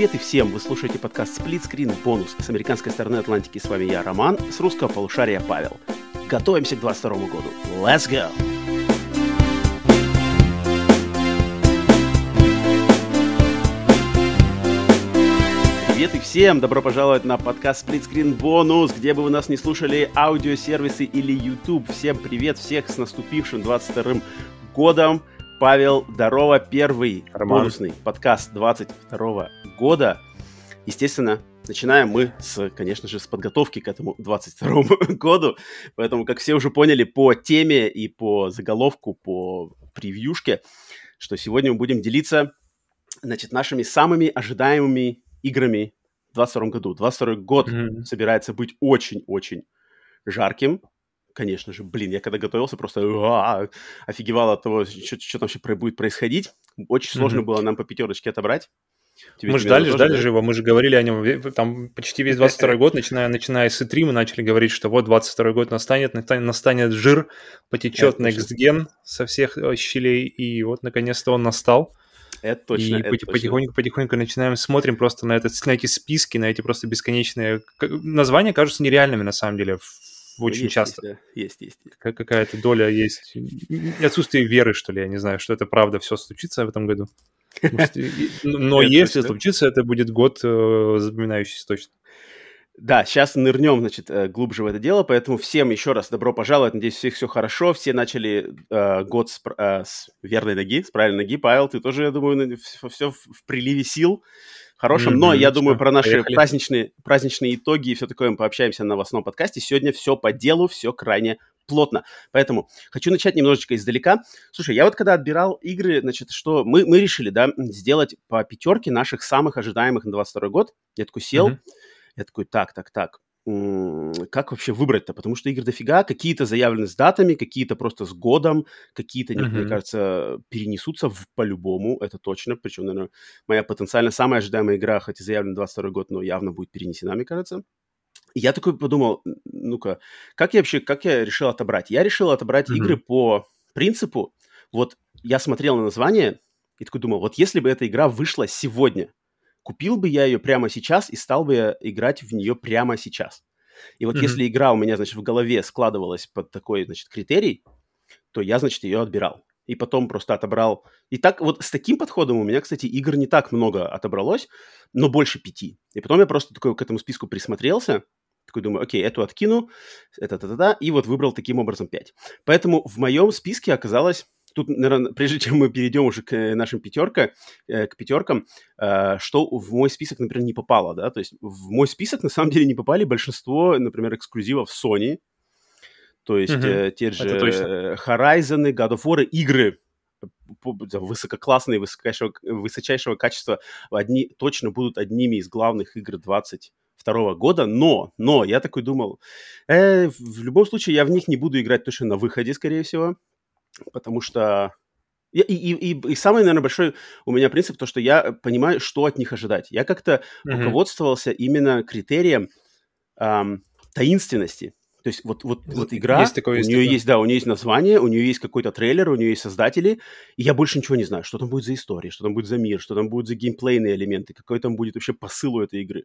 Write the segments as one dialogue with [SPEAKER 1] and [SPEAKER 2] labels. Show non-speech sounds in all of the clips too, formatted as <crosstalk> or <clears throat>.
[SPEAKER 1] привет и всем! Вы слушаете подкаст Split Screen бонус с американской стороны Атлантики. С вами я, Роман, с русского полушария Павел. Готовимся к 22 году. Let's go! Привет и всем! Добро пожаловать на подкаст Split Screen Bonus, где бы вы нас не слушали, аудиосервисы или YouTube. Всем привет, всех с наступившим 22 годом. Павел, здорово, первый Роман. бонусный подкаст 22 года. Естественно, начинаем мы с, конечно же, с подготовки к этому 22 <laughs> году. Поэтому, как все уже поняли по теме и по заголовку, по превьюшке, что сегодня мы будем делиться, значит, нашими самыми ожидаемыми играми в 22 году. 22 год mm-hmm. собирается быть очень-очень жарким конечно же, блин, я когда готовился, просто офигевал от того, что там вообще будет происходить. Очень сложно mm-hmm. было нам по пятерочке отобрать.
[SPEAKER 2] Тебе мы ждали, ждали же его, мы же говорили о нем, там почти весь 22 год, начиная, начиная с E3, мы начали говорить, что вот 22 год настанет, настанет жир, потечет Next Gen со всех э, щелей, и вот наконец-то он настал.
[SPEAKER 1] Это точно.
[SPEAKER 2] И
[SPEAKER 1] это
[SPEAKER 2] потихоньку, потихоньку начинаем смотрим просто на, этот, на эти списки, на эти просто бесконечные... Названия кажутся нереальными на самом деле очень
[SPEAKER 1] есть,
[SPEAKER 2] часто.
[SPEAKER 1] Есть, да. есть, есть.
[SPEAKER 2] Какая-то доля есть. Отсутствие веры, что ли, я не знаю, что это правда все случится в этом году. Но если случится, это будет год э, запоминающийся точно.
[SPEAKER 1] Да, сейчас нырнем, значит, э, глубже в это дело, поэтому всем еще раз добро пожаловать, надеюсь, у всех все хорошо, все начали э, год с, э, с верной ноги, с правильной ноги. Павел, ты тоже, я думаю, все, все в приливе сил хорошем. Mm-hmm, Но я думаю, про наши праздничные, праздничные итоги и все такое мы пообщаемся на новостном подкасте. Сегодня все по делу, все крайне плотно. Поэтому хочу начать немножечко издалека. Слушай, я вот когда отбирал игры, значит, что мы, мы решили, да, сделать по пятерке наших самых ожидаемых на 22 год. Я такой сел, mm-hmm. я такой, так, так, так как вообще выбрать-то? Потому что игр дофига, какие-то заявлены с датами, какие-то просто с годом, какие-то, mm-hmm. мне кажется, перенесутся в, по-любому, это точно. Причем, наверное, моя потенциально самая ожидаемая игра, хоть и заявлена 22 год, но явно будет перенесена, мне кажется. И я такой подумал, ну-ка, как я вообще, как я решил отобрать? Я решил отобрать mm-hmm. игры по принципу, вот я смотрел на название и такой думал, вот если бы эта игра вышла сегодня, купил бы я ее прямо сейчас и стал бы я играть в нее прямо сейчас. И вот mm-hmm. если игра у меня, значит, в голове складывалась под такой, значит, критерий, то я, значит, ее отбирал. И потом просто отобрал. И так вот с таким подходом у меня, кстати, игр не так много отобралось, но больше пяти. И потом я просто такой к этому списку присмотрелся, такой думаю, окей, эту откину, это-та-та-та, и вот выбрал таким образом пять. Поэтому в моем списке оказалось тут, наверное, <laughs> прежде чем мы перейдем уже к э, нашим пятерка, э, к пятеркам, э, что в мой список, например, не попало, да, то есть в мой список на самом деле не попали большинство, например, эксклюзивов Sony, то есть угу, те же Horizon, God of War, игры высококлассные, высочайшего, высочайшего качества, одни, точно будут одними из главных игр 22 года, но, но, я такой думал, э, в любом случае я в них не буду играть точно на выходе, скорее всего, потому что... И, и, и, и самый, наверное, большой у меня принцип, то, что я понимаю, что от них ожидать. Я как-то mm-hmm. руководствовался именно критерием эм, таинственности. То есть вот, вот, вот игра, есть такое, у нее есть, да, у нее есть название, у нее есть какой-то трейлер, у нее есть создатели, и я больше ничего не знаю, что там будет за история, что там будет за мир, что там будут за геймплейные элементы, какой там будет вообще посыл у этой игры.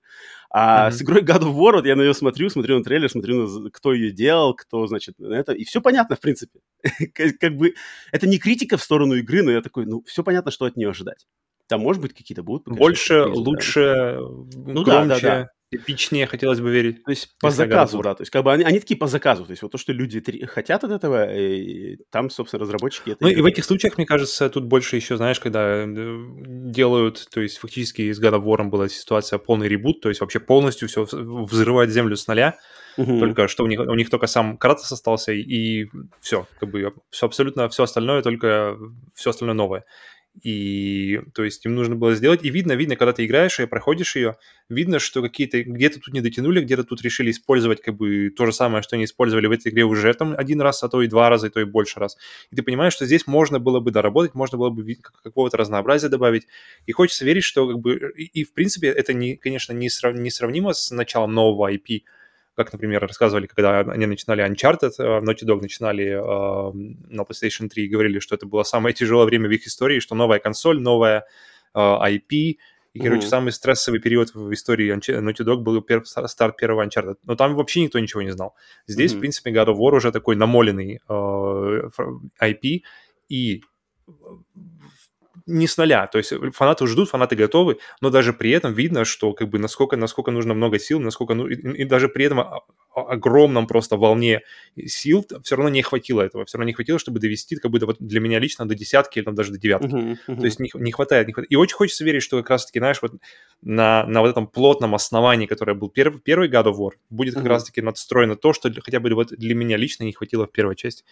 [SPEAKER 1] А mm-hmm. с игрой God of War, вот я на нее смотрю, смотрю на трейлер, смотрю, на, кто ее делал, кто, значит, на это, и все понятно, в принципе. <laughs> как бы, это не критика в сторону игры, но я такой, ну, все понятно, что от нее ожидать. Там, может быть, какие-то будут.
[SPEAKER 2] Больше, лучше, ну, громче. Да, да, да эпичнее, хотелось бы верить.
[SPEAKER 1] То есть по заказу, да. То есть как бы они, они такие по заказу. То есть вот то, что люди хотят от этого, и там, собственно, разработчики это...
[SPEAKER 2] Ну и в этих случаях, мне кажется, тут больше еще, знаешь, когда э, делают, то есть фактически с God of War была ситуация полный ребут, то есть вообще полностью все взрывать землю с нуля, Угу. Только что у них, у них только сам Кратос остался, и все, как бы все абсолютно все остальное, только все остальное новое. И, то есть, им нужно было сделать. И видно, видно, когда ты играешь и проходишь ее, видно, что какие-то где-то тут не дотянули, где-то тут решили использовать как бы то же самое, что они использовали в этой игре уже там один раз, а то и два раза, и то и больше раз. И ты понимаешь, что здесь можно было бы доработать, можно было бы какого-то разнообразия добавить. И хочется верить, что как бы... И, и в принципе, это, не, конечно, не, срав, не сравнимо с началом нового IP, как, например, рассказывали, когда они начинали Uncharted, э, Naughty Dog начинали э, на PlayStation 3 и говорили, что это было самое тяжелое время в их истории, что новая консоль, новая э, IP, И, короче, mm-hmm. самый стрессовый период в истории Naughty Dog был перв, старт первого Uncharted. Но там вообще никто ничего не знал. Здесь, mm-hmm. в принципе, God of War уже такой намоленный э, IP, и не с нуля. То есть фанаты ждут, фанаты готовы, но даже при этом видно, что как бы насколько, насколько нужно много сил, насколько... Ну, и, и даже при этом огромном просто волне сил все равно не хватило этого. Все равно не хватило, чтобы довести как бы вот для меня лично до десятки или там, даже до девятки. Uh-huh, uh-huh. То есть не, не, хватает, не хватает. И очень хочется верить, что как раз-таки, знаешь, вот на, на вот этом плотном основании, которое был перв, первый God of War, будет как uh-huh. раз-таки надстроено то, что хотя бы вот для меня лично не хватило в первой части.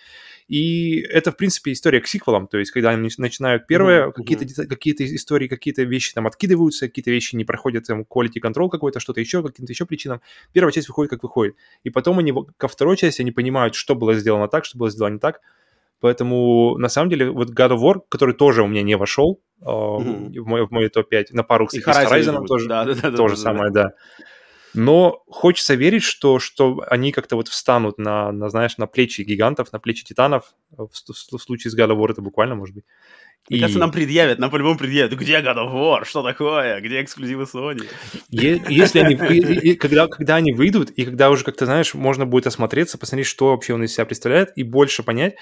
[SPEAKER 2] И это, в принципе, история к сиквелам. То есть когда они начинают первое, uh-huh какие-то, какие-то истории, какие-то вещи там откидываются, какие-то вещи не проходят там quality control какой-то, что-то еще, каким-то еще причинам. Первая часть выходит, как выходит. И потом они ко второй части они понимают, что было сделано так, что было сделано не так. Поэтому, на самом деле, вот God of War, который тоже у меня не вошел э, mm-hmm. в, мой, в мой топ-5, на пару, кстати, с Horizon тоже, да, да, да, то же да, самое, да. да. Но хочется верить, что, что они как-то вот встанут на, на, знаешь, на плечи гигантов, на плечи титанов. В, в, в случае с God of War это буквально, может быть.
[SPEAKER 1] Мне и... кажется, нам предъявят, нам по-любому предъявят. Где God of War? Что такое? Где эксклюзивы Sony?
[SPEAKER 2] Если они, когда, когда они выйдут, и когда уже, как ты знаешь, можно будет осмотреться, посмотреть, что вообще он из себя представляет, и больше понять,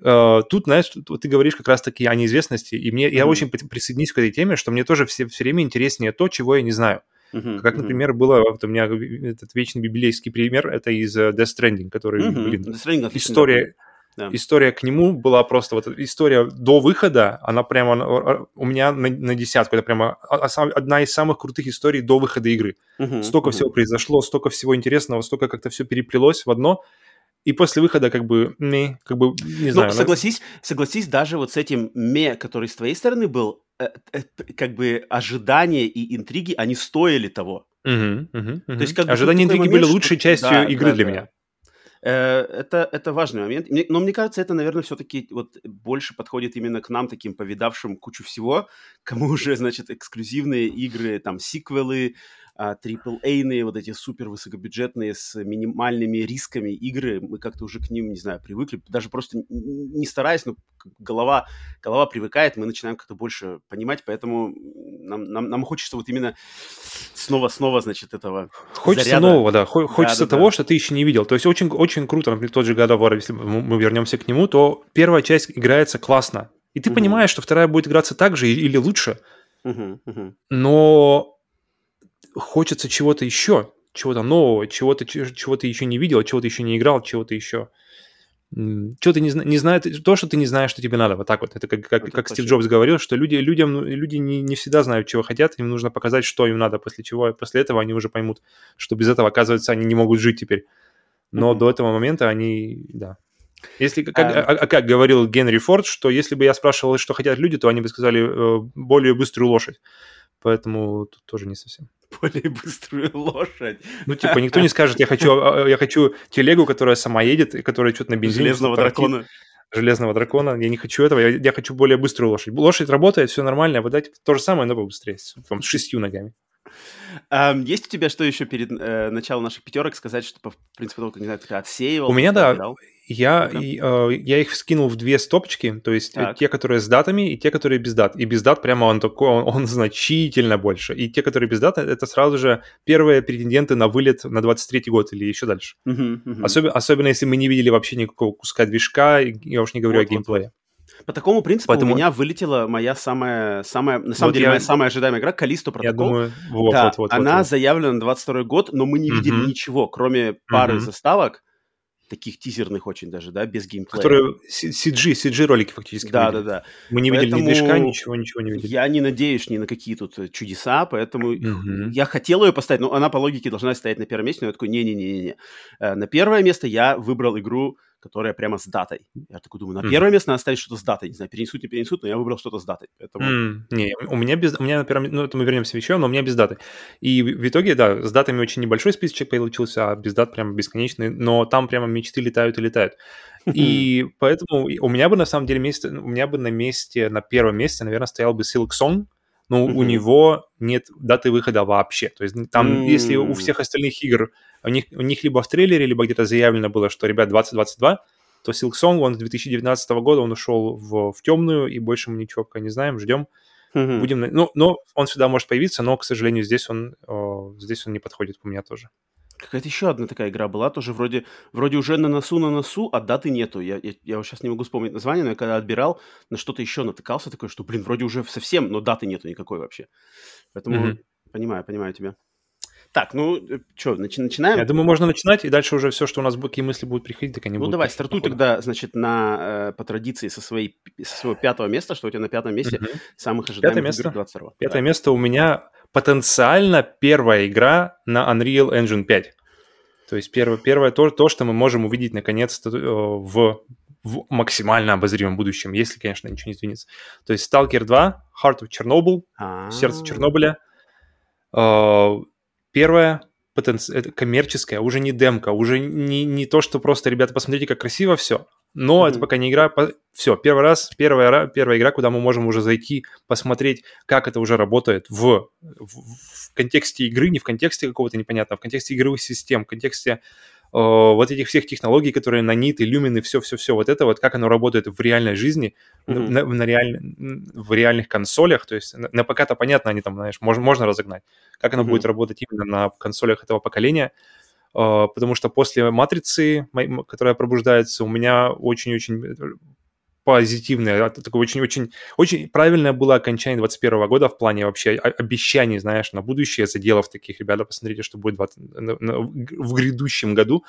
[SPEAKER 2] Uh, тут, знаешь, ты говоришь как раз-таки о неизвестности, и мне, mm-hmm. я очень присоединюсь к этой теме, что мне тоже все, все время интереснее то, чего я не знаю. Uh-huh, как, например, uh-huh. было, вот у меня этот вечный библейский пример, это из uh, Death Stranding, который, uh-huh. блин, Death Stranding история, да. История к нему была просто вот история до выхода, она прямо у меня на, на десятку, это прямо одна из самых крутых историй до выхода игры. Uh-huh, столько uh-huh. всего произошло, столько всего интересного, столько как-то все переплелось в одно. И после выхода как бы, не, как бы, не
[SPEAKER 1] ну, знаю. согласись, но... согласись даже вот с этим ме, который с твоей стороны был, э, э, как бы ожидания и интриги, они стоили того.
[SPEAKER 2] Угу, угу, угу. То есть, как Ожидания и интриги момент, были лучшей частью да, игры да, для да. меня.
[SPEAKER 1] Э, это, это важный момент. Но мне кажется, это, наверное, все-таки вот больше подходит именно к нам, таким повидавшим кучу всего, кому уже, значит, эксклюзивные игры, там, сиквелы, AAA-ные, вот эти супер высокобюджетные с минимальными рисками игры, мы как-то уже к ним, не знаю, привыкли, даже просто не стараясь, но голова, голова привыкает, мы начинаем как-то больше понимать, поэтому нам, нам, нам хочется вот именно снова-снова, значит, этого
[SPEAKER 2] Хочется заряда. нового, да, хочется да, того, да. что ты еще не видел. То есть очень, очень круто, например, тот же God of War, если мы вернемся к нему, то первая часть играется классно, и ты угу. понимаешь, что вторая будет играться так же или лучше, угу, угу. но хочется чего-то еще, чего-то нового, чего-то, чего ты еще не видел, чего ты еще не играл, чего-то еще. Чего ты не, не знаешь, то, что ты не знаешь, что тебе надо, вот так вот. Это как, как, как Стив Джобс говорил, что люди, людям, ну, люди не, не всегда знают, чего хотят, им нужно показать, что им надо, после чего, после этого они уже поймут, что без этого, оказывается, они не могут жить теперь. Но mm-hmm. до этого момента они, да. Если, как, а... А, а как говорил Генри Форд, что если бы я спрашивал, что хотят люди, то они бы сказали э, более быструю лошадь. Поэтому тут тоже не совсем.
[SPEAKER 1] Более быструю лошадь.
[SPEAKER 2] Ну, типа, никто не скажет, я хочу, а, а, я хочу телегу, которая сама едет, и которая что-то на бензине.
[SPEAKER 1] Железного дракона.
[SPEAKER 2] Железного дракона. Я не хочу этого, я, я хочу более быструю лошадь. Лошадь работает, все нормально, вы дайте то же самое, но побыстрее, там, с шестью ногами.
[SPEAKER 1] Um, есть у тебя что еще перед э, началом наших пятерок сказать, что, по принципу, того, как, не знаю, ты отсеивал?
[SPEAKER 2] У меня, да. Я, ну и, э, я их скинул в две стопочки, то есть так. те, которые с датами, и те, которые без дат. И без дат прямо он такой, он, он значительно больше. И те, которые без дат, это сразу же первые претенденты на вылет на 23-й год или еще дальше. Uh-huh, uh-huh. Особенно, особенно если мы не видели вообще никакого куска движка, я уж не говорю вот, о геймплее. Вот,
[SPEAKER 1] вот. По такому принципу Поэтому... у меня вылетела моя самая, самая на самом вот деле, я... моя самая ожидаемая игра, Калисто Протокол. Я думаю, вот, да, вот, вот, она вот, заявлена на 22 год, но мы не видели uh-huh. ничего, кроме пары uh-huh. заставок таких тизерных очень даже, да, без геймплея.
[SPEAKER 2] Которые CG, CG-ролики фактически.
[SPEAKER 1] Да, да, да.
[SPEAKER 2] Мы не поэтому видели ни движка, ничего, ничего не видели.
[SPEAKER 1] Я не надеюсь ни на какие тут э, чудеса, поэтому угу. я хотел ее поставить, но она по логике должна стоять на первом месте, но я такой, не-не-не-не. Э, на первое место я выбрал игру которая прямо с датой. Я такой думаю, на mm. первое место надо ставить что-то с датой. Не знаю, перенесут, не перенесут, но я выбрал что-то с датой. Поэтому...
[SPEAKER 2] Mm. Не, у меня без... У меня на первом... Ну, это мы вернемся еще, но у меня без даты. И в, итоге, да, с датами очень небольшой списочек получился, а без дат прямо бесконечный, но там прямо мечты летают и летают. И <laughs> поэтому у меня бы на самом деле месте, у меня бы на месте, на первом месте, наверное, стоял бы Silk Song, но у него нет даты выхода вообще. То есть там, если у всех остальных игр у них, у них либо в трейлере, либо где-то заявлено было, что, ребят, 2022, то Silk Song, он с 2019 года, он ушел в, в темную, и больше мы ничего пока не знаем, ждем. Mm-hmm. Будем, ну, но он сюда может появиться, но, к сожалению, здесь он, о, здесь он не подходит по мне тоже.
[SPEAKER 1] Какая-то еще одна такая игра была, тоже вроде, вроде уже на носу, на носу, а даты нету. Я, я, я сейчас не могу вспомнить название, но я когда отбирал, на что-то еще натыкался такой, что, блин, вроде уже совсем, но даты нету никакой вообще. Поэтому mm-hmm. понимаю, понимаю тебя. Так, ну, э, что, начи- начинаем?
[SPEAKER 2] Я думаю, можно начинать, и дальше уже все, что у нас, какие мысли будут приходить, так они
[SPEAKER 1] ну,
[SPEAKER 2] будут.
[SPEAKER 1] Ну, давай, стартуй тогда, значит, на, э, по традиции со, своей, со своего пятого места, что у тебя на пятом месте mm-hmm. самых ожидаемых Пятое
[SPEAKER 2] место.
[SPEAKER 1] игр 22
[SPEAKER 2] Пятое да. место у меня потенциально первая игра на Unreal Engine 5. То есть первое, первое то, то, что мы можем увидеть наконец-то э, в, в максимально обозримом будущем, если, конечно, ничего не сдвинется. То есть Stalker 2, Heart of Chernobyl, А-а-а. Сердце Чернобыля. Э, первое потенци... это коммерческая, уже не демка, уже не, не то, что просто, ребята, посмотрите, как красиво все, но mm-hmm. это пока не игра. Все, первый раз, первая, первая игра, куда мы можем уже зайти, посмотреть, как это уже работает в, в, в контексте игры, не в контексте какого-то непонятного, а в контексте игровых систем, в контексте вот этих всех технологий, которые на нит, иллюмины, все-все-все, вот это вот, как оно работает в реальной жизни, mm-hmm. на, на реаль... в реальных консолях, то есть на, на ПК-то понятно, они там, знаешь, можно, можно разогнать, как оно mm-hmm. будет работать именно на консолях этого поколения, потому что после «Матрицы», которая пробуждается, у меня очень-очень позитивное, а, такое очень-очень очень правильное было окончание 2021 года в плане вообще обещаний, знаешь, на будущее, заделов таких, ребята, посмотрите, что будет 20, в грядущем году.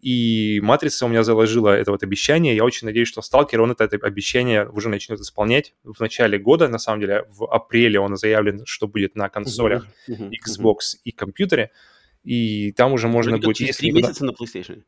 [SPEAKER 2] И «Матрица» у меня заложила это вот обещание. Я очень надеюсь, что «Сталкер», он это, это обещание уже начнет исполнять в начале года. На самом деле, в апреле он заявлен, что будет на консолях Xbox и компьютере. И там уже можно будет...
[SPEAKER 1] Через три месяца на PlayStation.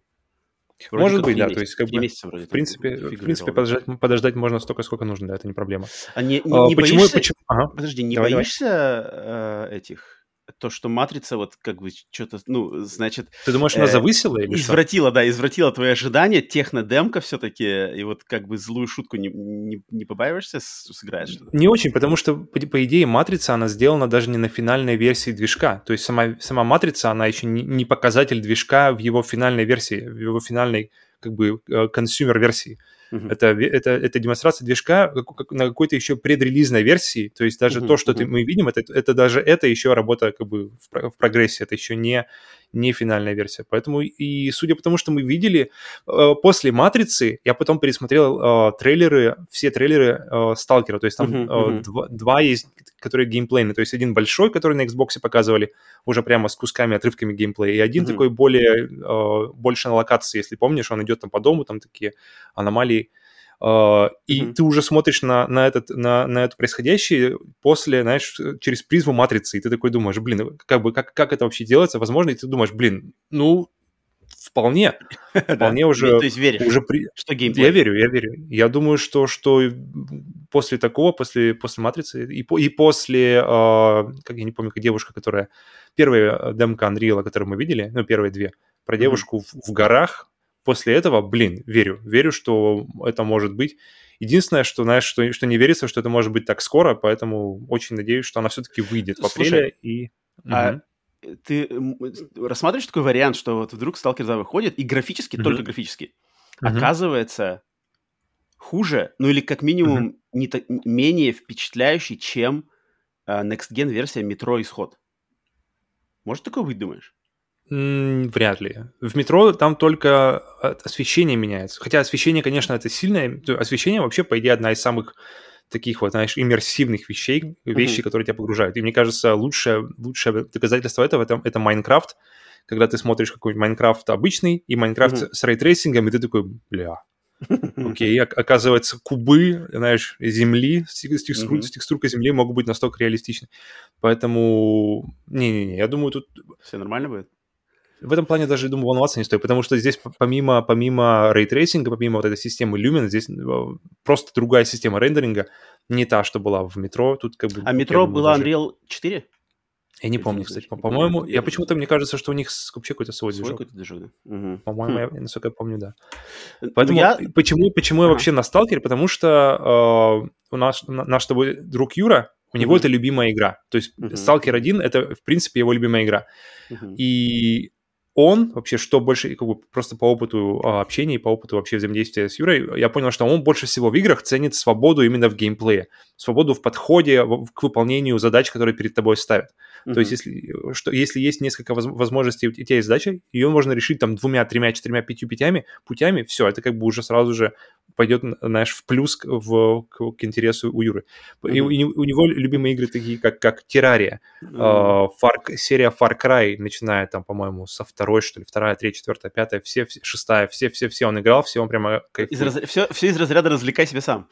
[SPEAKER 2] Вроде Может быть, да, месяца, то есть как бы вроде, в принципе, в принципе подождать, подождать можно столько, сколько нужно, да, это не проблема.
[SPEAKER 1] А не, не, а, не почему, боишься? Почему? Ага. Подожди, не давай, боишься давай. Э, этих то, что матрица вот как бы что-то, ну, значит...
[SPEAKER 2] Ты думаешь, она э, завысила или
[SPEAKER 1] Извратила, что? да, извратила твои ожидания, технодемка все-таки, и вот как бы злую шутку не, не, не побаиваешься сыграть что-то?
[SPEAKER 2] Не очень, потому что, по, по идее, матрица, она сделана даже не на финальной версии движка, то есть сама, сама матрица, она еще не, не показатель движка в его финальной версии, в его финальной как бы э, consumer-версии. Uh-huh. Это, это, это демонстрация движка на какой-то еще предрелизной версии, то есть даже uh-huh. то, что uh-huh. мы видим, это, это даже это еще работа как бы в, в прогрессе, это еще не, не финальная версия. Поэтому и судя по тому, что мы видели, э, после «Матрицы» я потом пересмотрел э, трейлеры, все трейлеры э, «Сталкера», то есть там uh-huh, uh-huh. Два, два есть, которые геймплейные, то есть один большой, который на Xbox показывали, уже прямо с кусками, отрывками геймплея, и один uh-huh. такой более, больше на локации, если помнишь, он идет там по дому, там такие аномалии, Mm-hmm. И ты уже смотришь на, на, этот, на, на это происходящее после, знаешь, через призму матрицы, и ты такой думаешь, блин, как бы, как, как это вообще делается, возможно, и ты думаешь, блин, ну, вполне, <laughs> вполне уже...
[SPEAKER 1] То есть веришь,
[SPEAKER 2] уже при...
[SPEAKER 1] что геймплей?
[SPEAKER 2] Я верю, я верю. Я думаю, что, что после такого, после, после «Матрицы» и, и после, э, как я не помню, как девушка, которая... Первая демка Unreal, которую мы видели, ну, первые две, про девушку в, в горах, после этого, блин, верю, верю, что это может быть. Единственное, что, знаешь, что, что не верится, что это может быть так скоро, поэтому очень надеюсь, что она все-таки выйдет в апреле. Слушай,
[SPEAKER 1] и... А угу. ты рассматриваешь такой вариант, что вот вдруг Stalker 2 выходит, и графически, угу. только графически, угу. оказывается хуже, ну или как минимум угу. не та- менее впечатляющий, чем uh, Next Gen версия метро Исход. Может такое быть, думаешь?
[SPEAKER 2] Вряд ли. В метро там только освещение меняется. Хотя освещение, конечно, это сильное. Освещение вообще, по идее, одна из самых таких вот, знаешь, иммерсивных вещей, вещи, mm-hmm. которые тебя погружают. И мне кажется, лучшее, лучшее доказательство этого это, это Майнкрафт, когда ты смотришь какой-нибудь Майнкрафт обычный и Майнкрафт mm-hmm. с ray tracing -ом, и ты такой, бля, <laughs> okay, okay, оказывается, кубы, знаешь, земли, текстур, mm-hmm. с текстуркой земли могут быть настолько реалистичны. Поэтому, не-не-не, я думаю, тут...
[SPEAKER 1] Все нормально будет?
[SPEAKER 2] В этом плане даже, думаю, волноваться не стоит, потому что здесь помимо, помимо ray tracing -а, помимо вот этой системы Lumen, здесь э, просто другая система рендеринга, не та, что была в метро. Тут как бы,
[SPEAKER 1] а метро была даже... Unreal 4?
[SPEAKER 2] Я не помню, кстати. По-моему, я почему-то, мне кажется, что у них вообще какой-то свой, свой движок. движок, да? Угу. По-моему, хм. я, насколько я помню, да. Ну, Поэтому я... почему, почему я вообще на Сталкере? Потому что э, у нас наш с тобой друг Юра, у него это любимая игра. То есть Сталкер 1 — это, в принципе, его любимая игра. И он вообще, что больше, как бы просто по опыту а, общения и по опыту вообще взаимодействия с Юрой, я понял, что он больше всего в играх ценит свободу именно в геймплее, свободу в подходе к выполнению задач, которые перед тобой ставят. Mm-hmm. То есть, если, что, если есть несколько возможностей, у тебя есть задача, ее можно решить там двумя, тремя, четырьмя, пятью путями, путями, все, это как бы уже сразу же пойдет, знаешь, в плюс к, в, к, к интересу у Юры. Mm-hmm. И у, у него любимые игры такие, как, как Террария, mm-hmm. э, Far, серия Far Cry, начиная там, по-моему, со второй, что ли, вторая, третья, четвертая, пятая, все, все шестая, все-все-все он играл, все он прямо
[SPEAKER 1] из раз... все, все из разряда «развлекай себя сам».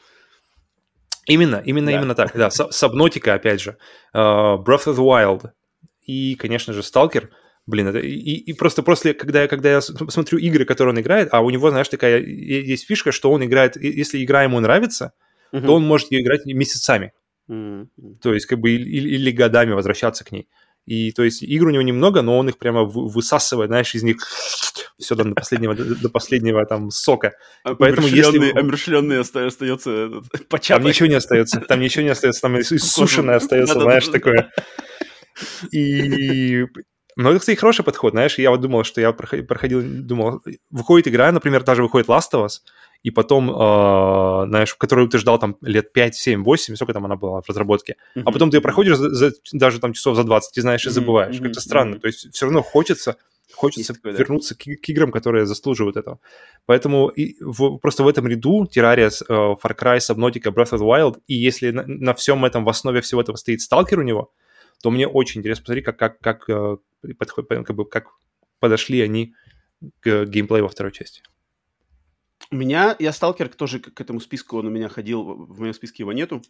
[SPEAKER 2] Именно, именно, да. именно так, да. Сабнотика, опять же, uh, Breath of the Wild и, конечно же, Stalker. Блин, это и, и просто после, когда я, когда я смотрю игры, которые он играет, а у него, знаешь, такая есть фишка, что он играет, если игра ему нравится, uh-huh. то он может ее играть месяцами. Uh-huh. То есть, как бы, или, или годами возвращаться к ней. И то есть игр у него немного, но он их прямо высасывает, знаешь, из них все до последнего, до последнего там сока.
[SPEAKER 1] А Поэтому если... Омершленный остается <laughs>
[SPEAKER 2] початок. Там ничего не остается, там ничего не остается, там иссушенное остается, знаешь, такое. И но это, кстати, хороший подход, знаешь, я вот думал, что я проходил, думал, выходит игра, например, даже выходит Last of Us, и потом, э, знаешь, которую ты ждал там лет 5, 7, 8, сколько там она была в разработке, mm-hmm. а потом ты проходишь за, за, даже там часов за 20, ты знаешь и забываешь, mm-hmm. как-то странно, mm-hmm. то есть все равно хочется, хочется такое, вернуться да. к, к играм, которые заслуживают этого. Поэтому и в, просто в этом ряду Terraria, э, Far Cry, Subnautica, Breath of the Wild, и если на, на всем этом, в основе всего этого стоит сталкер у него, то мне очень интересно посмотреть, как, как, как, э, подход, как, бы, как подошли они к геймплею во второй части.
[SPEAKER 1] У меня, я сталкер тоже к этому списку, он у меня ходил, в моем списке его нету.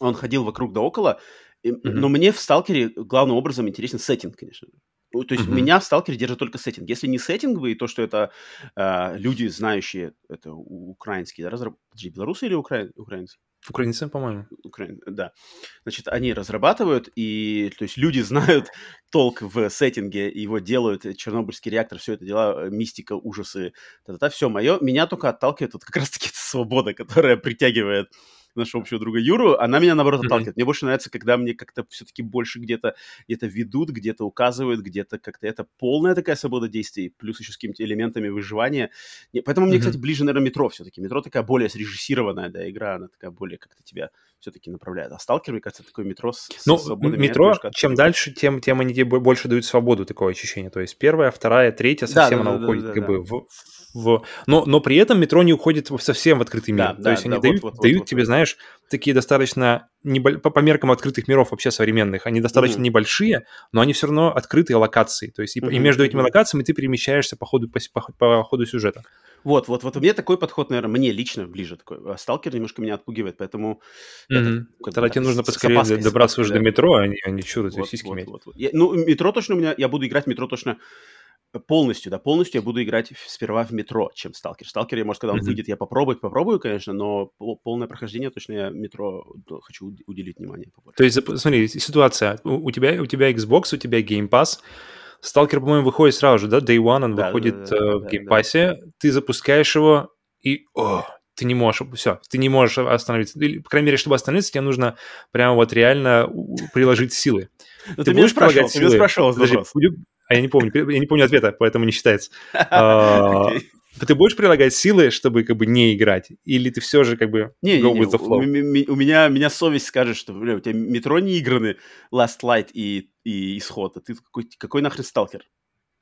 [SPEAKER 1] Он ходил вокруг да около, mm-hmm. но мне в сталкере главным образом интересен сеттинг, конечно. То есть mm-hmm. меня в сталкере держит только сеттинг. Если не сеттинг и то, что это э, люди, знающие, это украинские, да, разраб... Подожди, белорусы или укра... украинцы?
[SPEAKER 2] Украинцы, по-моему.
[SPEAKER 1] Украин, да. Значит, они разрабатывают, и то есть люди знают <laughs> толк в сеттинге, его делают, Чернобыльский реактор, все это дела, мистика, ужасы, та-та-та, все мое. Меня только отталкивает вот как раз-таки свобода, которая притягивает нашего общего друга Юру, она меня, наоборот, отталкивает. Mm-hmm. Мне больше нравится, когда мне как-то все-таки больше где-то где ведут, где-то указывают, где-то как-то это полная такая свобода действий, плюс еще с какими-то элементами выживания. Не, поэтому mm-hmm. мне, кстати, ближе, наверное, метро все-таки. Метро такая более срежиссированная, да, игра, она такая более как-то тебя все-таки направляет. А Сталкер, мне кажется, такое метро с,
[SPEAKER 2] ну, с метро, чем дальше, тем, тем они тебе больше дают свободу, такое ощущение. То есть первая, вторая, третья, совсем да, она да, уходит да, как да, бы да. в, в... Но, но при этом метро не уходит совсем в открытый мир. Да, То да, есть они да, дают, вот, вот, дают вот, тебе, вот. знаешь, такие достаточно, небо... по, по меркам открытых миров вообще современных, они достаточно mm-hmm. небольшие, но они все равно открытые локации. То есть и, mm-hmm. и между этими локациями ты перемещаешься по ходу, по, по, по ходу сюжета.
[SPEAKER 1] Вот, вот, вот у меня такой подход, наверное, мне лично ближе такой. А сталкер немножко меня отпугивает, поэтому...
[SPEAKER 2] Mm-hmm. Это, Тогда тебе нужно поскорее добраться уже до метро, а не, а не чудо, вот, сиськи вот, вот,
[SPEAKER 1] вот. Я, ну, метро точно у меня... Я буду играть метро точно полностью, да, полностью я буду играть сперва в метро, чем сталкер. Сталкер, я, может, когда он mm-hmm. выйдет, я попробую, попробую, конечно, но полное прохождение точно я метро хочу уделить внимание.
[SPEAKER 2] Побольше. То есть, смотри, ситуация. У, у, тебя, у тебя Xbox, у тебя Game Pass, Сталкер, по-моему, выходит сразу же, да? Day One он да, выходит да, да, э, в Game Pass, да. ты запускаешь его, и о, ты не можешь, все, ты не можешь остановиться. Или, по крайней мере, чтобы остановиться, тебе нужно прямо вот реально приложить силы.
[SPEAKER 1] Но <laughs> ну, ты, ты будешь прилагать силы? Ты спрашивал Подожди,
[SPEAKER 2] а я не помню, я не помню ответа, поэтому не считается. <laughs> А, ты будешь прилагать силы, чтобы как бы не играть? Или ты все же как бы
[SPEAKER 1] не, go не, with the flow? У, у меня, меня совесть скажет, что, бля, у тебя метро не играны Last Light и, и Исход, а ты какой, какой нахрен сталкер?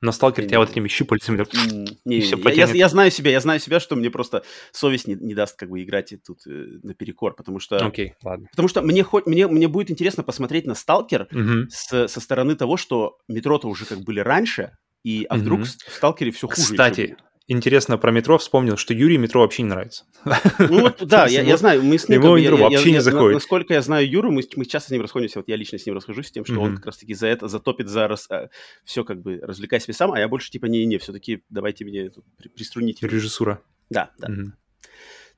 [SPEAKER 2] На сталкер тебя вот этими щупальцами так, <laughs>
[SPEAKER 1] не, все я, я, я знаю себя, я знаю себя, что мне просто совесть не, не даст как бы играть тут э, наперекор, потому что...
[SPEAKER 2] Окей, okay, ладно.
[SPEAKER 1] Потому что мне, хоть, мне, мне будет интересно посмотреть на сталкер uh-huh. с, со стороны того, что метро-то уже как были раньше, и а вдруг uh-huh. в сталкере все хуже.
[SPEAKER 2] Кстати, интересно про метро вспомнил, что Юрий метро вообще не нравится.
[SPEAKER 1] Ну вот, да, <laughs> я, я знаю, мы с ним...
[SPEAKER 2] Его метро вообще не заходит.
[SPEAKER 1] Насколько я знаю Юру, мы, мы часто с ним расходимся, вот я лично с ним расхожусь, с тем, что он как раз-таки за это затопит, за раз, а, все как бы развлекай себе сам, а я больше типа не-не, все-таки давайте мне тут приструните.
[SPEAKER 2] Режиссура.
[SPEAKER 1] Да, да.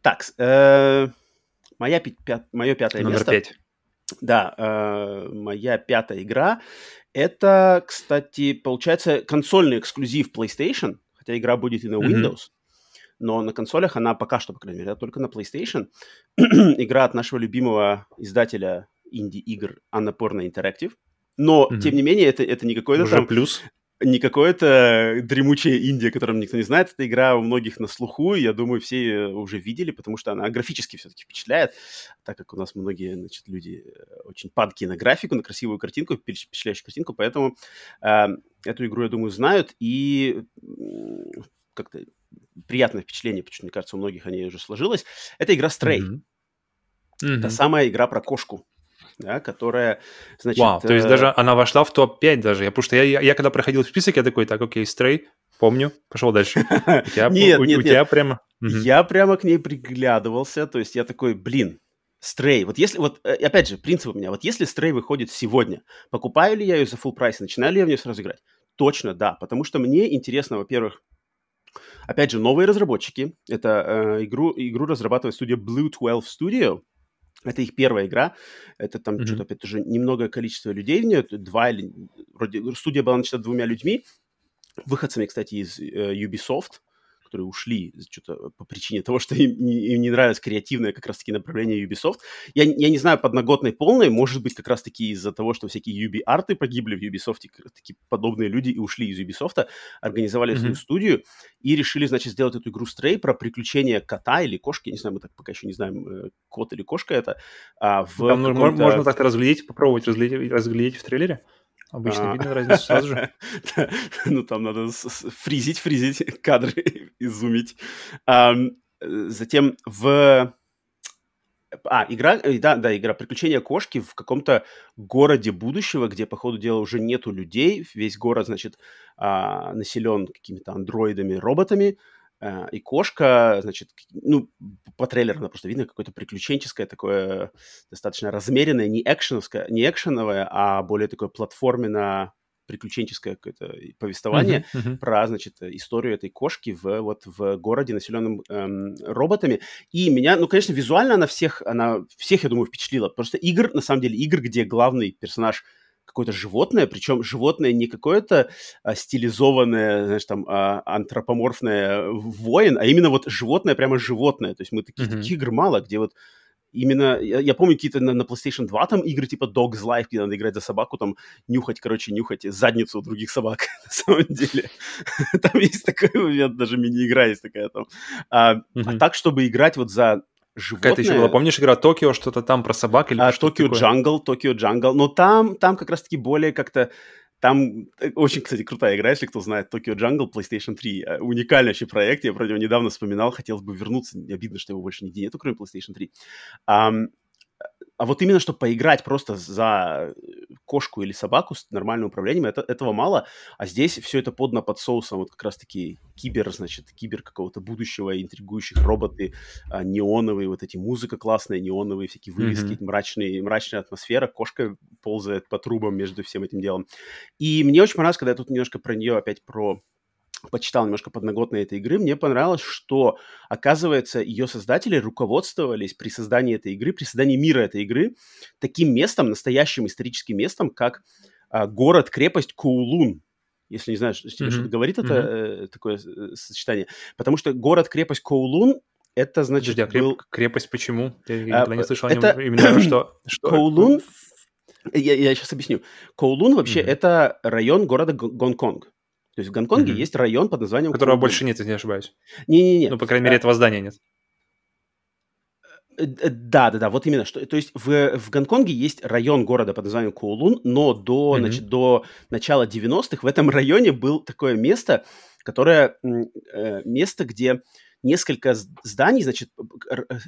[SPEAKER 1] Так, э, моя, мое пятое
[SPEAKER 2] Номер
[SPEAKER 1] место.
[SPEAKER 2] Номер пять.
[SPEAKER 1] Да, э, моя пятая игра. Это, кстати, получается консольный эксклюзив PlayStation хотя игра будет и на Windows, mm-hmm. но на консолях она пока что, по крайней мере, только на PlayStation. <clears throat> игра от нашего любимого издателя инди-игр Annapurna Interactive. Но, mm-hmm. тем не менее, это, это не какой-то
[SPEAKER 2] Уже
[SPEAKER 1] там...
[SPEAKER 2] плюс.
[SPEAKER 1] Не какое-то дремучая Индия, которую никто не знает. Эта игра у многих на слуху, я думаю, все ее уже видели, потому что она графически все-таки впечатляет, так как у нас многие, значит, люди э, очень падки на графику, на красивую картинку, впечатляющую картинку, поэтому э, эту игру, я думаю, знают, и как-то приятное впечатление, что, мне кажется, у многих о ней уже сложилось. Это игра Stray. Mm-hmm. Mm-hmm. Та самая игра про кошку да, которая,
[SPEAKER 2] значит... Вау, то есть э... даже она вошла в топ-5 даже, я, потому что я, я, я когда проходил список, я такой, так, окей, Стрей, помню, пошел дальше. <laughs>
[SPEAKER 1] Нет, нет, нет. прямо... Я прямо к ней приглядывался, то есть я такой, блин, Стрей. Вот если, вот, э, опять же, принцип у меня, вот если Стрей выходит сегодня, покупаю ли я ее за full прайс, начинаю ли я в нее сразу играть? Точно, да, потому что мне интересно, во-первых, опять же, новые разработчики. Это э, игру, игру разрабатывает студия Blue 12 Studio, это их первая игра. Это там mm-hmm. что-то, опять же, немногое количество людей в нее. Два или... Вроде студия была начата двумя людьми. Выходцами, кстати, из э, Ubisoft которые ушли что-то по причине того, что им, им не нравилось креативное как раз-таки направление Ubisoft. Я, я не знаю, подноготной полной, может быть, как раз-таки из-за того, что всякие Ubi-арты погибли в Ubisoft, такие подобные люди и ушли из Ubisoft, организовали mm-hmm. свою студию и решили, значит, сделать эту игру Stray про приключения кота или кошки, не знаю, мы так пока еще не знаем, э, кот или кошка это.
[SPEAKER 2] А в Там можно так разглядеть, попробовать разглядеть, разглядеть в трейлере? Обычно а. видно разницу сразу же. <laughs>
[SPEAKER 1] Ну, там надо фризить, фризить <laughs> кадры, изумить. Затем в... А, игра, э, да, да, игра «Приключения кошки» в каком-то городе будущего, где, по ходу дела, уже нету людей. Весь город, значит, а, населен какими-то андроидами, роботами. Э, и кошка, значит, ну, по трейлеру она просто видно какое-то приключенческое такое, достаточно размеренное, не экшеновское, не экшеновое, а более такое платформенно приключенческое какое-то повествование uh-huh, uh-huh. про, значит, историю этой кошки в, вот, в городе, населенном эм, роботами. И меня, ну, конечно, визуально она всех, она всех, я думаю, впечатлила. Просто игр, на самом деле, игр, где главный персонаж – какое-то животное, причем животное не какое-то а, стилизованное, знаешь, там, а, антропоморфное воин, а именно вот животное, прямо животное. То есть мы такие, mm-hmm. таких игр мало, где вот именно, я, я помню какие-то на, на PlayStation 2 там игры типа Dog's Life, где надо играть за собаку, там нюхать, короче, нюхать задницу других собак, <laughs> на самом деле. <laughs> там есть такой момент, даже мини-игра есть такая там. А, mm-hmm. а так, чтобы играть вот за животное.
[SPEAKER 2] Какая-то еще была, помнишь, игра Токио, что-то там про собак или
[SPEAKER 1] а, Tokyo Jungle, Tokyo Jungle. Но там, там как раз-таки более как-то там э, очень, кстати, крутая игра, если кто знает, Tokyo Jungle PlayStation 3. Э, уникальный вообще проект, я про него недавно вспоминал, хотел бы вернуться, обидно, что его больше нигде нету, кроме PlayStation 3. Um, а вот именно, чтобы поиграть просто за кошку или собаку с нормальным управлением, это, этого мало. А здесь все это подно под соусом вот как раз-таки кибер, значит, кибер какого-то будущего, интригующих роботы, а, неоновые, вот эти музыка классная, неоновые всякие вывески, mm-hmm. мрачные, мрачная атмосфера, кошка ползает по трубам между всем этим делом. И мне очень понравилось, когда я тут немножко про нее опять про почитал немножко подноготные этой игры, мне понравилось, что, оказывается, ее создатели руководствовались при создании этой игры, при создании мира этой игры, таким местом, настоящим историческим местом, как а, город-крепость Коулун. Если не знаешь, тебе mm-hmm. что-то говорит mm-hmm. это э, такое э, сочетание. Потому что город-крепость Коулун это значит...
[SPEAKER 2] Подожди, а креп... был... крепость почему? Я никогда а, не слышал это... о нем именно что... <clears throat>
[SPEAKER 1] что... Коулун... Я, я сейчас объясню. Коулун вообще mm-hmm. это район города Гонконг. То есть в Гонконге mm-hmm. есть район под названием...
[SPEAKER 2] Которого больше нет, если не ошибаюсь.
[SPEAKER 1] Не-не-не.
[SPEAKER 2] Ну, по крайней мере, этого здания нет.
[SPEAKER 1] Э, э, да, да, да, вот именно что. То есть в, в Гонконге есть район города под названием Коулун, но до, mm-hmm. значит, до начала 90-х в этом районе было такое место, которое место, где несколько зданий, значит,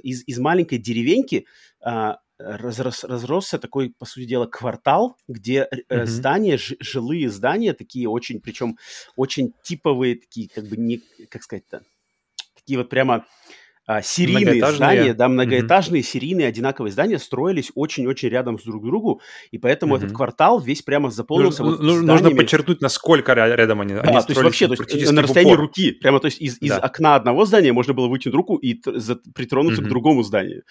[SPEAKER 1] из, из маленькой деревеньки а, разрос, разросся такой, по сути дела, квартал, где mm-hmm. здания, ж, жилые здания, такие очень, причем очень типовые, такие, как бы не, как сказать-то, такие вот прямо а, серийные здания, да, многоэтажные, mm-hmm. серийные, одинаковые здания строились очень-очень рядом с друг другу, и поэтому mm-hmm. этот квартал весь прямо заполнился ну, вот
[SPEAKER 2] ну, Нужно подчеркнуть, насколько рядом они, да,
[SPEAKER 1] они то есть вообще, то есть на расстоянии руки, прямо, то есть из, из да. окна одного здания можно было вытянуть руку и за, притронуться mm-hmm. к другому зданию.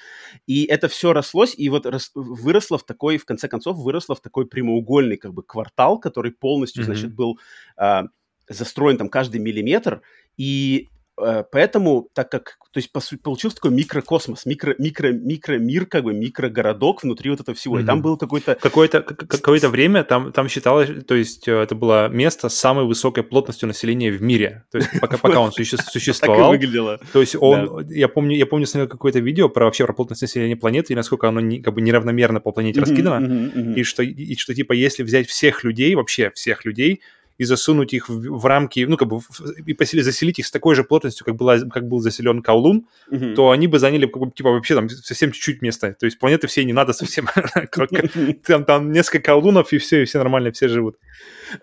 [SPEAKER 1] И это все рослось, и вот рос, выросло в такой, в конце концов, выросло в такой прямоугольный как бы квартал, который полностью, mm-hmm. значит, был а, застроен там каждый миллиметр, и поэтому, так как, то есть, по сути, получился такой микрокосмос, микро, микро, микромир, как бы, микрогородок внутри вот этого всего. Mm-hmm. И там был какой-то...
[SPEAKER 2] Какое-то, какое-то время там, там считалось, то есть, э, это было место с самой высокой плотностью населения в мире. То есть, пока, пока он <laughs> существовал.
[SPEAKER 1] Выглядело.
[SPEAKER 2] То есть, он, я помню, я помню, смотрел какое-то видео про вообще про плотность населения планеты и насколько оно как бы неравномерно по планете раскидано. И что, и что, типа, если взять всех людей, вообще всех людей, и засунуть их в, в рамки, ну, как бы, в, и посели, заселить их с такой же плотностью, как, была, как был заселен Каулун, mm-hmm. то они бы заняли, как бы, типа, вообще там совсем чуть-чуть места. То есть планеты все не надо совсем. <laughs> <laughs> Там, там несколько Каулунов, и все, и все нормально, все живут.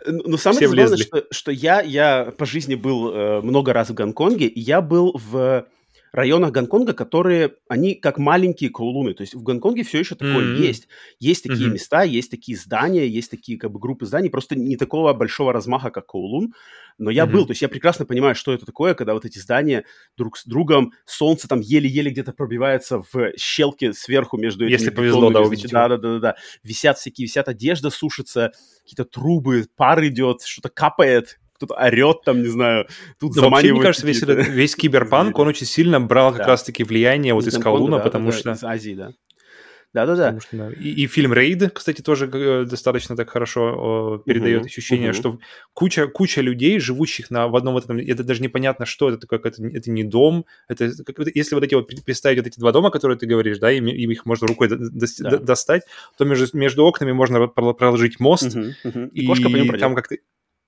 [SPEAKER 1] Ну, самое главное, что, что я, я по жизни был э, много раз в Гонконге, и я был в районах Гонконга, которые, они как маленькие Коулуны. То есть в Гонконге все еще такое mm-hmm. есть. Есть такие mm-hmm. места, есть такие здания, есть такие как бы группы зданий, просто не такого большого размаха, как Коулун. Но я mm-hmm. был, то есть я прекрасно понимаю, что это такое, когда вот эти здания друг с другом, солнце там еле-еле где-то пробивается в щелки сверху между
[SPEAKER 2] этими Если повезло, да,
[SPEAKER 1] увидеть. Да, да, да, да. Висят всякие, висят одежда, сушится, какие-то трубы, пар идет, что-то капает, кто-то орет там, не знаю, тут
[SPEAKER 2] ну, вообще, мне кажется, весь, весь киберпанк, он очень сильно брал как да. раз-таки влияние вот из Калуна, да, потому
[SPEAKER 1] да,
[SPEAKER 2] что...
[SPEAKER 1] Из Азии, да. Да-да-да.
[SPEAKER 2] да. И, и фильм «Рейд», кстати, тоже э, достаточно так хорошо э, передает uh-huh, ощущение, uh-huh. что куча, куча людей, живущих на, в одном этом... Это даже непонятно, что это такое, это, это не дом. Это, как, если вот эти вот представить вот эти два дома, которые ты говоришь, да, и, и их можно рукой до, до, да. достать, то между, между окнами можно проложить мост. Uh-huh, uh-huh. И, и кошка по нему там как-то...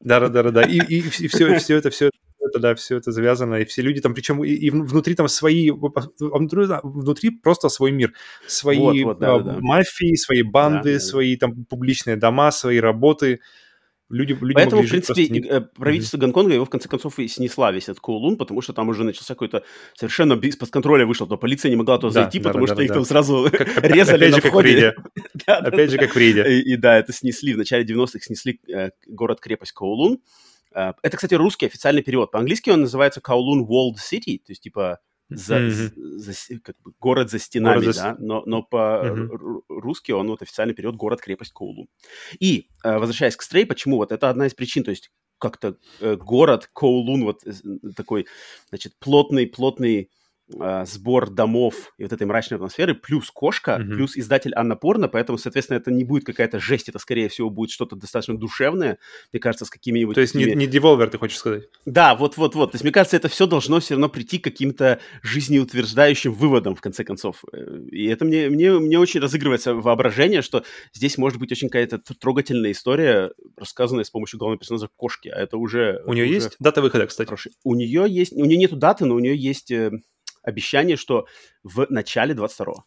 [SPEAKER 2] Да, да, да, да. И, и, и все, все это, все это, да, все это завязано, и все люди там, причем и, и внутри там свои, внутри, внутри просто свой мир, свои вот, вот, да, да, мафии, свои банды, да, да. свои там публичные дома, свои работы, Люди, люди
[SPEAKER 1] Поэтому, в принципе, не... Э, правительство mm-hmm. Гонконга его, в конце концов, и снесла весь этот Коулун, потому что там уже начался какой-то совершенно из-под контроля вышел, то полиция не могла туда да, зайти, да, потому да, что да, их да. там сразу <laughs> резали
[SPEAKER 2] на входе. Опять же, как в Риде. <laughs>
[SPEAKER 1] И да, это снесли, в начале 90-х снесли э, город-крепость Коулун. Э, это, кстати, русский официальный перевод. По-английски он называется Kowloon Walled City, то есть типа за, mm-hmm. за, как бы, город за стенами, город за... да, но, но по-русски mm-hmm. он вот официальный период город-крепость Коулу. И, э, возвращаясь к Стрей, почему? Вот это одна из причин, то есть как-то э, город Коулун, вот э, такой, значит, плотный, плотный э, сбор домов и вот этой мрачной атмосферы, плюс кошка, mm-hmm. плюс издатель Анна Порно, поэтому, соответственно, это не будет какая-то жесть, это, скорее всего, будет что-то достаточно душевное, мне кажется, с какими-нибудь...
[SPEAKER 2] То есть такими... не, не Devolver, ты хочешь сказать?
[SPEAKER 1] Да, вот-вот-вот. То есть, мне кажется, это все должно все равно прийти к каким-то жизнеутверждающим выводам, в конце концов. Э, и это мне, мне, мне очень разыгрывается воображение, что здесь может быть очень какая-то трогательная история, рассказанная с помощью главного персонажа кошки, а это уже...
[SPEAKER 2] У нее
[SPEAKER 1] уже
[SPEAKER 2] есть дата выхода, кстати?
[SPEAKER 1] У нее есть... У нее нету даты, но у нее есть э, обещание, что в начале 22-го.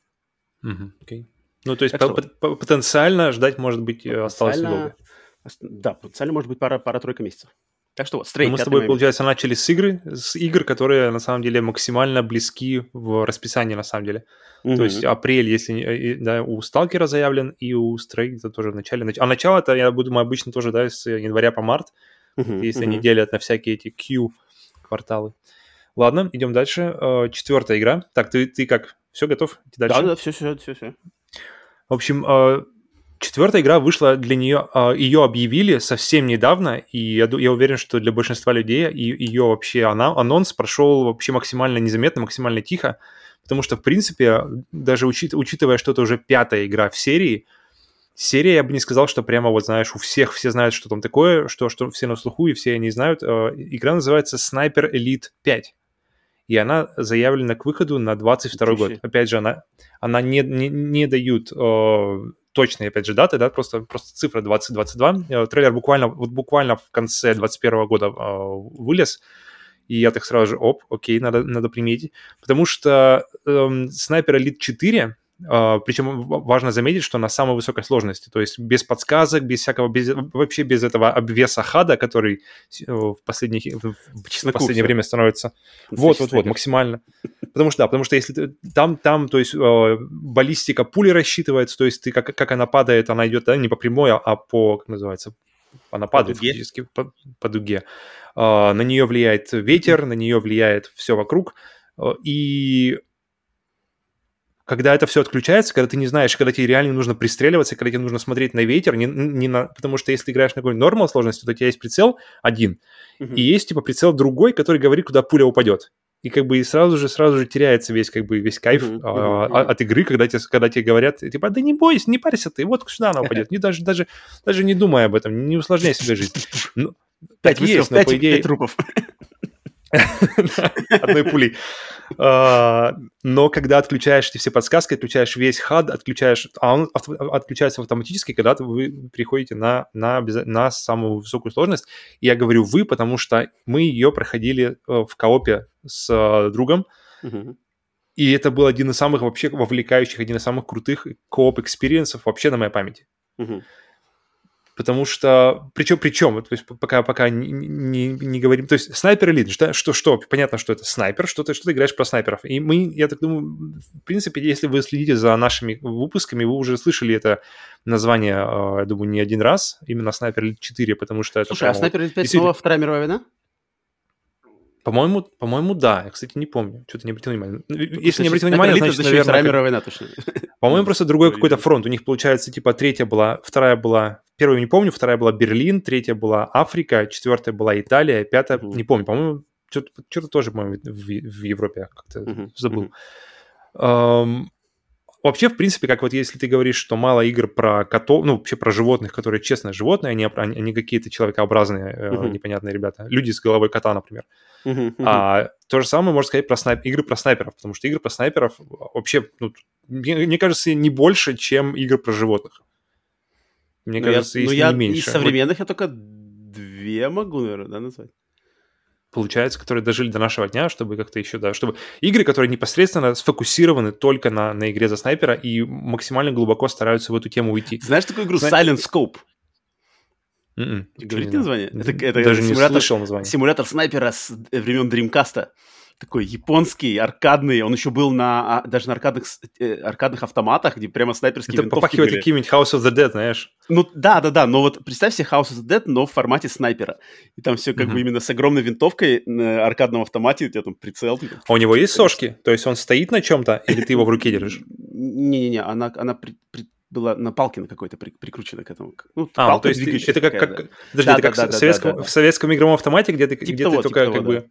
[SPEAKER 2] Угу, okay. Ну, то есть по- по- потенциально ждать, может быть, потенциально... осталось недолго.
[SPEAKER 1] Да, потенциально может быть пара, пара-тройка месяцев. Так что вот, Stray,
[SPEAKER 2] Мы с тобой, момент. получается, начали с игры, с игр, которые на самом деле максимально близки в расписании, на самом деле. Mm-hmm. То есть апрель, если да, у Сталкера заявлен, и у это тоже в начале. А начало это, я думаю, обычно тоже, да, с января по март, mm-hmm. если mm-hmm. они делят на всякие эти Q-кварталы. Ладно, идем дальше. Э, четвертая игра. Так, ты, ты как? Все готов?
[SPEAKER 1] Идти дальше? Да, да, все, все, все, все.
[SPEAKER 2] В общем, э, четвертая игра вышла для нее, э, ее объявили совсем недавно, и я, я уверен, что для большинства людей ее вообще она, анонс прошел вообще максимально незаметно, максимально тихо, потому что, в принципе, даже учит, учитывая, что это уже пятая игра в серии, серия, я бы не сказал, что прямо вот, знаешь, у всех все знают, что там такое, что, что все на слуху, и все они знают. Игра называется Sniper Elite 5 и она заявлена к выходу на 22 год. Опять же, она, она не, не, не дают э, точные, опять же, даты, да, просто, просто цифра 2022. Э, трейлер буквально, вот буквально в конце 2021 года э, вылез, и я так сразу же, оп, окей, надо, надо приметить, потому что э, Sniper Elite 4 Uh, причем важно заметить, что на самой высокой сложности, то есть без подсказок, без всякого, без, вообще без этого обвеса хада, который э, в, последних, в, в последнее время становится... Вот, вот, вот, максимально. Потому что, да, потому что если ты, там, там, то есть э, баллистика пули рассчитывается, то есть ты, как, как она падает, она идет да, не по прямой, а по, как называется, она падает по дуге. фактически по, по дуге. На нее влияет ветер, на нее влияет все вокруг, и когда это все отключается, когда ты не знаешь, когда тебе реально нужно пристреливаться, когда тебе нужно смотреть на ветер, не, не на, потому что если играешь на какой-нибудь нормал сложности, то у тебя есть прицел один, uh-huh. и есть типа прицел другой, который говорит, куда пуля упадет. И как бы и сразу же, сразу же теряется весь как бы весь кайф uh-huh, uh-huh, uh-huh. от игры, когда тебе, когда тебе говорят, типа, да не бойся, не парься ты, вот сюда она упадет. Не, даже, даже, даже не думай об этом, не усложняй себе жизнь. Ну,
[SPEAKER 1] пять есть, но по идее... Пять трупов. <laughs>
[SPEAKER 2] Одной пулей. А, но когда отключаешь эти все подсказки, отключаешь весь HUD, отключаешь, а он отключается автоматически, когда вы приходите на, на, на самую высокую сложность. И я говорю «вы», потому что мы ее проходили э, в коопе с э, другом, и это был один из самых вообще вовлекающих, один из самых крутых co-op experience -ов вообще на моей памяти. Потому что, причем, причем, то есть пока, пока не, не, не говорим, то есть снайпер элит, что, что, что, понятно, что это снайпер, что ты, что ты играешь про снайперов. И мы, я так думаю, в принципе, если вы следите за нашими выпусками, вы уже слышали это название, а, я думаю, не один раз, именно снайпер элит 4, потому что это...
[SPEAKER 1] Слушай, а снайпер элит 5 снова Вторая мировая война?
[SPEAKER 2] По-моему, по-моему, да. Я, кстати, не помню. Что-то не обратил внимания. Ну, если не обратил внимания, значит, наверное...
[SPEAKER 1] Мировая война, точно.
[SPEAKER 2] По-моему, просто другой какой-то фронт. У них, получается, типа, третья была, вторая была Первую не помню, вторая была Берлин, третья была Африка, четвертая была Италия, пятая, не помню, по-моему, что-то, что-то тоже, по-моему, в, в Европе как-то забыл. Um, вообще, в принципе, как вот если ты говоришь, что мало игр про котов, ну, вообще про животных, которые честно животные, они, они, они какие-то человекообразные, uh-huh. непонятные ребята. Люди с головой кота, например. Uh-huh, uh-huh. А то же самое можно сказать про снайп... игры про снайперов, потому что игры про снайперов вообще, ну, мне, мне кажется, не больше, чем игры про животных. Мне ну, кажется, я, если ну, я, не меньше.
[SPEAKER 1] Из современных вот. я только две могу, наверное, да, назвать.
[SPEAKER 2] Получается, которые дожили до нашего дня, чтобы как-то еще, да, чтобы игры, которые непосредственно сфокусированы только на, на игре за снайпера и максимально глубоко стараются в эту тему уйти.
[SPEAKER 1] Знаешь такую игру Зна... Silent Scope?
[SPEAKER 2] Mm-mm,
[SPEAKER 1] Говорите название?
[SPEAKER 2] Это, это Даже симулятор, не слышал название.
[SPEAKER 1] Симулятор снайпера с времен Dreamcast такой японский, аркадный, он еще был на а, даже на аркадных, э, аркадных автоматах, где прямо снайперские
[SPEAKER 2] Это
[SPEAKER 1] винтовки
[SPEAKER 2] попахивает каким-нибудь House of the Dead, знаешь?
[SPEAKER 1] Ну да, да, да, но вот представь себе House of the Dead, но в формате снайпера. И там все как mm-hmm. бы именно с огромной винтовкой на аркадном автомате, у тебя там прицел. Ты,
[SPEAKER 2] а у него есть сошки? То есть он стоит на чем-то, или ты его в руке держишь?
[SPEAKER 1] Не-не-не, она, она при, при, была на палке на какой-то при, прикручена к этому.
[SPEAKER 2] Ну, а, то есть это как, как, да. подожди, да, это как да, в, да, советском, да, да. в советском игровом автомате, где ты, типа где того, ты только типа как того, бы...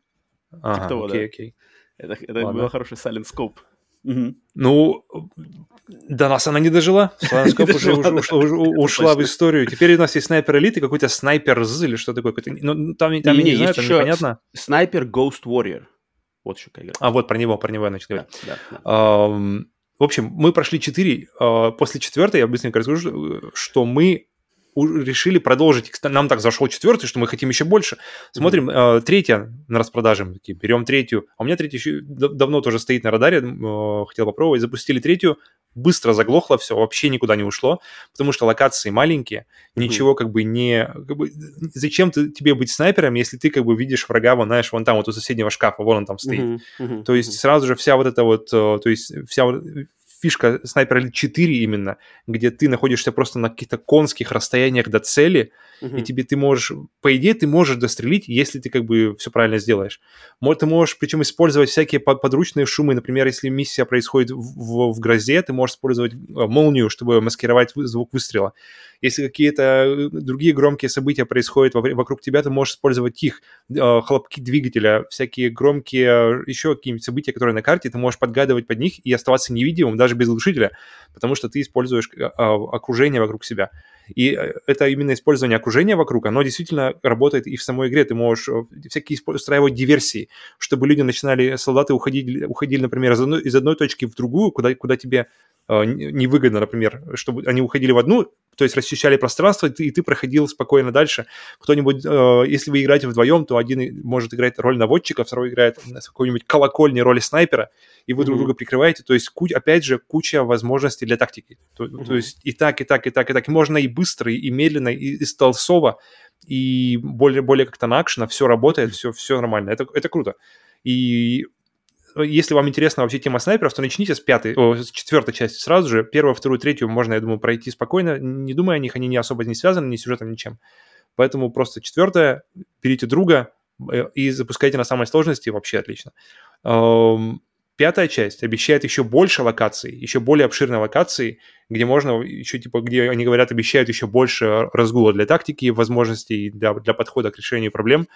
[SPEAKER 1] Да. Ага, типа того, окей, да. окей. Это, это был хороший Silent Scope.
[SPEAKER 2] Угу. Ну, до нас она не дожила. <laughs> Scope уже, ушла, в историю. Теперь у нас есть снайпер элит и какой-то снайпер з или что такое. Ну, там, там не, знаю, непонятно.
[SPEAKER 1] Снайпер Ghost Warrior. Вот еще какая.
[SPEAKER 2] А, вот про него, про него я начал говорить. В общем, мы прошли четыре. Uh, после четвертой я быстренько расскажу, что мы решили продолжить. Нам так зашел четвертый, что мы хотим еще больше. Смотрим, mm-hmm. э, третья на распродаже, мы такие, берем третью. А у меня третья еще давно тоже стоит на радаре, э, хотел попробовать. Запустили третью, быстро заглохло все, вообще никуда не ушло, потому что локации маленькие, mm-hmm. ничего как бы не... Как бы, зачем ты, тебе быть снайпером, если ты как бы видишь врага, вон, знаешь, вон там вот у соседнего шкафа, вон он там стоит. Mm-hmm. Mm-hmm. То есть сразу же вся вот эта вот, э, то есть вся фишка Sniper Elite 4 именно, где ты находишься просто на каких-то конских расстояниях до цели, uh-huh. и тебе ты можешь, по идее, ты можешь дострелить, если ты как бы все правильно сделаешь. Ты можешь причем использовать всякие подручные шумы, например, если миссия происходит в, в, в грозе, ты можешь использовать э, молнию, чтобы маскировать звук выстрела. Если какие-то э, другие громкие события происходят вокруг тебя, ты можешь использовать их, э, хлопки двигателя, всякие громкие еще какие-нибудь события, которые на карте, ты можешь подгадывать под них и оставаться невидимым даже без глушителя, потому что ты используешь э, окружение вокруг себя. И это именно использование окружения вокруг, оно действительно работает и в самой игре. Ты можешь всякие устраивать диверсии, чтобы люди начинали, солдаты уходили, уходили например, из одной, из одной точки в другую, куда, куда тебе Э, невыгодно, например, чтобы они уходили в одну, то есть расчищали пространство, и ты, и ты проходил спокойно дальше. Кто-нибудь, э, если вы играете вдвоем, то один может играть роль наводчика, второй играет какой-нибудь колокольной роли снайпера, и вы mm-hmm. друг друга прикрываете. То есть, опять же, куча возможностей для тактики. То, mm-hmm. то есть и так, и так, и так, и так. Можно и быстро, и медленно, и, и столсово, и более, более как-то на акшена, все работает, все, все нормально. Это, это круто. И если вам интересна вообще тема снайперов, то начните с пятой, о, с четвертой части сразу же. Первую, вторую, третью можно, я думаю, пройти спокойно. Не думая о них, они не особо не связаны ни сюжетом, ничем. Поэтому просто четвертая, берите друга э, и запускайте на самой сложности, вообще отлично. Пятая часть обещает еще больше локаций, еще более обширной локации, где можно еще, типа, где они говорят, обещают еще больше разгула для тактики, возможностей для, для подхода к решению проблем.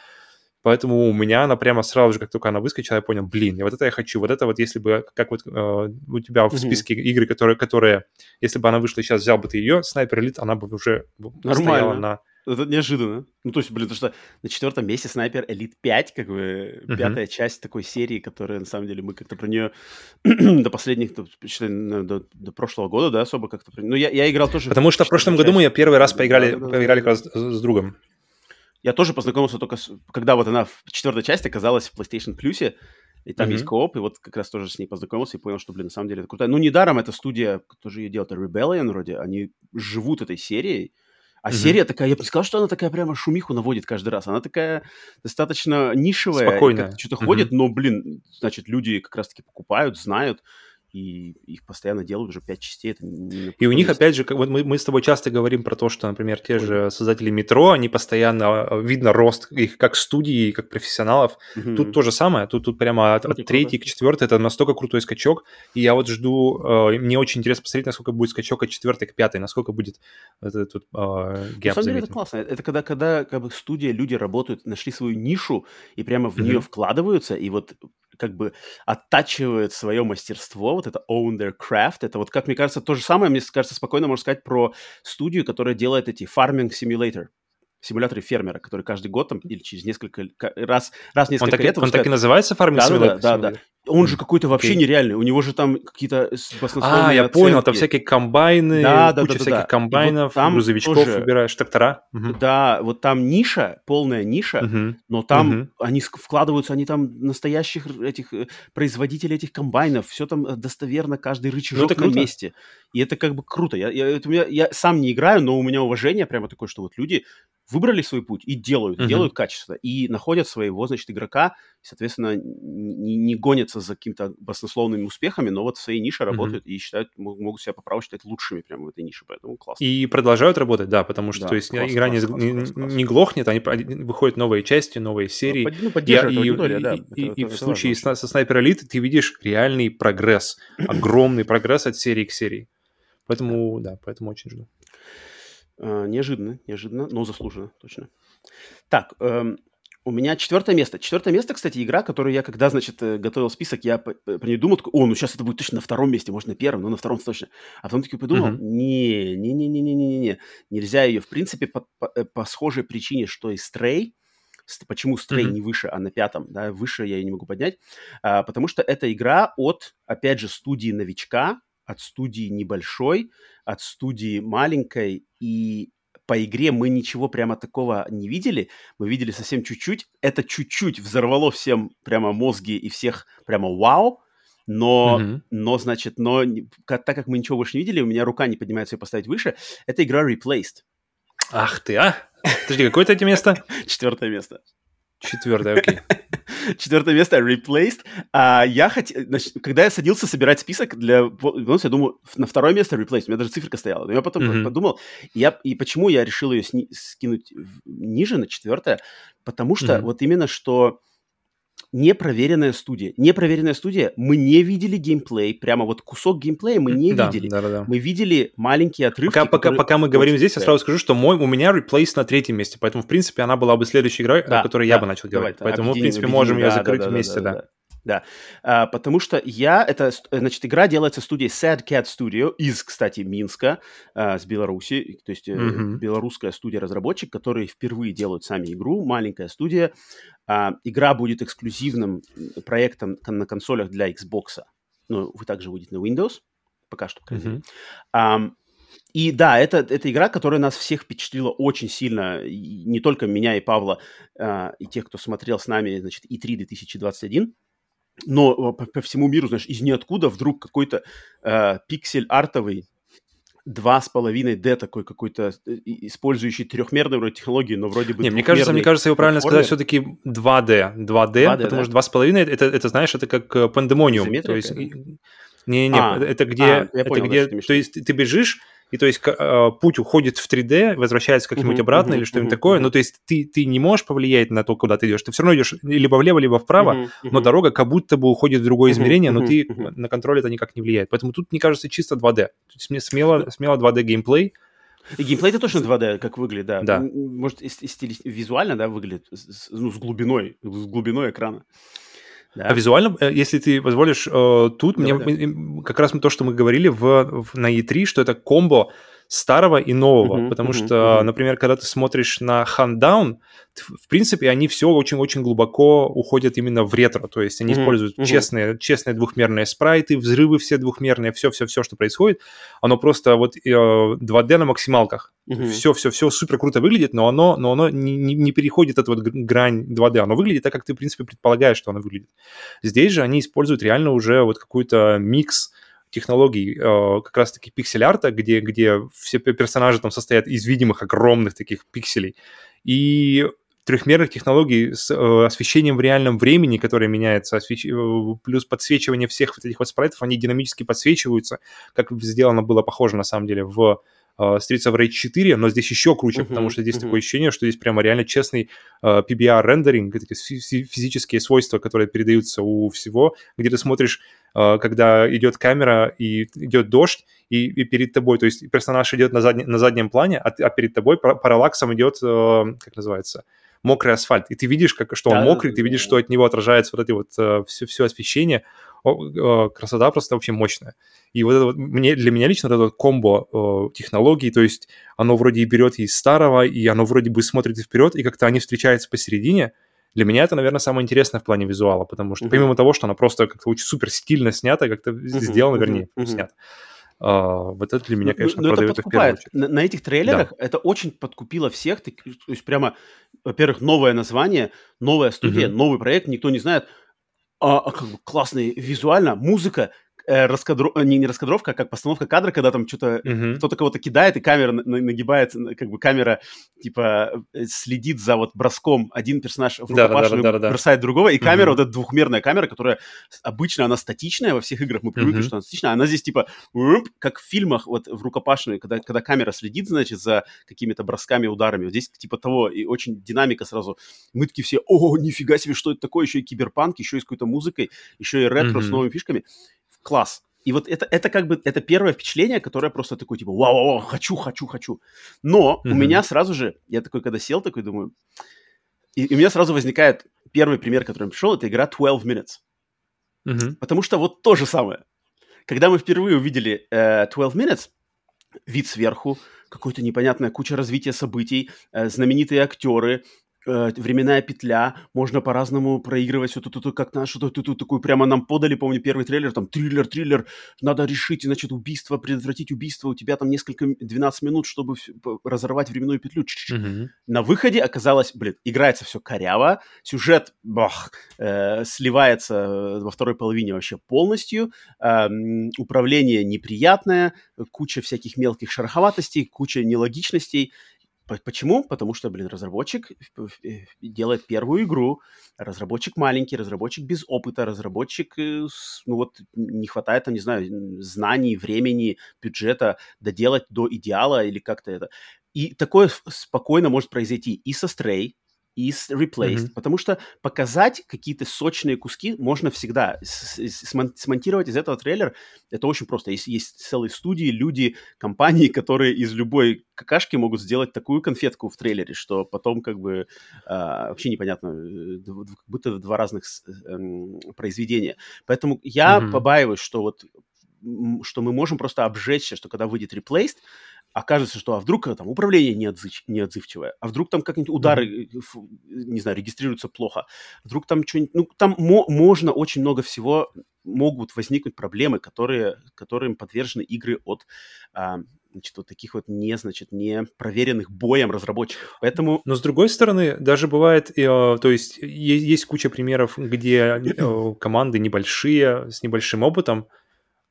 [SPEAKER 2] Поэтому у меня она прямо сразу же, как только она выскочила, я понял, блин, вот это я хочу, вот это вот если бы, как вот э, у тебя в списке mm-hmm. игры, которые, которые, если бы она вышла сейчас, взял бы ты ее, Снайпер Элит, она бы уже
[SPEAKER 1] Нормально. стояла на... Это неожиданно. Ну, то есть, блин, то что на четвертом месте Снайпер Элит 5, как бы uh-huh. пятая часть такой серии, которая, на самом деле, мы как-то про нее <clears throat> до последних, до, до, до прошлого года, да, особо как-то... Ну, я, я играл тоже...
[SPEAKER 2] Потому что в прошлом часть. году мы первый раз поиграли, да, да, поиграли как раз с другом.
[SPEAKER 1] Я тоже познакомился только с... Когда вот она в четвертой части оказалась в PlayStation Plus, и там mm-hmm. есть кооп, и вот как раз тоже с ней познакомился и понял, что, блин, на самом деле это круто. Ну, недаром эта студия, тоже ее делает, Rebellion вроде, они живут этой серией, а mm-hmm. серия такая, я бы не сказал, что она такая прямо шумиху наводит каждый раз. Она такая достаточно нишевая.
[SPEAKER 2] Спокойная.
[SPEAKER 1] Что-то mm-hmm. ходит, но, блин, значит, люди как раз-таки покупают, знают и их постоянно делают уже пять частей. Это
[SPEAKER 2] не и у них, опять же, как, вот мы, мы с тобой часто говорим про то, что, например, те же создатели метро, они постоянно, а, видно рост их как студии, как профессионалов. Угу. Тут то же самое, тут, тут прямо от, от третьей к четвертой это настолько крутой скачок, и я вот жду, э, мне очень интересно посмотреть, насколько будет скачок от четвертой к пятой, насколько будет этот тут э,
[SPEAKER 1] гэп На самом деле это классно, это когда, когда как бы студия, люди работают, нашли свою нишу и прямо в угу. нее вкладываются, и вот как бы оттачивает свое мастерство, вот это own their craft, это вот, как мне кажется, то же самое, мне кажется, спокойно можно сказать про студию, которая делает эти farming simulator симуляторы фермера, который каждый год там или через несколько раз, раз несколько
[SPEAKER 2] он
[SPEAKER 1] лет...
[SPEAKER 2] Так, он так и называется Farming да,
[SPEAKER 1] Simulator? Да, да, да. Он же какой-то вообще okay. нереальный. У него же там какие-то
[SPEAKER 2] А, я оценки. понял, там всякие комбайны, да, да, куча да, да, всяких да. комбайнов, вот там грузовичков тоже, выбираешь, трактора.
[SPEAKER 1] Угу. Да, вот там ниша, полная ниша, угу. но там угу. они вкладываются, они там настоящих этих э, производителей этих комбайнов, все там э, достоверно, каждый рычажок ну, на месте. И это как бы круто. Я, я, это, я, я сам не играю, но у меня уважение прямо такое, что вот люди выбрали свой путь и делают, uh-huh. делают качественно, и находят своего, значит, игрока, и, соответственно, не, не гонятся за какими-то баснословными успехами, но вот в своей нише работают uh-huh. и считают, могут себя по праву считать лучшими прямо в этой нише, поэтому классно.
[SPEAKER 2] И продолжают работать, да, потому что, да, то есть, класс, игра класс, не, класс, класс, не глохнет, они выходят новые части, новые серии. Ну,
[SPEAKER 1] под, ну, и,
[SPEAKER 2] и, да. И, это, и, это, в случае важно. со Снайпер Элит ты видишь реальный прогресс, <clears throat> огромный прогресс от серии к серии. Поэтому, да, поэтому очень жду.
[SPEAKER 1] Uh, неожиданно, неожиданно, но заслуженно, точно. Так, эм, у меня четвертое место. Четвертое место, кстати, игра, которую я, когда, значит, э, готовил список, я про нее думал, такой, о, ну сейчас это будет точно на втором месте, может, на первом, но на втором точно. А потом таки подумал, uh-huh. не, не, не, не, не, не, не, нельзя ее, в принципе, по, по, э, по схожей причине, что и Stray, почему mm-hmm. не выше, а на пятом, да, выше я ее не могу поднять, а, потому что это игра от, опять же, студии новичка, от студии небольшой, от студии маленькой, и по игре мы ничего прямо такого не видели. Мы видели совсем чуть-чуть. Это чуть-чуть взорвало всем прямо мозги и всех прямо вау. Но, mm-hmm. но, значит, но так как мы ничего больше не видели, у меня рука не поднимается ее поставить выше. Это игра Replaced.
[SPEAKER 2] Ах ты, а? Подожди, какое это место? <laughs>
[SPEAKER 1] Четвертое место.
[SPEAKER 2] Четвертое, окей. <laughs>
[SPEAKER 1] Четвертое место Replaced. А я хотел, когда я садился собирать список для я думаю, на второе место Replaced. У меня даже циферка стояла. Но я потом mm-hmm. подумал, я, и почему я решил ее сни, скинуть ниже, на четвертое? Потому что mm-hmm. вот именно что непроверенная студия. Непроверенная студия, мы не видели геймплей, прямо вот кусок геймплея мы не да, видели. Да, да, да. Мы видели маленькие отрывки.
[SPEAKER 2] Пока, пока, пока мы говорим здесь, я сразу скажу, что мой, у меня Replace на третьем месте, поэтому, в принципе, она была бы следующей игрой, да, о которой да, я бы начал. Давай, поэтому, объединим, в принципе, можем да, ее закрыть да, да, вместе, да. да, да.
[SPEAKER 1] Да, а, потому что я, это, значит, игра делается студией Sad Cat Studio из, кстати, Минска, а, с Беларуси, то есть mm-hmm. белорусская студия-разработчик, которые впервые делают сами игру, маленькая студия. А, игра будет эксклюзивным проектом на консолях для Xbox. Ну, вы также выйдете на Windows, пока что. Mm-hmm. А, и да, это, это игра, которая нас всех впечатлила очень сильно, и не только меня и Павла, а, и тех, кто смотрел с нами, значит, E3 2021 но по, по всему миру, знаешь, из ниоткуда вдруг какой-то э, пиксель-артовый 2,5D такой какой-то, э, использующий трехмерную вроде технологии, но вроде бы...
[SPEAKER 2] Не, мне кажется, мне кажется, его правильно сказать все-таки 2D. 2D, 2D потому да? что 2,5 это, это, знаешь, это как пандемониум. То есть... Не-не, а, это где, а, это понял, где, то есть ты бежишь, и то есть э, путь уходит в 3D, возвращается как-нибудь uh-huh, обратно uh-huh, или что-нибудь uh-huh, такое, uh-huh. ну, то есть ты, ты не можешь повлиять на то, куда ты идешь, ты все равно идешь либо влево, либо вправо, uh-huh. но дорога как будто бы уходит в другое uh-huh, измерение, но uh-huh, ты uh-huh. на контроль это никак не влияет. Поэтому тут, мне кажется, чисто 2D. То есть мне смело, смело 2D геймплей,
[SPEAKER 1] и геймплей это точно 2D, как выглядит, да.
[SPEAKER 2] Да.
[SPEAKER 1] Может, стили... визуально, да, выглядит ну, с глубиной, с глубиной экрана.
[SPEAKER 2] Да. А визуально, э, если ты позволишь, э, тут да, мне да. как раз то, что мы говорили в, в, на E3, что это комбо старого и нового, uh-huh, потому uh-huh, что, uh-huh. например, когда ты смотришь на Handdown, в принципе, они все очень-очень глубоко уходят именно в ретро, то есть они uh-huh, используют uh-huh. честные, честные двухмерные спрайты, взрывы все двухмерные, все-все-все, что происходит, оно просто вот 2D э, на максималках, все-все-все uh-huh. супер круто выглядит, но оно, но оно не, не, не переходит эту вот грань 2D, оно выглядит так, как ты, в принципе, предполагаешь, что оно выглядит. Здесь же они используют реально уже вот какой-то микс технологий э, как раз-таки пиксель-арта, где, где все персонажи там состоят из видимых огромных таких пикселей, и трехмерных технологий с э, освещением в реальном времени, которое меняется, освещ... Э, плюс подсвечивание всех вот этих вот спрайтов, они динамически подсвечиваются, как сделано было похоже на самом деле в Streets of Rage 4, но здесь еще круче, uh-huh, потому что здесь uh-huh. такое ощущение, что здесь прямо реально честный uh, PBR-рендеринг, физические свойства, которые передаются у всего, где ты смотришь, uh, когда идет камера и идет дождь, и, и перед тобой, то есть персонаж идет на, задне, на заднем плане, а, а перед тобой параллаксом идет, uh, как называется, мокрый асфальт, и ты видишь, как, что он да, мокрый, ты видишь, что от него отражается вот это вот все, все освещение, красота просто вообще мощная. И вот это вот, мне, для меня лично это вот комбо о, технологий, то есть оно вроде и берет из старого, и оно вроде бы смотрит и вперед, и как-то они встречаются посередине, для меня это, наверное, самое интересное в плане визуала, потому что uh-huh. помимо того, что оно просто как-то очень супер стильно снято, как-то uh-huh. сделано, вернее, uh-huh. снято. Uh, вот это для меня, конечно,
[SPEAKER 1] но, но продает это подкупает. в первую очередь. На, на этих трейлерах да. это очень подкупило всех. То есть прямо, во-первых, новое название, новая студия, uh-huh. новый проект, никто не знает а, а, как бы классный визуально, музыка, э, раскадро... не, не раскадровка, а как постановка кадра, когда там что-то uh-huh. кто-то кого-то кидает, и камера на- нагибает, как бы камера типа э, следит за вот броском. Один персонаж в рукопашную да, да, да, бросает другого, и камера, uh-huh. вот эта двухмерная камера, которая обычно она статичная во всех играх, мы привыкли, uh-huh. что она статичная, она здесь типа как в фильмах вот в рукопашную, когда, когда камера следит, значит, за какими-то бросками, ударами. Вот здесь типа того, и очень динамика сразу. Мы такие все, о, нифига себе, что это такое, еще и киберпанк, еще и с какой-то музыкой, еще и ретро uh-huh. с новыми фишками класс. И вот это, это как бы, это первое впечатление, которое просто такое, типа, вау, вау, вау хочу, хочу, хочу. Но mm-hmm. у меня сразу же, я такой, когда сел, такой думаю, и, и у меня сразу возникает первый пример, который пришел, это игра 12 Minutes. Mm-hmm. Потому что вот то же самое. Когда мы впервые увидели э, 12 Minutes, вид сверху, какая-то непонятная куча развития событий, э, знаменитые актеры, э, временная петля, можно по-разному проигрывать все тут, как нашу, тут, тут, такую прямо нам подали, помню, первый трейлер, там, триллер, триллер, надо решить, значит, убийство, предотвратить убийство, у тебя там несколько, 12 минут, чтобы разорвать временную петлю. На выходе оказалось, блин, играется все коряво, сюжет, бах, э, сливается э, во второй половине вообще полностью, э, управление неприятное, куча всяких мелких шероховатостей, куча нелогичностей, Почему? Потому что, блин, разработчик делает первую игру, разработчик маленький, разработчик без опыта, разработчик, э, ну вот, не хватает, там, не знаю, знаний, времени, бюджета доделать до идеала или как-то это. И такое спокойно может произойти и со Stray, is replaced, mm-hmm. потому что показать какие-то сочные куски можно всегда. Смонтировать из этого трейлер это очень просто. Есть, есть целые студии, люди, компании, <laughs> которые из любой какашки могут сделать такую конфетку в трейлере, что потом как бы а, вообще непонятно, э, как будто два разных э, произведения. Поэтому я mm-hmm. побаиваюсь, что вот что мы можем просто обжечься, что когда выйдет Replaced, окажется, что а вдруг э, там управление неотзыв, неотзывчивое, а вдруг там как-нибудь удары, mm-hmm. не знаю, регистрируются плохо, вдруг там что-нибудь, ну, там мо- можно очень много всего, могут возникнуть проблемы, которые, которым подвержены игры от а, значит, вот таких вот не, значит, не проверенных боем разработчиков. Поэтому...
[SPEAKER 2] Но с другой стороны, даже бывает, э, то есть есть куча примеров, где э, <laughs> команды небольшие, с небольшим опытом,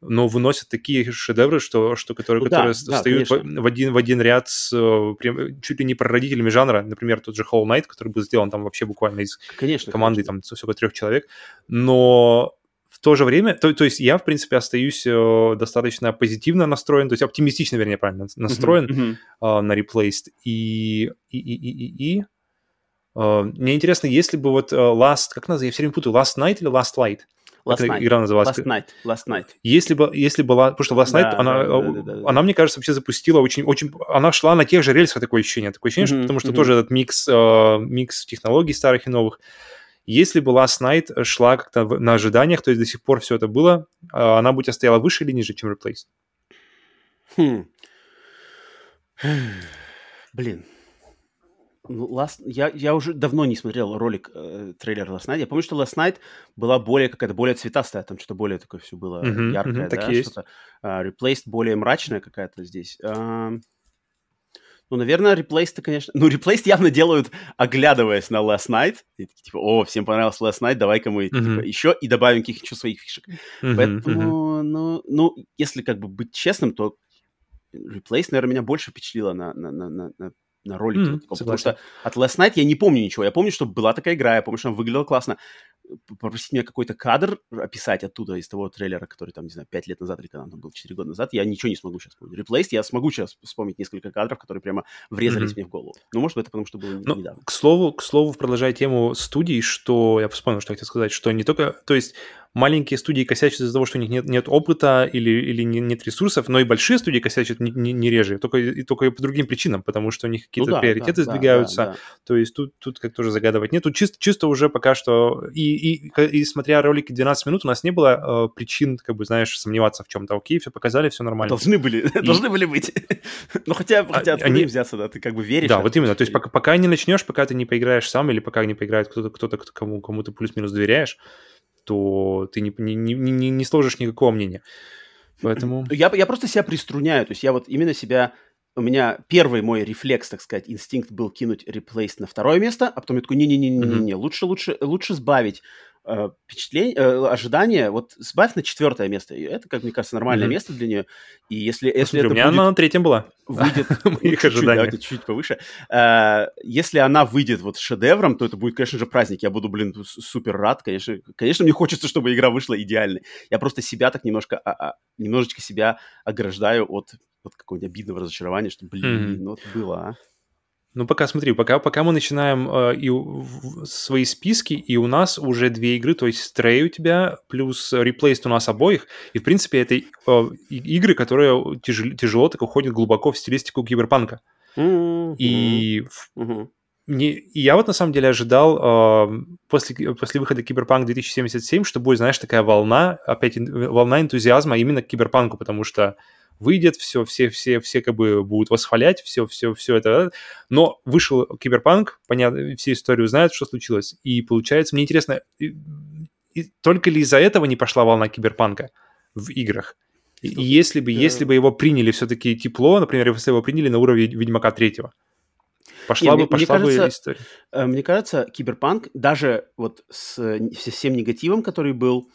[SPEAKER 2] но выносят такие шедевры, что, что которые, ну, которые да, встают да, в, в, один, в один ряд с э, прям, чуть ли не прародителями жанра. Например, тот же Hollow Knight, который был сделан там вообще буквально из
[SPEAKER 1] конечно,
[SPEAKER 2] команды
[SPEAKER 1] конечно.
[SPEAKER 2] там всего трех человек. Но в то же время, то, то есть я, в принципе, остаюсь э, достаточно позитивно настроен, то есть оптимистично, вернее, правильно, настроен uh-huh, uh-huh. Э, на Replaced. И, и, и, и, и э, мне интересно, если бы вот э, Last, как называется, я все время путаю, Last Night или Last Light?
[SPEAKER 1] Last night.
[SPEAKER 2] игра называлась?
[SPEAKER 1] Last Night. Last Night.
[SPEAKER 2] Если бы, если была, потому что Last Night, да, она, да, да, да, да, она, мне кажется, вообще запустила очень, очень, она шла на тех же рельсах, такое ощущение, такое ощущение, mm-hmm, что, потому что mm-hmm. тоже этот микс, э, микс технологий старых и новых. Если бы Last Night шла как-то на ожиданиях, то есть до сих пор все это было, а, она бы у тебя стояла выше или ниже, чем Replace?
[SPEAKER 1] Хм. Блин. Ну, Last... я, я уже давно не смотрел ролик, э, трейлер Last Night. Я помню, что Last Night была более какая-то более цветастая, там что-то более такое все было uh-huh, яркое, uh-huh, да, что-то. Uh, Replaced более мрачная какая-то здесь. Uh, ну, наверное, Replaced, конечно... Ну, Replaced явно делают, оглядываясь на Last Night. И такие, типа, о, всем понравился Last Night, давай-ка мы, mm-hmm. типа, еще и добавим каких-то своих фишек. Mm-hmm. Поэтому, ну, ну, если как бы быть честным, то Replaced, наверное, меня больше впечатлило на, на, на, на, на ролике. Mm, потому что от Last Night я не помню ничего. Я помню, что была такая игра, я помню, что она выглядела классно попросить меня какой-то кадр описать оттуда, из того трейлера, который там, не знаю, 5 лет назад или когда он был, 4 года назад, я ничего не смогу сейчас вспомнить. Replaced я смогу сейчас вспомнить несколько кадров, которые прямо врезались mm-hmm. мне в голову. Ну, может быть, это потому, что было ну, недавно.
[SPEAKER 2] К слову, к слову, продолжая тему студий, что я вспомнил, что я хотел сказать, что не только, то есть маленькие студии косячат из-за того, что у них нет, нет опыта или, или нет ресурсов, но и большие студии косячат не, не, не реже, только, и, только и по другим причинам, потому что у них какие-то ну, да, приоритеты да, сдвигаются, да, да, да. то есть тут, тут как тоже загадывать нет, тут чисто, чисто уже пока что, и, и, и смотря ролики 12 минут, у нас не было э, причин, как бы, знаешь, сомневаться в чем-то, окей, все показали, все нормально.
[SPEAKER 1] Должны были, <laughs> и... должны были быть. <laughs> ну, хотя, хотя откуда они... взяться, да, ты как бы веришь.
[SPEAKER 2] Да, вот именно, то есть пока, пока не начнешь, пока ты не поиграешь сам или пока не поиграет кто-то, кто-то кому, кому ты плюс-минус доверяешь, то ты не, не, не, не, сложишь никакого мнения. Поэтому...
[SPEAKER 1] Я, я просто себя приструняю, то есть я вот именно себя... У меня первый мой рефлекс, так сказать, инстинкт был кинуть реплейс на второе место, а потом я такой, не-не-не-не-не, лучше, лучше, лучше сбавить впечатление, э, ожидание, вот сбавь на четвертое место. И это, как мне кажется, нормальное mm-hmm. место для нее. И если, если
[SPEAKER 2] это у меня будет, она на третьем была.
[SPEAKER 1] Выйдет <laughs> моих ожиданий. Чуть-чуть повыше. Э, если она выйдет вот шедевром, то это будет, конечно же, праздник. Я буду, блин, супер рад. Конечно, конечно, мне хочется, чтобы игра вышла идеальной. Я просто себя так немножко, а, а, немножечко себя ограждаю от, от какого-нибудь обидного разочарования, что, блин, mm-hmm. ну вот было, а.
[SPEAKER 2] Ну, пока смотри, пока, пока мы начинаем э, и в, свои списки, и у нас уже две игры, то есть Stray у тебя, плюс Replaced у нас обоих, и, в принципе, это э, игры, которые тяжело, тяжело так уходят глубоко в стилистику киберпанка. Mm-hmm. И mm-hmm. Не, и я вот на самом деле ожидал э, после, после выхода Киберпанк 2077, что будет, знаешь, такая волна, опять волна энтузиазма именно к Киберпанку, потому что выйдет, все, все, все, все как бы будут восхвалять, все, все, все это. Но вышел Киберпанк, понятно, все историю знают, что случилось. И получается, мне интересно, и, и только ли из-за этого не пошла волна Киберпанка в играх? И если бы, если бы его приняли все-таки тепло, например, если бы его приняли на уровне Ведьмака третьего, пошла Не, бы, пошла мне кажется, бы история.
[SPEAKER 1] Э, мне кажется, Киберпанк, даже вот с, с всем негативом, который был,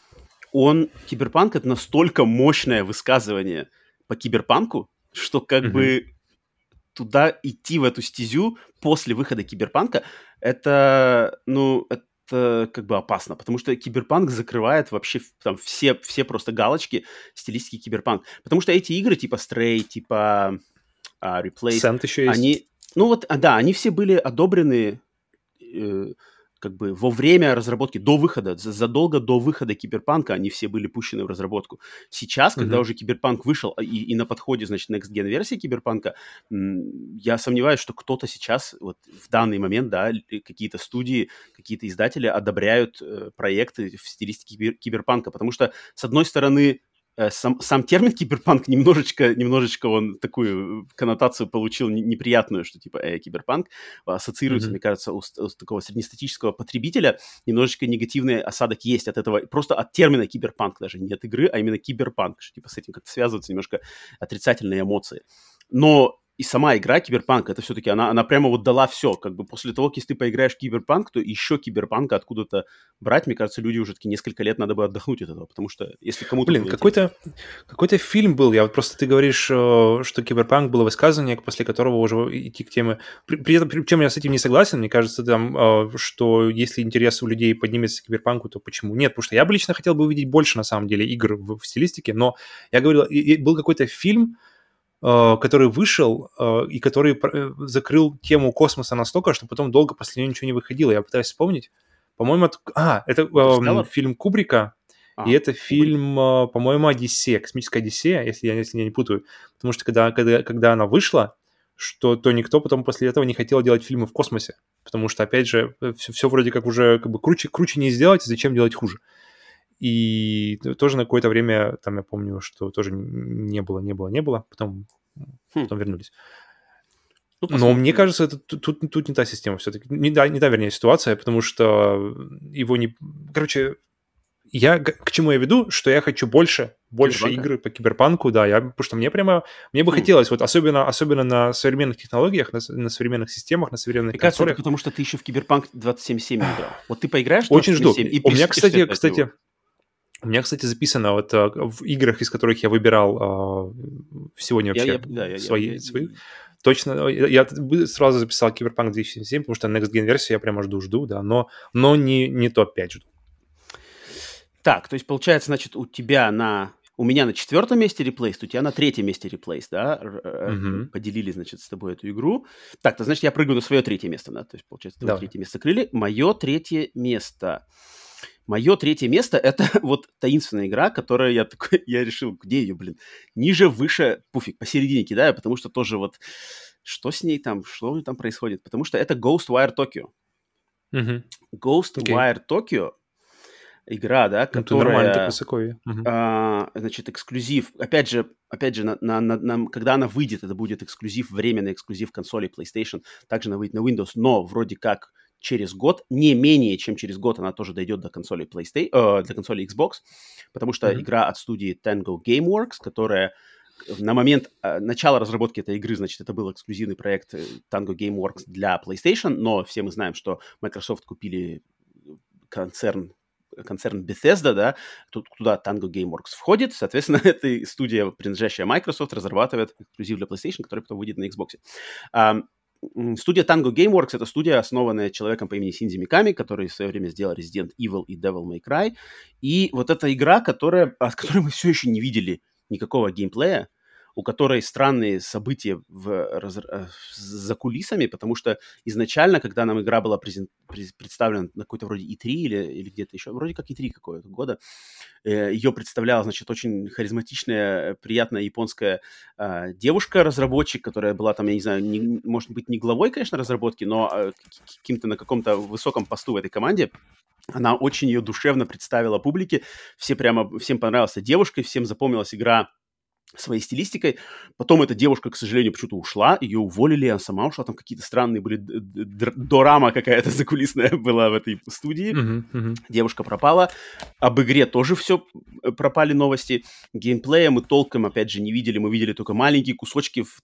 [SPEAKER 1] он, Киберпанк, это настолько мощное высказывание – по киберпанку, что как mm-hmm. бы туда идти в эту стезю после выхода киберпанка, это, ну, это как бы опасно, потому что киберпанк закрывает вообще там все, все просто галочки стилистики киберпанк. Потому что эти игры типа Stray, типа uh, Replace, еще есть. они, ну вот, а, да, они все были одобрены э, как бы во время разработки, до выхода, задолго до выхода Киберпанка они все были пущены в разработку. Сейчас, mm-hmm. когда уже Киберпанк вышел а, и, и на подходе, значит, Next Gen версии Киберпанка, я сомневаюсь, что кто-то сейчас, вот в данный момент, да, какие-то студии, какие-то издатели одобряют э, проекты в стилистике кибер, Киберпанка, потому что, с одной стороны, Э, сам, сам термин киберпанк <laughs> немножечко, немножечко он такую коннотацию получил неприятную, что типа э, киберпанк ассоциируется, mm-hmm. мне кажется, у, у такого среднестатического потребителя немножечко негативный осадок есть от этого, просто от термина киберпанк даже, не от игры, а именно киберпанк, что типа с этим как-то связываются немножко отрицательные эмоции. Но и сама игра Киберпанк, это все-таки она, она прямо вот дала все. Как бы после того, если ты поиграешь в Киберпанк, то еще Киберпанка откуда-то брать, мне кажется, люди уже таки несколько лет надо бы отдохнуть от этого, потому что если кому-то...
[SPEAKER 2] Блин, какой-то какой фильм был, я вот просто ты говоришь, э, что Киберпанк было высказывание, после которого уже идти к теме... При, при этом, причем я с этим не согласен, мне кажется, там, э, что если интерес у людей поднимется к Киберпанку, то почему нет? Потому что я бы лично хотел бы увидеть больше, на самом деле, игр в, в стилистике, но я говорил, был какой-то фильм, который вышел э, и который э, закрыл тему космоса настолько, что потом долго после него ничего не выходило. Я пытаюсь вспомнить. По-моему, это... А, это э, фильм Кубрика, а, и это фильм, по-моему, «Одиссея», «Космическая Одиссея», если я, если я не путаю. Потому что когда, когда, когда она вышла, что то никто потом после этого не хотел делать фильмы в космосе. Потому что, опять же, все, все вроде как уже как бы круче, круче не сделать, зачем делать хуже. И тоже на какое-то время, там я помню, что тоже не было, не было, не было, потом, хм. потом вернулись. Ну, Но мне кажется, это тут, тут не та система все-таки. Не, да, не та, вернее, ситуация, потому что его не... Короче, я к чему я веду, что я хочу больше, больше Киберпанка? игры по киберпанку, да, я, потому что мне прямо, мне бы хм. хотелось, вот особенно, особенно на современных технологиях, на, на современных системах, на современных
[SPEAKER 1] Мне кажется, это потому что ты еще в Киберпанк 27.7 играл. Вот ты поиграешь
[SPEAKER 2] Очень жду. И У меня, кстати, кстати, у меня, кстати, записано вот а, в играх, из которых я выбирал а, сегодня вообще я, я, да, я, свои, я, свои. Точно, я сразу записал Cyberpunk 2077, потому что Next Gen версию я прямо жду-жду, да, но, но не, не топ-5 жду.
[SPEAKER 1] Так, то есть получается, значит, у тебя на... У меня на четвертом месте реплейс, у тебя на третьем месте реплейс, да? Mm-hmm. Поделили, значит, с тобой эту игру. Так, то значит, я прыгаю на свое третье место, да? То есть, получается, твое третье место закрыли. Мое третье место. Мое третье место — это <laughs> вот таинственная игра, которая я такой, я решил, где ее, блин? Ниже, выше, пуфик, посередине кидаю, потому что тоже вот что с ней там, что там происходит? Потому что это Ghostwire Tokyo.
[SPEAKER 2] Uh-huh.
[SPEAKER 1] Ghostwire okay. Tokyo игра, да, ну, которая, ну, а, значит, эксклюзив. Опять же, опять же, на, на, на, когда она выйдет, это будет эксклюзив, временный эксклюзив консоли PlayStation, также она выйдет на Windows, но вроде как через год, не менее чем через год она тоже дойдет до консоли PlayStation, э, до консоли Xbox, потому что mm-hmm. игра от студии Tango Gameworks, которая на момент э, начала разработки этой игры, значит, это был эксклюзивный проект э, Tango Gameworks для PlayStation, но все мы знаем, что Microsoft купили концерн концерн Bethesda, да, тут туда Tango Gameworks входит, соответственно, <laughs> эта студия, принадлежащая Microsoft, разрабатывает эксклюзив для PlayStation, который потом выйдет на Xbox. Студия Tango Gameworks — это студия, основанная человеком по имени Синзи Миками, который в свое время сделал Resident Evil и Devil May Cry. И вот эта игра, которая, от которой мы все еще не видели никакого геймплея, у которой странные события в, раз, э, за кулисами, потому что изначально, когда нам игра была презент, представлена на какой-то вроде E3 или, или где-то еще, вроде как E3 какого-то года, э, ее представляла, значит, очень харизматичная, приятная японская э, девушка-разработчик, которая была там, я не знаю, не, может быть, не главой, конечно, разработки, но э, каким-то на каком-то высоком посту в этой команде. Она очень ее душевно представила публике. Все прямо, всем понравилась девушка, всем запомнилась игра своей стилистикой. Потом эта девушка, к сожалению, почему-то ушла, ее уволили, она сама ушла, там какие-то странные были, дорама какая-то <laughs> закулисная была в этой студии. Uh-huh, uh-huh. Девушка пропала. Об игре тоже все э, пропали новости. Геймплея мы толком, опять же, не видели, мы видели только маленькие кусочки, в,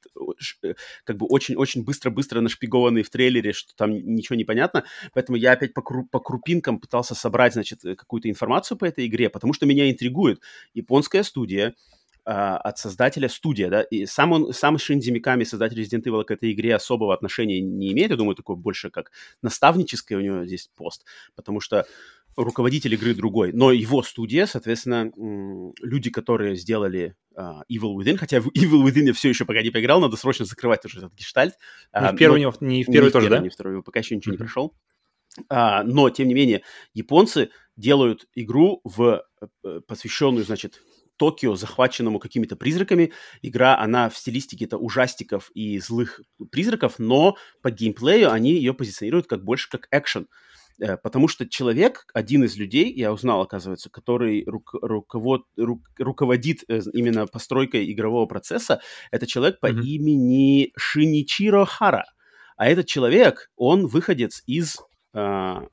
[SPEAKER 1] э, как бы очень-очень быстро-быстро нашпигованные в трейлере, что там ничего не понятно. Поэтому я опять по, кру- по крупинкам пытался собрать, значит, э, какую-то информацию по этой игре, потому что меня интригует. Японская студия, от создателя студия, да, и сам он, сам Шинзи Миками, создатель Resident Evil, к этой игре особого отношения не имеет, я думаю, такое больше как наставническое у него здесь пост, потому что руководитель игры другой, но его студия, соответственно, люди, которые сделали uh, Evil Within, хотя в Evil Within я все еще пока не поиграл, надо срочно закрывать уже этот гештальт.
[SPEAKER 2] Не в первый, но, не в первый тоже, первый, да?
[SPEAKER 1] Не в второй, пока еще ничего mm-hmm. не прошел. Uh, но, тем не менее, японцы делают игру, в, э, посвященную, значит, Токио, захваченному какими-то призраками. Игра, она в стилистике это ужастиков и злых призраков, но по геймплею они ее позиционируют как больше как экшен. Э, потому что человек, один из людей, я узнал, оказывается, который рук, руковод, рук, руководит э, именно постройкой игрового процесса, это человек по mm-hmm. имени Шиничиро Хара. А этот человек, он выходец из а,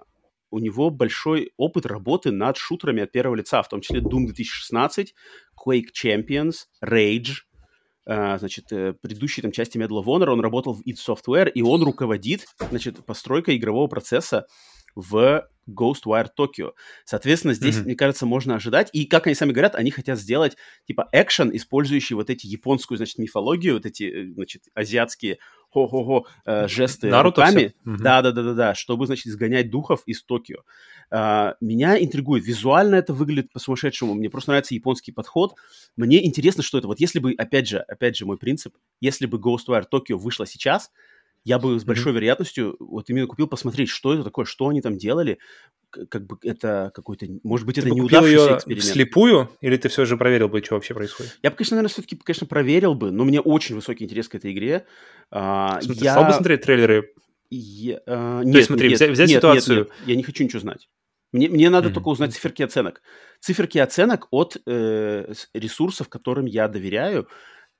[SPEAKER 1] у него большой опыт работы над шутерами от первого лица, в том числе Doom 2016, Quake Champions, Rage, а, значит, э, предыдущей там части Medal of Honor, он работал в id Software, и он руководит, значит, постройкой игрового процесса в Ghostwire Tokyo. Соответственно, здесь, mm-hmm. мне кажется, можно ожидать. И, как они сами говорят, они хотят сделать, типа, экшен, использующий вот эти японскую, значит, мифологию, вот эти, э, значит, азиатские хо-хо-хо э, жесты
[SPEAKER 2] Наруто
[SPEAKER 1] руками. Да-да-да-да-да, чтобы, значит, изгонять духов из Токио. Uh, меня интригует. Визуально это выглядит по-сумасшедшему. Мне просто нравится японский подход. Мне интересно, что это. Вот если бы, опять же, опять же, мой принцип, если бы Ghostwire Tokyo вышла сейчас, я бы с большой mm-hmm. вероятностью вот именно купил посмотреть, что это такое, что они там делали, как бы это какой-то, может быть, ты это неудавшийся эксперимент.
[SPEAKER 2] вслепую, или ты все же проверил бы, что вообще происходит?
[SPEAKER 1] Я бы, конечно, наверное, все-таки, конечно, проверил бы, но мне очень высокий интерес к этой игре.
[SPEAKER 2] А, смысле, я... стал бы смотреть трейлеры?
[SPEAKER 1] Я, а, нет, То есть,
[SPEAKER 2] смотри,
[SPEAKER 1] нет,
[SPEAKER 2] взять, взять
[SPEAKER 1] нет,
[SPEAKER 2] ситуацию...
[SPEAKER 1] Нет, нет, я не хочу ничего знать. Мне, мне надо mm-hmm. только узнать циферки оценок. Циферки оценок от э, ресурсов, которым я доверяю,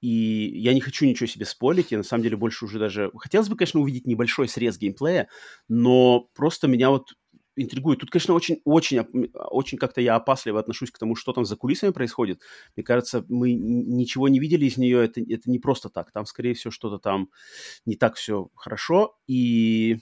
[SPEAKER 1] и я не хочу ничего себе спорить, я на самом деле больше уже даже... Хотелось бы, конечно, увидеть небольшой срез геймплея, но просто меня вот интригует. Тут, конечно, очень-очень очень как-то я опасливо отношусь к тому, что там за кулисами происходит. Мне кажется, мы ничего не видели из нее, это, это не просто так. Там, скорее всего, что-то там не так все хорошо. И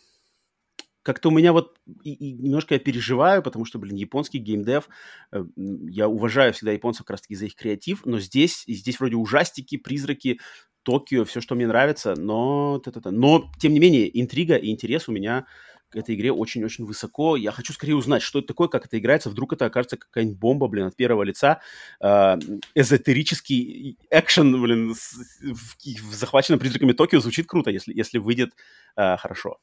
[SPEAKER 1] как-то у меня вот и, и немножко я переживаю, потому что, блин, японский геймдев, э, я уважаю всегда японцев как раз-таки за их креатив, но здесь, здесь вроде ужастики, призраки, Токио, все, что мне нравится, но, но тем не менее, интрига и интерес у меня к этой игре очень-очень высоко. Я хочу скорее узнать, что это такое, как это играется. Вдруг это окажется какая-нибудь бомба, блин, от первого лица. Э, эзотерический экшен, блин, в, в захваченном призраками Токио звучит круто, если, если выйдет э, хорошо.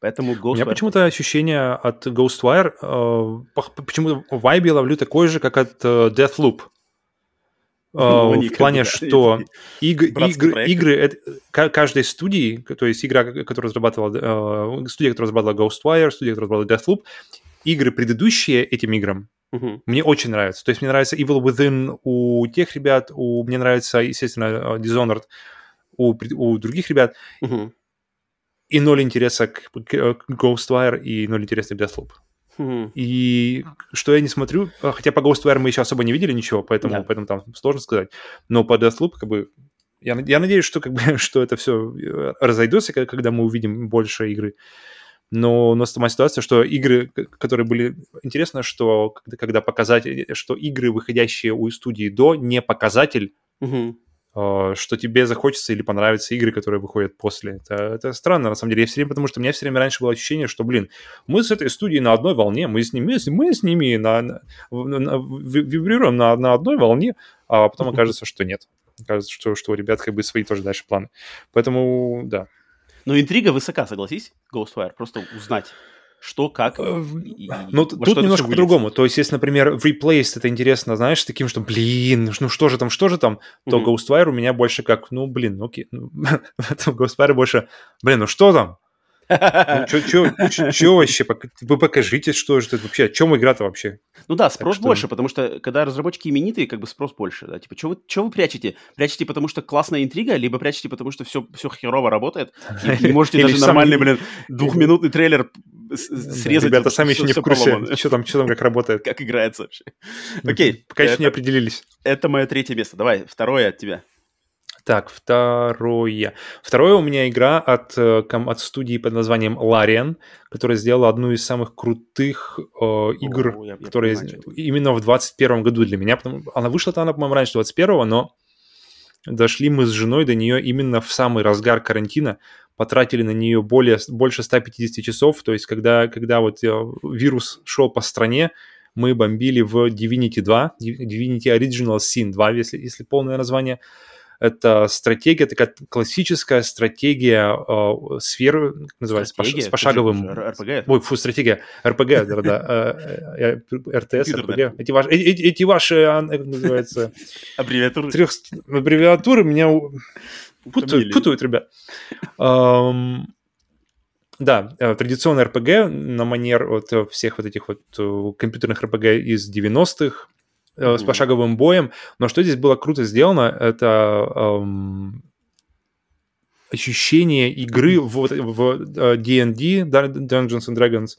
[SPEAKER 1] Поэтому
[SPEAKER 2] Ghostwire... У меня почему-то ощущение от Ghostwire, э, почему-то вайбе ловлю такой же, как от э, Deathloop. Э, <laughs> ну, в плане, что иг, игры, игры это, каждой студии, то есть игра, которую разрабатывала, э, студия, которая разрабатывала Ghostwire, студия, которая разрабатывала Deathloop, игры, предыдущие этим играм, uh-huh. мне очень нравятся. То есть мне нравится Evil Within у тех ребят, у, мне нравится, естественно, э, Dishonored у, у других ребят. Uh-huh и ноль интереса к, к Ghostwire, и ноль интереса к Deathloop. Mm-hmm. И что я не смотрю, а, хотя по Ghostwire мы еще особо не видели ничего, поэтому, yeah. поэтому там сложно сказать. Но по Deathloop, как бы, я, я надеюсь, что, как бы, <laughs> что это все э, разойдется, когда мы увидим больше игры. Но у нас сама ситуация, что игры, которые были... Интересно, что когда, показать, что игры, выходящие у студии до, не показатель Э, что тебе захочется или понравятся игры, которые выходят после. Это, это странно, на самом деле. Я все время, потому что у меня все время раньше было ощущение, что, блин, мы с этой студией на одной волне, мы с ними, мы с ними на, на, на, вибрируем на, на одной волне, а потом <laughs> окажется, что нет. Кажется, что, что у ребят как бы свои тоже дальше планы. Поэтому, да.
[SPEAKER 1] Но интрига высока, согласись, Ghostwire, просто узнать что, как. Э,
[SPEAKER 2] и, ну, тут немножко по-другому. То есть, если, например, в Replaced это интересно, знаешь, таким, что, блин, ну что же там, что же там, то mm-hmm. Ghostwire у меня больше как, ну, блин, ну окей. Ну, <laughs> Ghostwire больше, блин, ну что там? Ну, что вообще? Вы покажите, что же это вообще, о чем игра-то вообще?
[SPEAKER 1] Ну да, спрос больше, потому что когда разработчики именитые, как бы спрос больше, да, типа, что вы, вы прячете? Прячете, потому что классная интрига, либо прячете, потому что все, все херово работает, и не можете <laughs> даже нормальный, блин, двухминутный трейлер срезать.
[SPEAKER 2] Ребята сами еще не в курсе, что <laughs> там, что там, как работает.
[SPEAKER 1] Как играется вообще. Окей.
[SPEAKER 2] Пока еще не определились.
[SPEAKER 1] Это мое третье место. Давай, второе от тебя.
[SPEAKER 2] Так, второе. Второе у меня игра от, э, от студии под названием Larian, которая сделала одну из самых крутых э, игр, О, я, которые я понимаю, именно в 2021 году для меня. Потому, она вышла-то она, по-моему, раньше 21 но дошли мы с женой до нее именно в самый разгар карантина, потратили на нее более, больше 150 часов, то есть когда, когда вот э, вирус шел по стране, мы бомбили в Divinity 2, Divinity Original Sin 2, если, если полное название, это стратегия, такая классическая стратегия э, сферы, как называется, стратегия? с пошаговым... РПГ? Ой, фу, стратегия, РПГ, да-да, <laughs> РТС, РПГ. Эти ваши, эти ваши, как называется... <laughs>
[SPEAKER 1] Аббревиатуры.
[SPEAKER 2] Трех... Аббревиатуры меня путают, путают ребят. Да, э, традиционный РПГ на манер вот всех вот этих вот э, компьютерных РПГ из 90-х, mm-hmm. с пошаговым боем. Но что здесь было круто сделано, это эм, ощущение игры в, в D&D, Dungeons and Dragons,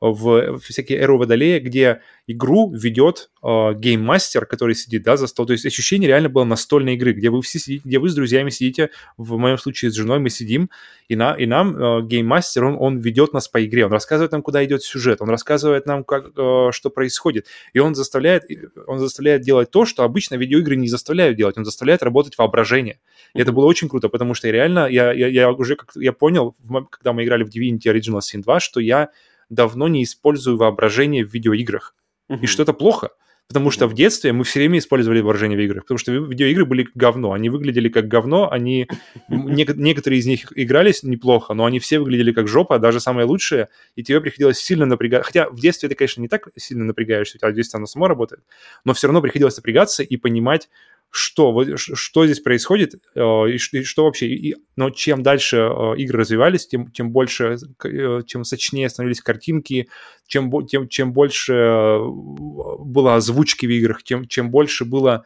[SPEAKER 2] в всякие эру водолея, где игру ведет э, гейммастер, который сидит, да, за стол. То есть ощущение реально было настольной игры, где вы все сидите, где вы с друзьями сидите, в моем случае с женой мы сидим, и, на, и нам э, гейммастер, он, он ведет нас по игре, он рассказывает нам, куда идет сюжет, он рассказывает нам, как, э, что происходит, и он заставляет, он заставляет делать то, что обычно видеоигры не заставляют делать, он заставляет работать воображение. И это было очень круто, потому что реально, я, я, я уже как я понял, когда мы играли в Divinity Original Sin 2, что я давно не использую воображение в видеоиграх. Uh-huh. И что это плохо. Потому что в детстве мы все время использовали воображение в играх, потому что видеоигры были говно, они выглядели как говно, они <laughs> некоторые из них игрались неплохо, но они все выглядели как жопа, даже самые лучшие, и тебе приходилось сильно напрягаться. Хотя в детстве ты, конечно, не так сильно напрягаешься, у тебя в детстве оно само работает, но все равно приходилось напрягаться и понимать, что, вот, что здесь происходит, э, и, что вообще. Но чем дальше э, игры развивались, тем, тем больше, э, чем сочнее становились картинки, чем, тем, чем больше было озвучки в играх, тем, чем больше было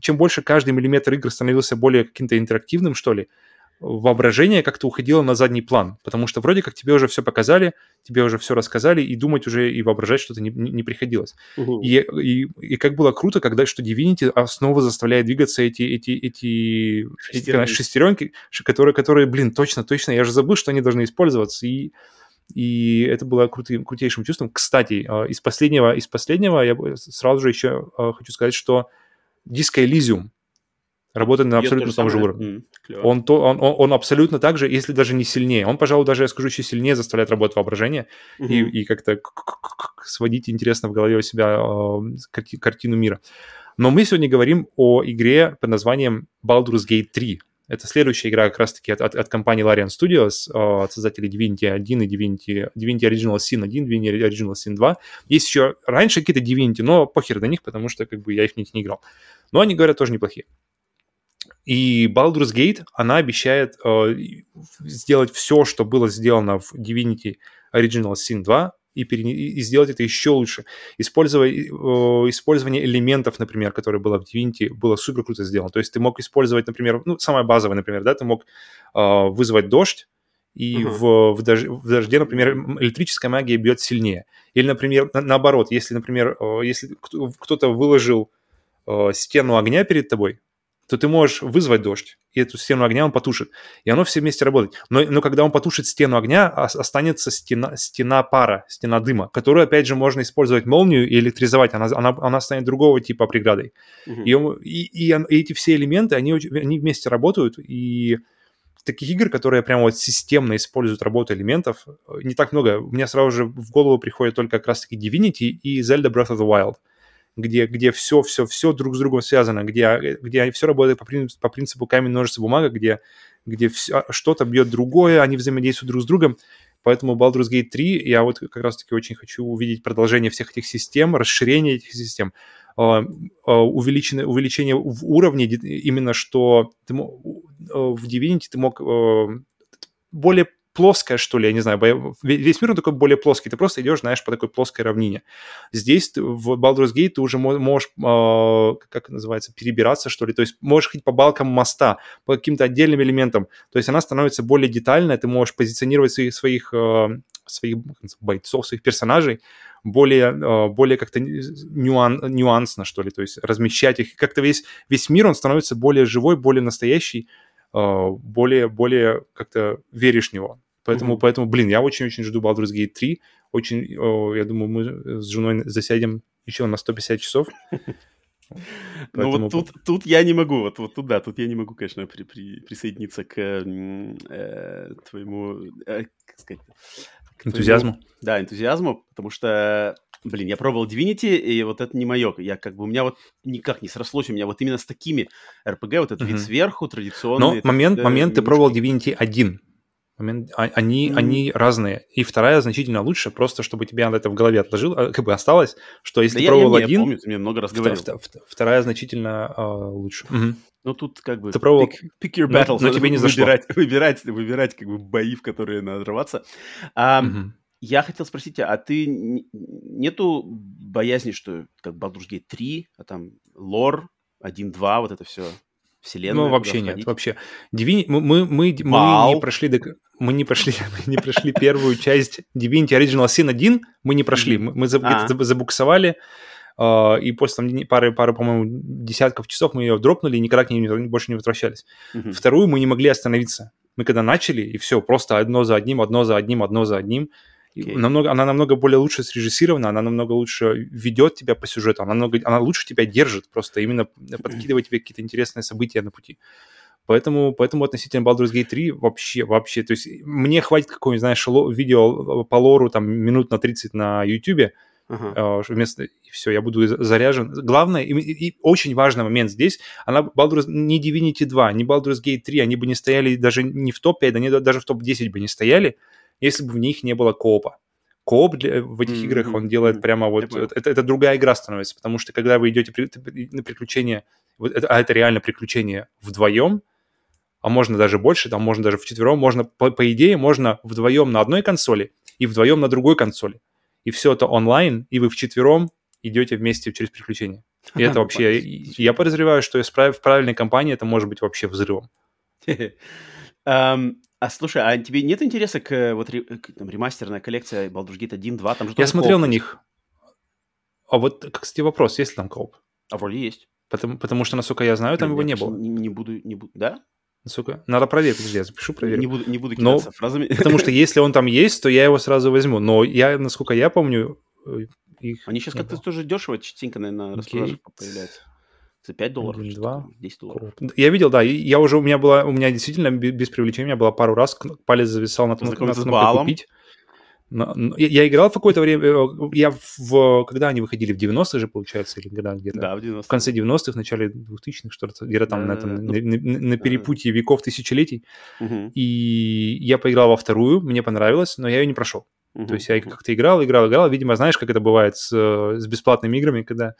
[SPEAKER 2] чем больше каждый миллиметр игр становился более каким-то интерактивным, что ли, воображение как-то уходило на задний план, потому что вроде как тебе уже все показали, тебе уже все рассказали, и думать уже и воображать что-то не, не, приходилось. Угу. И, и, и как было круто, когда что Divinity снова заставляет двигаться эти, эти, эти, шестеренки, эти шестеренки, которые, которые, блин, точно, точно, я же забыл, что они должны использоваться, и и это было крутым, крутейшим чувством. Кстати, а, из последнего, из последнего я сразу же еще а, хочу сказать, что Disco Elysium работает на абсолютно том же уровне. Mm, он, то, он, он, он абсолютно так же, если даже не сильнее. Он, пожалуй, даже, я скажу, еще сильнее заставляет работать воображение mm-hmm. и, и как-то сводить интересно в голове у себя э, картину мира. Но мы сегодня говорим о игре под названием Baldur's Gate 3. Это следующая игра как раз-таки от, от, от компании Larian Studios, э, от создателей Divinity 1 и Divinity, Divinity Original Sin 1, Divinity Original Sin 2. Есть еще раньше какие-то Divinity, но похер на них, потому что как бы я их не, не играл. Но они, говорят, тоже неплохие. И Baldur's Gate, она обещает э, сделать все, что было сделано в Divinity Original Sin 2, и, перене... и сделать это еще лучше. Использовать, э, использование элементов, например, которые было в Divinity, было супер круто сделано. То есть ты мог использовать, например, ну, самое базовое, например, да, ты мог э, вызвать дождь, и uh-huh. в, в, дож, в дожде, например, электрическая магия бьет сильнее. Или, например, на, наоборот, если, например, э, если кто-то выложил э, стену огня перед тобой, то ты можешь вызвать дождь, и эту стену огня он потушит. И оно все вместе работает. Но, но когда он потушит стену огня, останется стена, стена пара, стена дыма, которую, опять же, можно использовать молнию и электризовать. Она, она, она станет другого типа преградой. Угу. И, и, и, и эти все элементы, они, они вместе работают, и таких игр, которые прямо вот системно используют работу элементов, не так много. У меня сразу же в голову приходит только как раз-таки Divinity и Zelda Breath of the Wild где, где все, все, все друг с другом связано, где, где все работает по принципу, по принципу камень, ножницы, бумага, где, где все, что-то бьет другое, они взаимодействуют друг с другом. Поэтому Baldur's Gate 3 я вот как раз-таки очень хочу увидеть продолжение всех этих систем, расширение этих систем, а, а, увеличение, увеличение в уровне, именно что ты, в Divinity ты мог более плоская, что ли, я не знаю, весь мир он такой более плоский, ты просто идешь, знаешь, по такой плоской равнине. Здесь в Baldur's Gate ты уже можешь, э, как называется, перебираться, что ли, то есть можешь ходить по балкам моста, по каким-то отдельным элементам, то есть она становится более детальной, ты можешь позиционировать своих, своих, э, своих бойцов, своих персонажей более, э, более как-то нюан, нюансно, что ли, то есть размещать их, как-то весь, весь мир, он становится более живой, более настоящий, а, более, более как-то веришь в него. Поэтому, mm-hmm. поэтому, блин, я очень-очень жду Baldur's Gate 3. Очень, я думаю, мы с женой засядем еще на 150 часов. <laughs>
[SPEAKER 1] Ну вот тут, тут я не могу, вот, вот туда, тут я не могу, конечно, при, при, присоединиться к э, твоему, э, как сказать,
[SPEAKER 2] к энтузиазму.
[SPEAKER 1] Твоему, да, энтузиазму, потому что Блин, я пробовал Divinity, и вот это не мое. Я как бы, у меня вот никак не срослось, у меня вот именно с такими RPG, вот этот uh-huh. вид сверху, традиционный.
[SPEAKER 2] Но момент, это, момент ты пробовал Divinity 1. Момент, а, они, mm. они разные. И вторая значительно лучше, просто чтобы тебе это в голове отложил, а, как бы осталось, что если да ты я, пробовал я, один... Я помню,
[SPEAKER 1] ты мне много раз говорил.
[SPEAKER 2] Втор, вторая значительно uh, лучше. Угу.
[SPEAKER 1] Ну, тут как бы...
[SPEAKER 2] Ты пробовал...
[SPEAKER 1] Pick, pick your battles. Но, но тебе не <laughs> зашло. Выбирать, выбирать, выбирать как бы бои, в которые надо рваться. А, угу. Я хотел спросить тебя, а ты нету боязни, что как Baldur's Gate 3, а там лор 1-2, вот это все вселенную.
[SPEAKER 2] Ну, вообще нет, вообще. Divinity, мы, мы, мы, мы не прошли до... Мы не прошли, <laughs> мы не прошли первую часть Divinity Original Sin 1, мы не прошли, мы, мы а. забуксовали, а, и после там, пары, пары, по-моему, десятков часов мы ее дропнули и никогда к ней больше не возвращались. Вторую мы не могли остановиться. Мы когда начали, и все, просто одно за одним, одно за одним, одно за одним. Okay. Намного, она намного более лучше срежиссирована, она намного лучше ведет тебя по сюжету, она, намного, она лучше тебя держит, просто именно подкидывает тебе какие-то интересные события на пути. Поэтому, поэтому относительно Baldur's Gate 3 вообще, вообще, то есть мне хватит какого-нибудь, знаешь, видео по лору там минут на 30 на YouTube, uh-huh. вместо и все, я буду заряжен. Главное, и, и очень важный момент здесь, она Baldur's, не Divinity 2, не Baldur's Gate 3, они бы не стояли даже не в топ-5, они даже в топ-10 бы не стояли, если бы в них не было коопа. Кооп для, в этих mm-hmm. играх, он делает mm-hmm. прямо вот... Это, это другая игра становится, потому что когда вы идете при, на приключение, вот это, а это реально приключение вдвоем, а можно даже больше, там можно даже вчетвером, можно, по, по идее, можно вдвоем на одной консоли и вдвоем на другой консоли и все это онлайн, и вы вчетвером идете вместе через приключения. И это вообще... Я подозреваю, что в правильной компании это может быть вообще взрывом. <laughs>
[SPEAKER 1] А слушай, а тебе нет интереса к вот там, ремастерная коллекция Baldur's Gate 1, 2? Там же
[SPEAKER 2] Я смотрел на них. А вот, кстати, вопрос, есть ли там коп?
[SPEAKER 1] А вроде есть.
[SPEAKER 2] Потому, потому что, насколько я знаю, там его не было.
[SPEAKER 1] Не, не буду, не буду, да?
[SPEAKER 2] Сука, надо проверить, подожди, я запишу, проверю.
[SPEAKER 1] Не буду, не буду кидаться Но, фразами.
[SPEAKER 2] Потому что <laughs> если он там есть, то я его сразу возьму. Но я, насколько я помню, э,
[SPEAKER 1] их Они сейчас как-то тоже дешево, частенько, наверное, на распродаже появляются. За 5 долларов, 2, 10 долларов.
[SPEAKER 2] Я видел, да, я уже, у меня была, у меня действительно без привлечения, у меня было пару раз, палец зависал на том, на кнопке купить. Но, но, я, я играл в какое-то время, э, я в, когда они выходили, в 90-х же, получается, или когда где-то?
[SPEAKER 1] Да, в 90
[SPEAKER 2] В конце 90-х, в начале 2000-х, что-то, где-то там да, на, этом, на, на, на перепутье веков, тысячелетий. Угу. И я поиграл во вторую, мне понравилось, но я ее не прошел. Угу. То есть я как-то играл, играл, играл. Видимо, знаешь, как это бывает с, с бесплатными играми, когда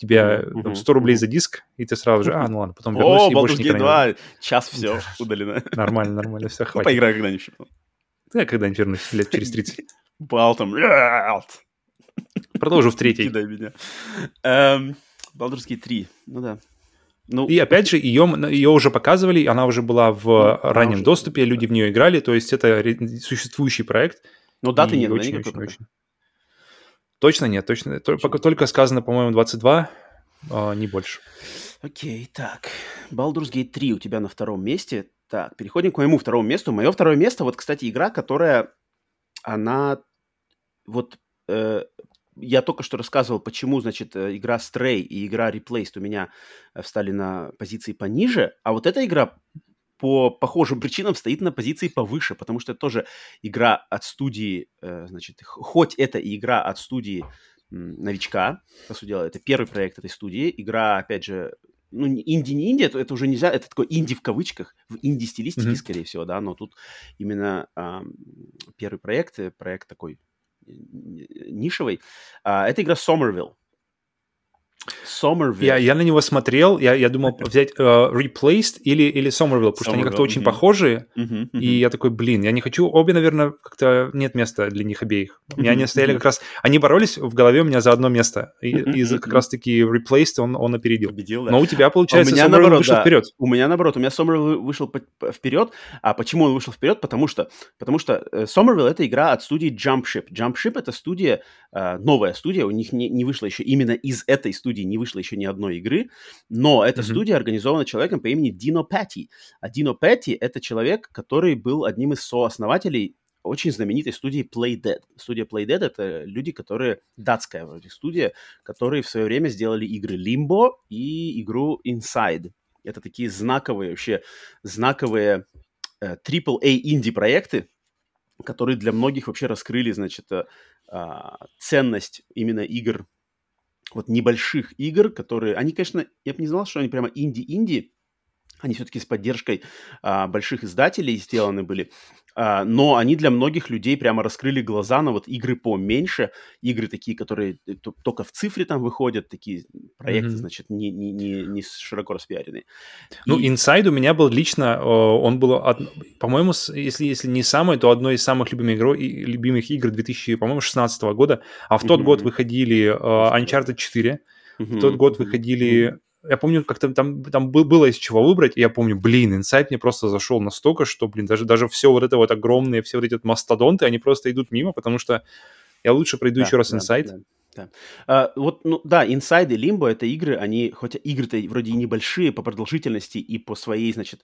[SPEAKER 2] тебя uh-huh. там, 100 рублей за диск, и ты сразу же, а, ну ладно, потом
[SPEAKER 1] вернусь О, и больше не 2, час все, удалено. <laughs>
[SPEAKER 2] Нормально, нормально, все,
[SPEAKER 1] хватит. Поиграю когда-нибудь.
[SPEAKER 2] Я когда-нибудь вернусь, лет через 30.
[SPEAKER 1] Бал там.
[SPEAKER 2] Продолжу в третьей.
[SPEAKER 1] Кидай меня. Эм, Балдурские 3. Ну да.
[SPEAKER 2] Ну, и опять же, ее, ее уже показывали, она уже была в ну, раннем уже, доступе, люди в нее играли, то есть это существующий проект.
[SPEAKER 1] Но даты нет, очень, очень, очень.
[SPEAKER 2] Точно нет, точно. Только, только сказано, по-моему, 22, а не больше.
[SPEAKER 1] Окей, так. Baldur's Gate 3 у тебя на втором месте. Так, переходим к моему второму месту. Мое второе место, вот, кстати, игра, которая, она вот э, я только что рассказывал, почему, значит, э, игра Stray и игра Replaced у меня э, встали на позиции пониже, а вот эта игра по похожим причинам стоит на позиции повыше, потому что это тоже игра от студии, э, значит, хоть это и игра от студии новичка, по сути дела, это первый проект этой студии, игра, опять же, ну, инди не инди, это, это уже нельзя, это такой инди в кавычках, в инди-стилистике, mm-hmm. скорее всего, да, но тут именно э, первый проект, проект такой нишевый. А, это игра Somerville.
[SPEAKER 2] Somerville. Я, я на него смотрел, я, я думал взять uh, Replaced или, или Somerville, потому Somerville, что они как-то mm-hmm. очень похожие. Mm-hmm, mm-hmm. И я такой, блин, я не хочу, обе, наверное, как-то нет места для них обеих. У меня они стояли как раз, они боролись в голове у меня за одно место. И, и за как раз-таки Replaced он, он опередил. Победил, да. Но у тебя, получается,
[SPEAKER 1] у меня, Somerville наоборот, вышел да. вперед. У меня наоборот, у меня Somerville вышел вперед. А почему он вышел вперед? Потому что, потому что э, Somerville это игра от студии Jump Ship. Jump Ship это студия, э, новая студия, у них не, не вышла еще именно из этой студии, не вышло еще ни одной игры, но эта mm-hmm. студия организована человеком по имени Дино Петти. А Дино Петти — это человек, который был одним из сооснователей очень знаменитой студии Playdead. Студия Playdead — это люди, которые... Датская вроде студия, которые в свое время сделали игры Limbo и игру Inside. Это такие знаковые, вообще знаковые э, AAA инди-проекты, которые для многих вообще раскрыли, значит, э, э, ценность именно игр вот небольших игр, которые... Они, конечно, я бы не знал, что они прямо инди-инди, они все-таки с поддержкой а, больших издателей сделаны были. А, но они для многих людей прямо раскрыли глаза на вот игры поменьше, игры такие, которые э, только в цифре там выходят, такие проекты, mm-hmm. значит, не, не, не, не широко распиаренные.
[SPEAKER 2] Ну, И... Inside у меня был лично, он был, од... по-моему, если, если не самый, то одной из самых любимых, игр, любимых игр 2016 года, а в тот mm-hmm. год выходили uh, Uncharted 4, mm-hmm. в тот год выходили я помню, как-то там, там было из чего выбрать, и я помню, блин, инсайт мне просто зашел настолько, что, блин, даже, даже все вот это вот огромные, все вот эти вот мастодонты, они просто идут мимо, потому что я лучше пройду да, еще раз инсайт, да, да.
[SPEAKER 1] Да. А, вот, ну да, Inside и Limbo это игры, они, хоть игры-то вроде и небольшие по продолжительности и по своей, значит,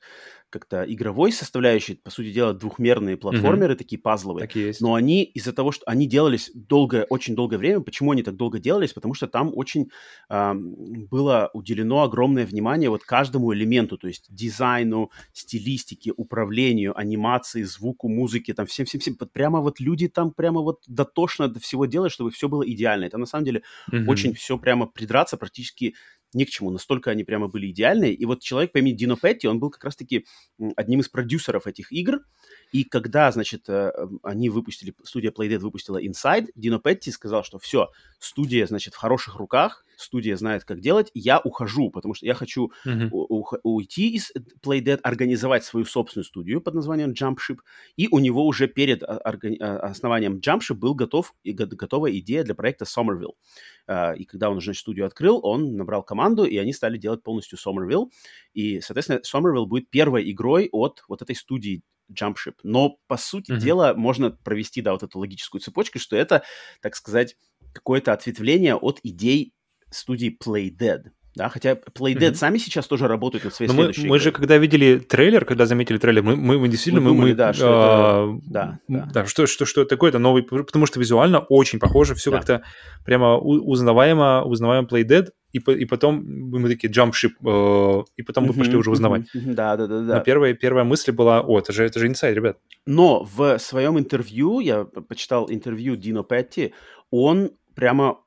[SPEAKER 1] как-то игровой составляющей, по сути дела, двухмерные платформеры, mm-hmm. такие пазловые.
[SPEAKER 2] Так есть.
[SPEAKER 1] Но они из-за того, что они делались долгое, очень долгое время, почему они так долго делались? Потому что там очень э, было уделено огромное внимание вот каждому элементу, то есть дизайну, стилистике, управлению, анимации, звуку, музыке, там всем-всем-всем. Прямо вот люди там прямо вот дотошно до всего делают, чтобы все было идеально. Это на самом деле mm-hmm. очень все прямо придраться практически ни к чему. Настолько они прямо были идеальные. И вот человек по имени Дино Петти, он был как раз-таки одним из продюсеров этих игр. И когда, значит, э, они выпустили, студия Playdead выпустила Inside, Дино Петти сказал, что все, студия, значит, в хороших руках, студия знает, как делать, я ухожу, потому что я хочу uh-huh. у- уйти из Playdead, организовать свою собственную студию под названием Jumpship, и у него уже перед а, органи- а, основанием Jumpship был готов, и готовая идея для проекта Somerville. А, и когда он уже значит, студию открыл, он набрал команду, и они стали делать полностью Somerville, и, соответственно, Somerville будет первой игрой от вот этой студии Jumpship. Но, по сути mm-hmm. дела, можно провести, да, вот эту логическую цепочку, что это, так сказать, какое-то ответвление от идей студии Playdead. Да, хотя Playdead mm-hmm. сами сейчас тоже работают над своей Но
[SPEAKER 2] следующей мы, мы же, когда видели трейлер, когда заметили трейлер, мы, мы, мы действительно... Мы, думали, мы,
[SPEAKER 1] да, что а, это... Да, да.
[SPEAKER 2] да что, что, что это такое, это новый... Потому что визуально очень похоже, все да. как-то прямо узнаваемо, узнаваемо Playdead, и, и потом мы такие jump ship, э, и потом мы пошли уже узнавать.
[SPEAKER 1] Да, да, да, да.
[SPEAKER 2] Но первая, первая мысль была, о, это же, это же инсайд, ребят.
[SPEAKER 1] Но в своем интервью, я почитал интервью Дино Петти, он прямо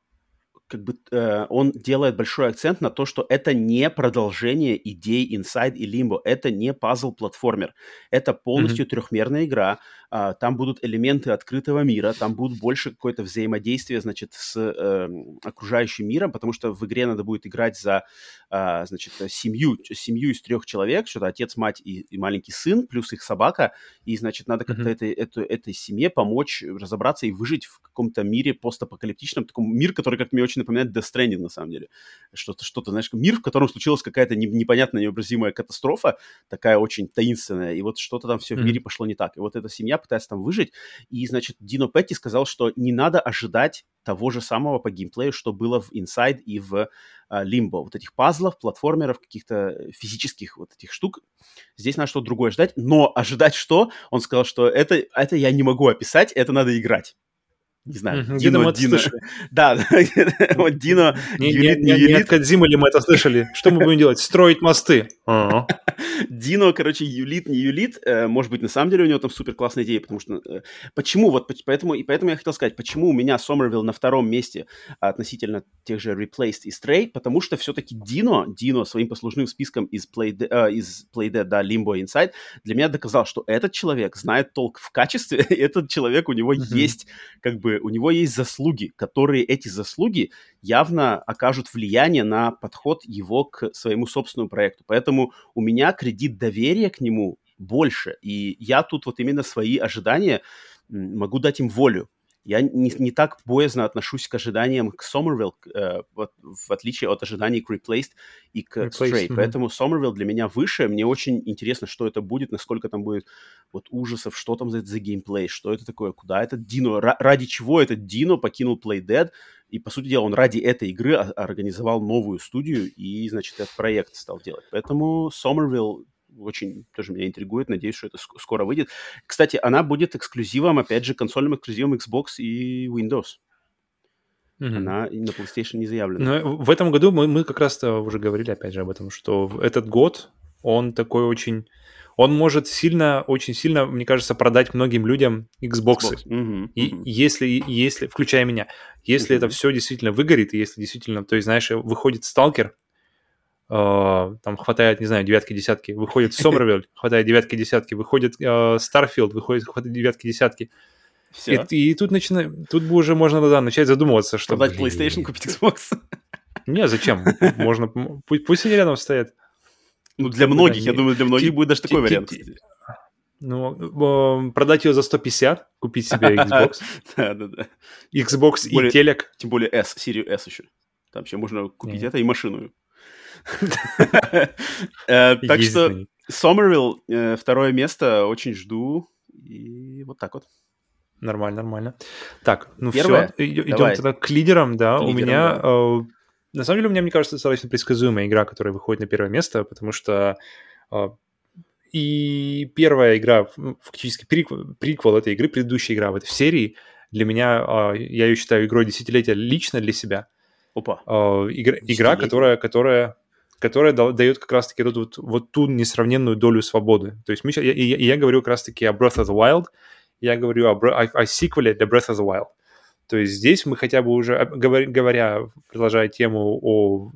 [SPEAKER 1] как бы э, он делает большой акцент на то, что это не продолжение идей Inside и Limbo, это не пазл-платформер, это полностью mm-hmm. трехмерная игра, э, там будут элементы открытого мира, там будет больше какое-то взаимодействие, значит, с э, окружающим миром, потому что в игре надо будет играть за, э, значит, семью, семью из трех человек, что-то отец, мать и, и маленький сын, плюс их собака, и, значит, надо как-то mm-hmm. этой, этой, этой семье помочь разобраться и выжить в каком-то мире постапокалиптичном, таком мир, который, как мне очень очень напоминает Death Stranding, на самом деле. Что-то, что-то, знаешь, мир, в котором случилась какая-то непонятная, необразимая катастрофа, такая очень таинственная, и вот что-то там все mm-hmm. в мире пошло не так. И вот эта семья пытается там выжить, и, значит, Дино Петти сказал, что не надо ожидать того же самого по геймплею, что было в Inside и в uh, Limbo. Вот этих пазлов, платформеров, каких-то физических вот этих штук. Здесь надо что-то другое ждать. Но ожидать что? Он сказал, что это, это я не могу описать, это надо играть не знаю,
[SPEAKER 2] mm-hmm. Дино, Дино. <laughs>
[SPEAKER 1] Да, вот Дино
[SPEAKER 2] не, юлит, не, не, не от Кадзимы ли мы это слышали? Что мы будем делать? Строить мосты.
[SPEAKER 1] Дино, короче, юлит, не юлит. Э, может быть, на самом деле у него там супер классная идея, потому что... Э, почему? Вот поэтому, и поэтому я хотел сказать, почему у меня Сомервилл на втором месте относительно тех же Replaced и Stray, потому что все-таки Дино, Дино своим послужным списком из Playdead, э, из Playdead да, Limbo Inside, для меня доказал, что этот человек знает толк в качестве, <laughs> и этот человек, у него есть как бы у него есть заслуги, которые эти заслуги явно окажут влияние на подход его к своему собственному проекту. Поэтому у меня кредит доверия к нему больше. И я тут вот именно свои ожидания могу дать им волю я не, не так боязно отношусь к ожиданиям к Somerville, э, вот, в отличие от ожиданий к Replaced и к Replaced, Stray. Mm-hmm. Поэтому Somerville для меня выше. Мне очень интересно, что это будет, насколько там будет вот ужасов, что там за, за геймплей, что это такое, куда этот Дино, ради чего этот Дино покинул Playdead. И, по сути дела, он ради этой игры организовал новую студию и, значит, этот проект стал делать. Поэтому Somerville очень тоже меня интригует. Надеюсь, что это скоро выйдет. Кстати, она будет эксклюзивом, опять же, консольным эксклюзивом Xbox и Windows. Mm-hmm. Она на PlayStation не заявлена.
[SPEAKER 2] Но в этом году мы, мы как раз уже говорили, опять же, об этом, что этот год, он такой очень... Он может сильно, очень сильно, мне кажется, продать многим людям Xbox. Xbox. Mm-hmm. И если, если, включая меня, если mm-hmm. это все действительно выгорит, и если действительно, то есть, знаешь, выходит Сталкер, Э, там хватает, не знаю, девятки, десятки, выходит <laughs> Сомервиль, хватает девятки, десятки, выходит Starfield, э, выходит хватает девятки, десятки. Все. И, и тут начинает, тут бы уже можно да, начать задумываться, что...
[SPEAKER 1] Продать PlayStation, купить Xbox.
[SPEAKER 2] Не, зачем? Можно, пусть, пусть они рядом стоят.
[SPEAKER 1] Ну, для многих, я думаю, для многих будет даже такой вариант.
[SPEAKER 2] Ну, продать ее за 150, купить себе <laughs> Xbox.
[SPEAKER 1] Да-да-да.
[SPEAKER 2] Xbox и телек.
[SPEAKER 1] Тем более S, серию S еще. Там еще можно купить это и машину. <laughs> Э, так что Сомервилл, э, второе место, очень жду. И вот так вот.
[SPEAKER 2] Нормально, нормально. Так, ну все, идем тогда к лидерам, да. у меня, э, на самом деле, у меня, мне кажется, достаточно предсказуемая игра, которая выходит на первое место, потому что и первая игра, фактически приквел этой игры, предыдущая игра в этой серии, для меня, я ее считаю игрой десятилетия лично для себя.
[SPEAKER 1] Опа.
[SPEAKER 2] Игра, игра которая, которая которая дает как раз-таки вот, вот, вот ту несравненную долю свободы. То есть мы, я, я, я говорю как раз-таки о Breath of the Wild, я говорю о, о, о сиквеле для Breath of the Wild. То есть здесь мы хотя бы уже, говоря, продолжая тему о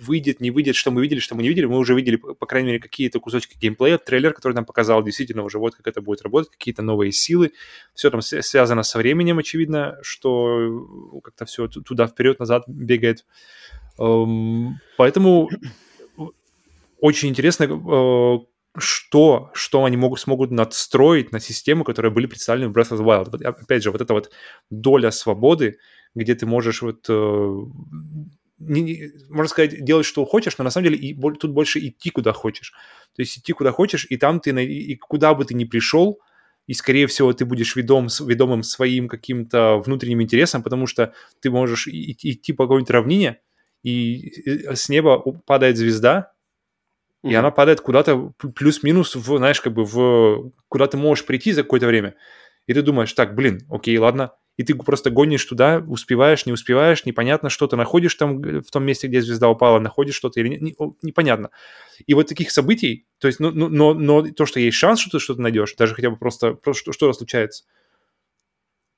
[SPEAKER 2] выйдет, не выйдет, что мы видели, что мы не видели, мы уже видели, по крайней мере, какие-то кусочки геймплея, трейлер, который нам показал действительно уже вот как это будет работать, какие-то новые силы, все там связано со временем, очевидно, что как-то все туда вперед-назад бегает. Эм, поэтому <clears throat> очень интересно, э, что, что они могут, смогут надстроить на систему, которые были представлены в Breath of the Wild. Вот, опять же, вот эта вот доля свободы, где ты можешь вот э, не, можно сказать, делать, что хочешь, но на самом деле и, тут больше идти, куда хочешь. То есть идти, куда хочешь, и там ты, и куда бы ты ни пришел, и, скорее всего, ты будешь ведом, ведомым своим каким-то внутренним интересом, потому что ты можешь идти по какой-нибудь равнине, и с неба падает звезда. И она падает куда-то плюс-минус в, знаешь, как бы в... Куда ты можешь прийти за какое-то время. И ты думаешь, так, блин, окей, ладно, и ты просто гонишь туда, успеваешь, не успеваешь, непонятно, что ты находишь там в том месте, где звезда упала, находишь что-то или не, непонятно. И вот таких событий, то есть, ну, ну, но, но то, что есть шанс, что ты что-то найдешь, даже хотя бы просто, просто что-то случается,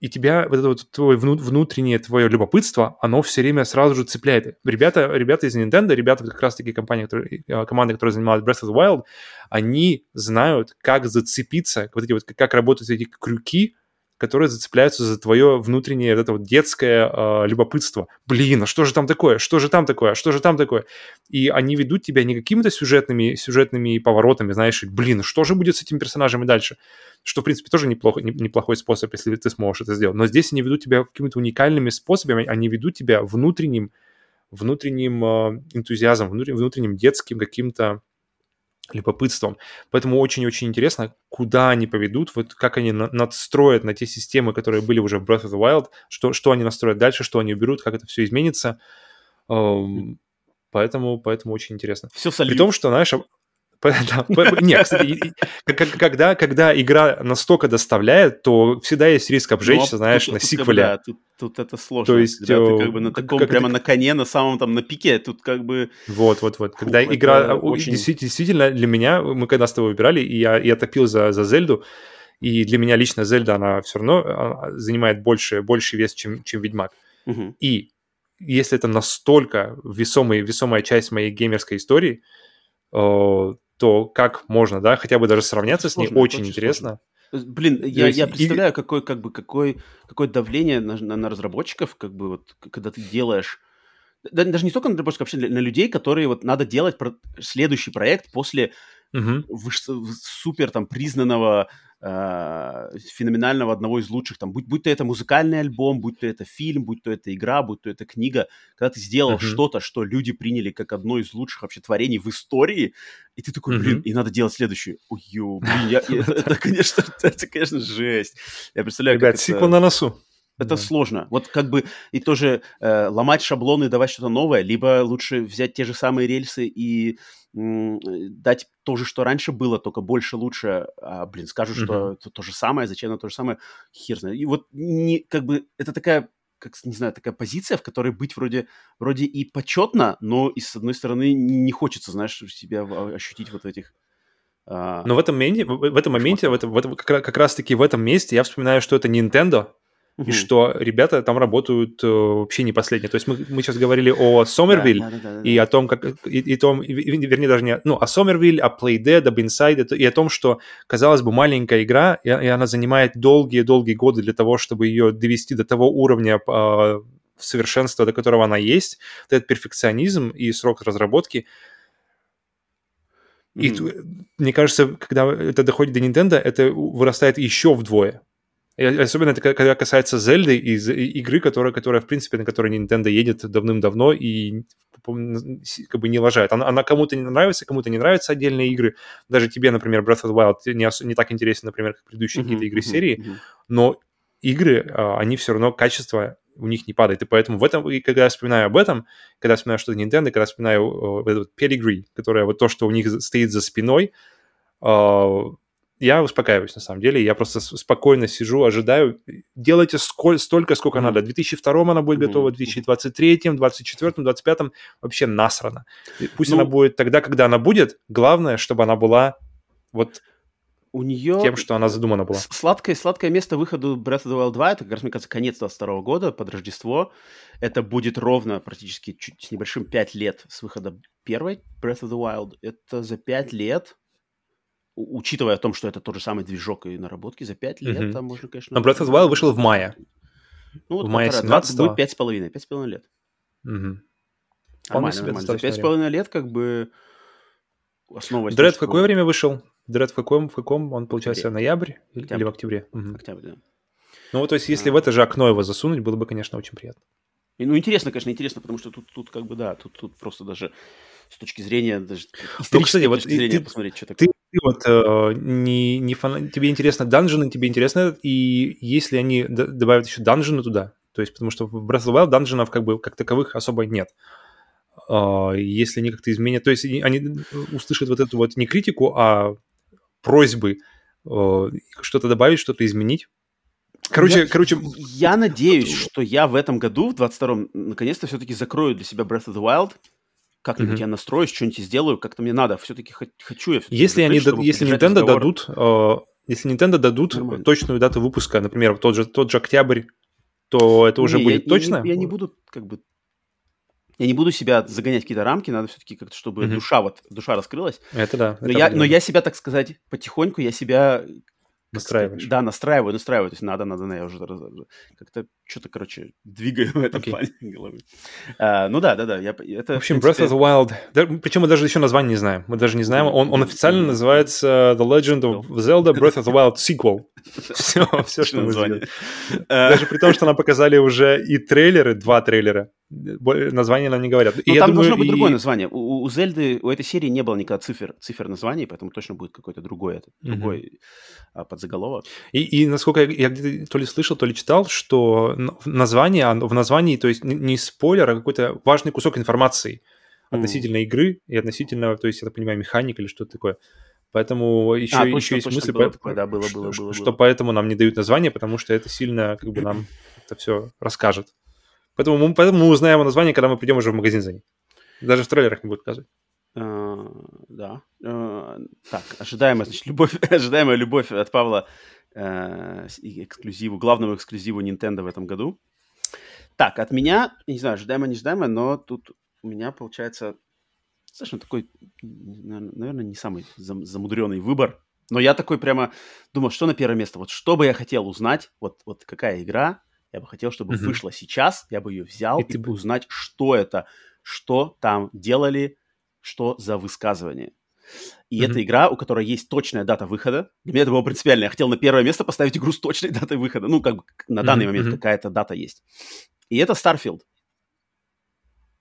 [SPEAKER 2] и тебя вот это вот твое внутреннее твое любопытство, оно все время сразу же цепляет. Ребята, ребята из Nintendo, ребята как раз-таки компания, которые, э, команда, которая занималась Breath of the Wild, они знают, как зацепиться, вот эти вот, как работают эти крюки, которые зацепляются за твое внутреннее это вот детское э, любопытство. Блин, а что же там такое? Что же там такое? А что же там такое? И они ведут тебя не какими-то сюжетными, сюжетными поворотами, знаешь, блин, что же будет с этим персонажем и дальше? Что, в принципе, тоже неплохо, не, неплохой способ, если ты сможешь это сделать. Но здесь они ведут тебя какими-то уникальными способами, они ведут тебя внутренним, внутренним э, энтузиазмом, внутренним, внутренним детским каким-то любопытством. Поэтому очень-очень интересно, куда они поведут, вот как они на- надстроят на те системы, которые были уже в Breath of the Wild, что, что они настроят дальше, что они уберут, как это все изменится. Um, поэтому, поэтому очень интересно.
[SPEAKER 1] Все
[SPEAKER 2] При том, что, знаешь, <laughs> нет, кстати, когда, когда игра настолько доставляет, то всегда есть риск обжечься, ну, знаешь, на сиквеле.
[SPEAKER 1] Тут, это сложно. То есть, ты как бы на таком, прямо на коне, на самом там, на пике, тут как бы...
[SPEAKER 2] Вот, вот, вот. Когда игра... Действительно, для меня, мы когда с тобой выбирали, и я, топил за, Зельду, и для меня лично Зельда, она все равно а, занимает больше, больше вес, чем, чем Ведьмак. И если это настолько весомый, весомая часть моей геймерской истории, то как можно, да, хотя бы даже сравняться сложно, с ней, очень интересно.
[SPEAKER 1] Сложно. Блин, я, есть, я представляю, и... какое, как бы, какое, какое давление на, на, на разработчиков, как бы, вот, когда ты делаешь даже не только на разработчиков, вообще на людей, которые вот надо делать про следующий проект после угу. супер там признанного э, феноменального одного из лучших, там, будь, будь то это музыкальный альбом, будь то это фильм, будь то это игра, будь то это книга, когда ты сделал uh-huh. что-то, что люди приняли как одно из лучших вообще творений в истории, и ты такой, блин, uh-huh. и надо делать следующее. Ой, блин, я, <laughs> это, конечно, <laughs> это, конечно, жесть. Я представляю,
[SPEAKER 2] Ребят, сиквел на носу.
[SPEAKER 1] Это да. сложно. Вот как бы и тоже э, ломать шаблоны давать что-то новое, либо лучше взять те же самые рельсы и дать то же, что раньше было, только больше, лучше. А, блин, скажут, mm-hmm. что это то же самое, зачем на то же самое, хер знает. И вот не, как бы это такая как, не знаю, такая позиция, в которой быть вроде, вроде и почетно, но и с одной стороны не хочется, знаешь, себя ощутить вот этих
[SPEAKER 2] а, но в этом моменте, в этом моменте, в этом, в этом, как, как раз-таки в этом месте я вспоминаю, что это Nintendo, угу. и что ребята там работают э, вообще не последние. То есть мы, мы сейчас говорили о Сомервиль да, да, да, да, и о том, как и, и том, и, вернее даже не, ну, о Сомервиль, о Playdead, об Inside, и о том, что казалось бы маленькая игра, и, и она занимает долгие-долгие годы для того, чтобы ее довести до того уровня э, совершенства, до которого она есть, вот этот перфекционизм и срок разработки. И mm-hmm. мне кажется, когда это доходит до Nintendo, это вырастает еще вдвое. И особенно это когда касается Зельды из игры, которая, которая, в принципе, на которой Nintendo едет давным-давно, и как бы не лажает. Она, она кому-то не нравится, кому-то не нравятся отдельные игры. Даже тебе, например, Breath of the Wild не, не так интересен, например, как предыдущие uh-huh, какие-то игры uh-huh, серии, но игры, а, они все равно качество у них не падает. И поэтому в этом, и когда я вспоминаю об этом, когда я вспоминаю что-то Nintendo, когда я вспоминаю uh, этот pedigree, которое вот то, что у них стоит за спиной, uh, я успокаиваюсь, на самом деле. Я просто спокойно сижу, ожидаю. Делайте сколь, столько, сколько mm-hmm. надо. В 2002 она будет mm-hmm. готова, в 2023, 2024, 2025 вообще насрано. Пусть ну, она будет тогда, когда она будет. Главное, чтобы она была вот
[SPEAKER 1] у нее
[SPEAKER 2] тем, что она задумана была.
[SPEAKER 1] Сладкое, сладкое место выхода Breath of the Wild 2, это, как раз, мне кажется, конец 22 года, под Рождество. Это будет ровно практически чуть с небольшим 5 лет с выхода первой Breath of the Wild. Это за 5 лет учитывая о том, что это тот же самый движок и наработки, за 5 лет mm-hmm. там можно, конечно...
[SPEAKER 2] Но Breath of the Wild вышел в мае.
[SPEAKER 1] Ну, вот в мае 17 будет 5,5, 5,5 лет.
[SPEAKER 2] Угу.
[SPEAKER 1] Нормально, нормально. За 5,5 лет как бы основа...
[SPEAKER 2] Дред в какое время вышел? Дред в каком, в каком он, получается, октябрь. ноябрь октябрь. или в октябре?
[SPEAKER 1] Угу. Октябрь, да.
[SPEAKER 2] Ну, вот, то есть, если а... в это же окно его засунуть, было бы, конечно, очень приятно.
[SPEAKER 1] И, ну, интересно, конечно, интересно, потому что тут, тут как бы, да, тут, тут просто даже с точки зрения даже
[SPEAKER 2] ну, кстати, вот точки зрения ты, посмотреть, что такое. Ты, ты вот э, не, не фан... тебе интересно данжены, тебе интересно, и если они добавят еще данжены туда, то есть потому что в Breath of the Wild данженов как бы как таковых особо нет. Э, если они как-то изменят, то есть они услышат вот эту вот не критику, а просьбы э, что-то добавить, что-то изменить,
[SPEAKER 1] Короче, я, короче... Я надеюсь, что я в этом году, в 22-м, наконец-то все-таки закрою для себя Breath of the Wild, как-нибудь mm-hmm. я настроюсь, что-нибудь сделаю, как-то мне надо, все-таки хочу я.
[SPEAKER 2] Если они, да, если Nintendo разговор. дадут, э, если Nintendo дадут Нормально. точную дату выпуска, например, тот же тот же октябрь, то это уже не, будет я, точно.
[SPEAKER 1] Я, я не буду как бы я не буду себя загонять в какие-то рамки, надо все-таки как-то, чтобы mm-hmm. душа вот душа раскрылась.
[SPEAKER 2] Это да.
[SPEAKER 1] Но, это я, но я себя, так сказать, потихоньку я себя
[SPEAKER 2] Настраиваешь.
[SPEAKER 1] Да, настраиваю, настраиваю. То есть надо, надо, я уже как-то что-то, короче, двигаю в этом okay. плане <laughs> головы. А, ну да, да, да. Я,
[SPEAKER 2] это, в общем, в принципе... Breath of the Wild. Да, причем мы даже еще название не знаем. Мы даже не знаем. Он, он официально называется The Legend of Zelda Breath of the Wild <laughs> Sequel. Все, все что мы знаем. <laughs> Даже при том, что нам показали уже и трейлеры, два трейлера. Название нам не говорят.
[SPEAKER 1] Ну, там должно быть другое название. У, у Зельды, у этой серии не было никогда цифр, цифр названий, поэтому точно будет какой-то другой, другой mm-hmm. Подзаголовок.
[SPEAKER 2] И, и насколько я, я где-то то ли слышал, то ли читал, что название, в названии, то есть не спойлер, а какой-то важный кусок информации относительно mm. игры и относительно, то есть, я так понимаю, механика или что-то такое. Поэтому еще, а, точно, еще есть мысли, было по... да, было, было, что, было, что поэтому нам не дают название, потому что это сильно как бы нам это все расскажет. Поэтому мы, поэтому мы узнаем название, когда мы придем уже в магазин за ним. Даже в трейлерах не будет указывать.
[SPEAKER 1] Uh, да. Uh, так, ожидаемая, значит, любовь, <laughs> ожидаемая любовь от Павла uh, эксклюзиву, главному эксклюзиву Nintendo в этом году. Так, от меня, не знаю, ожидаемо, не ожидаемо, но тут у меня получается достаточно такой, наверное, не самый замудренный выбор. Но я такой прямо думал, что на первое место. Вот что бы я хотел узнать, вот, вот какая игра, я бы хотел, чтобы uh-huh. вышла сейчас, я бы ее взял и, и бы узнать, что это, что там делали, что за высказывание. И mm-hmm. это игра, у которой есть точная дата выхода. Для меня это было принципиально. Я хотел на первое место поставить игру с точной датой выхода. Ну, как бы на данный mm-hmm. момент какая-то дата есть. И это Starfield.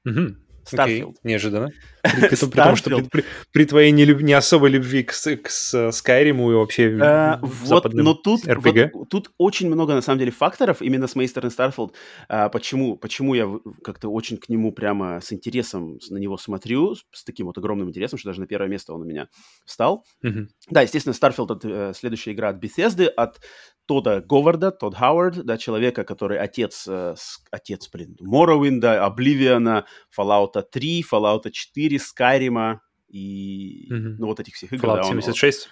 [SPEAKER 2] Mm-hmm. Starfield. Okay. Неожиданно. <laughs> При, при, при том, что при, при, при твоей не, люб, не особой любви к, к, к Skyrim и вообще
[SPEAKER 1] uh, вот, но тут, RPG. Вот, тут очень много, на самом деле, факторов именно с моей стороны Starfield. Uh, почему, почему я как-то очень к нему прямо с интересом на него смотрю, с таким вот огромным интересом, что даже на первое место он у меня встал. Uh-huh. Да, естественно, это uh, следующая игра от Bethesda, от Тода Говарда, Тод Хауард, да, человека, который отец, э, отец, блин, Моровинда, Обливиана, Fallout 3, Fallout 4, Skyrim и, mm-hmm. ну, вот этих всех игр.
[SPEAKER 2] Fallout да, 76? Он,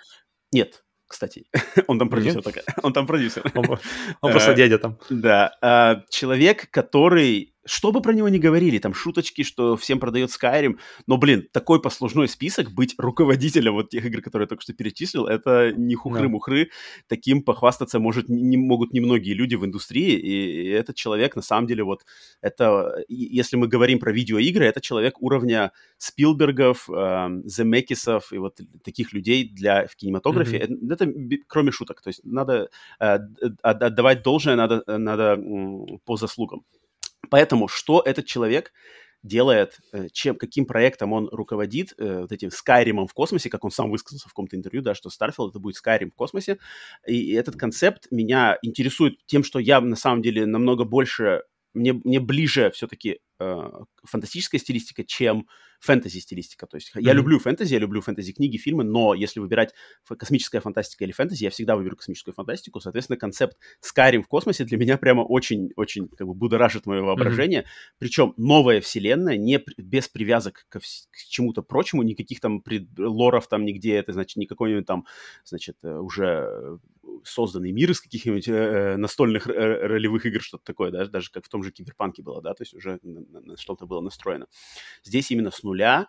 [SPEAKER 1] нет, кстати. <laughs> он там продюсер только. Он там продюсер.
[SPEAKER 2] он, он просто дядя там.
[SPEAKER 1] Да. А, человек, который что бы про него ни говорили, там шуточки, что всем продает Skyrim, но, блин, такой послужной список, быть руководителем вот тех игр, которые я только что перечислил, это не хухры-мухры, да. таким похвастаться может, не могут немногие люди в индустрии, и, и этот человек, на самом деле, вот, это, если мы говорим про видеоигры, это человек уровня Спилбергов, э, Земекисов и вот таких людей для, в кинематографе, mm-hmm. это, это кроме шуток, то есть надо э, отдавать должное, надо, надо по заслугам. Поэтому что этот человек делает, э, чем, каким проектом он руководит, э, вот этим Skyrim в космосе, как он сам высказался в каком-то интервью, да, что Starfield это будет Skyrim в космосе. И этот концепт меня интересует тем, что я на самом деле намного больше мне, мне ближе все-таки э, фантастическая стилистика, чем фэнтези-стилистика. То есть mm-hmm. я люблю фэнтези, я люблю фэнтези-книги, фильмы, но если выбирать космическая фантастика или фэнтези, я всегда выберу космическую фантастику. Соответственно, концепт Skyrim в космосе для меня прямо очень-очень как бы будоражит мое воображение. Mm-hmm. Причем новая вселенная, не, без привязок к, к чему-то прочему, никаких там пред, лоров там нигде, это значит, какой-нибудь там, значит, э, уже созданный мир из каких-нибудь э, э настольных э, ролевых игр, что-то такое, да, даже как в том же Киберпанке было, да, то есть уже на, на что-то было настроено. Здесь именно с нуля.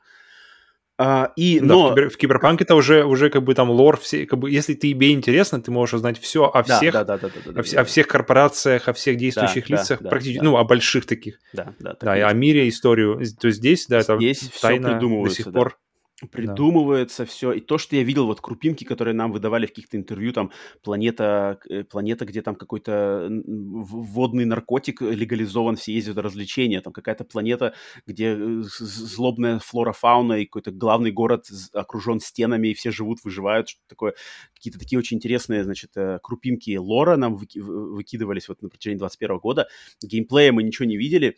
[SPEAKER 2] А, и, да, но... в, кибер, в Киберпанке-то уже, уже как бы там лор, все, как бы, если тебе интересно, ты можешь узнать все о всех, да, да, да, да, да, о, да, о всех корпорациях, о всех действующих да, лицах, да, практически, да, ну, о больших таких.
[SPEAKER 1] Да, да.
[SPEAKER 2] Да, и о мире историю. То есть здесь, да,
[SPEAKER 1] здесь это тайна до сих пор придумывается да. все. И то, что я видел, вот крупинки, которые нам выдавали в каких-то интервью, там планета, э, планета, где там какой-то водный наркотик легализован, все ездят развлечения, там какая-то планета, где э, злобная флора-фауна и какой-то главный город окружен стенами, и все живут, выживают, что такое. Какие-то такие очень интересные, значит, э, крупинки лора нам выкидывались вот на протяжении 21 года. Геймплея мы ничего не видели,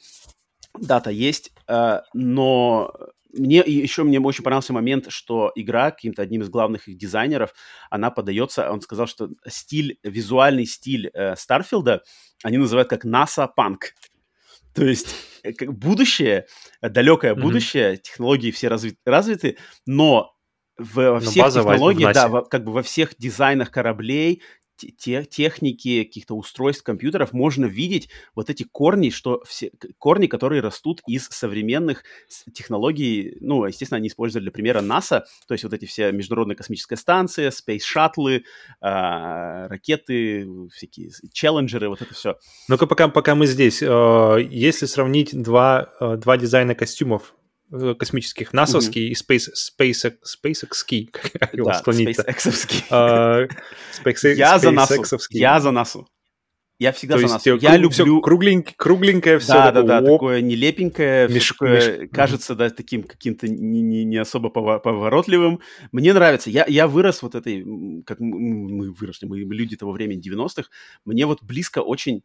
[SPEAKER 1] дата есть, но мне еще мне очень понравился момент, что игра каким-то одним из главных их дизайнеров, она подается, он сказал, что стиль, визуальный стиль э, Старфилда они называют как NASA Punk. То есть э, как будущее, далекое mm-hmm. будущее, технологии все разви- развиты, но в, во всех технологиях, да, во, как бы во всех дизайнах кораблей, те, техники, каких-то устройств компьютеров можно видеть вот эти корни, что все, корни, которые растут из современных технологий, ну, естественно, они использовали для примера НАСА, то есть вот эти все международные космические станции, space шаттлы, э, ракеты, всякие челленджеры, вот это все.
[SPEAKER 2] Ну-ка, пока, пока мы здесь, э, если сравнить два, э, два дизайна костюмов космических, насовский mm-hmm. и Space, Space, SpaceX, <laughs> как его
[SPEAKER 1] да,
[SPEAKER 2] склонить
[SPEAKER 1] SpaceX.
[SPEAKER 2] Uh,
[SPEAKER 1] SpaceX, Я за НАСУ. Я за НАСУ. Я всегда То за нас. Я
[SPEAKER 2] люблю... Все кругленькое, кругленькое все.
[SPEAKER 1] Да, да, да, такое нелепенькое, меш... такое, меш... кажется, да, таким каким-то не, не, не особо поворотливым. Мне нравится. Я, я вырос вот этой, как мы выросли, мы люди того времени 90-х, мне вот близко очень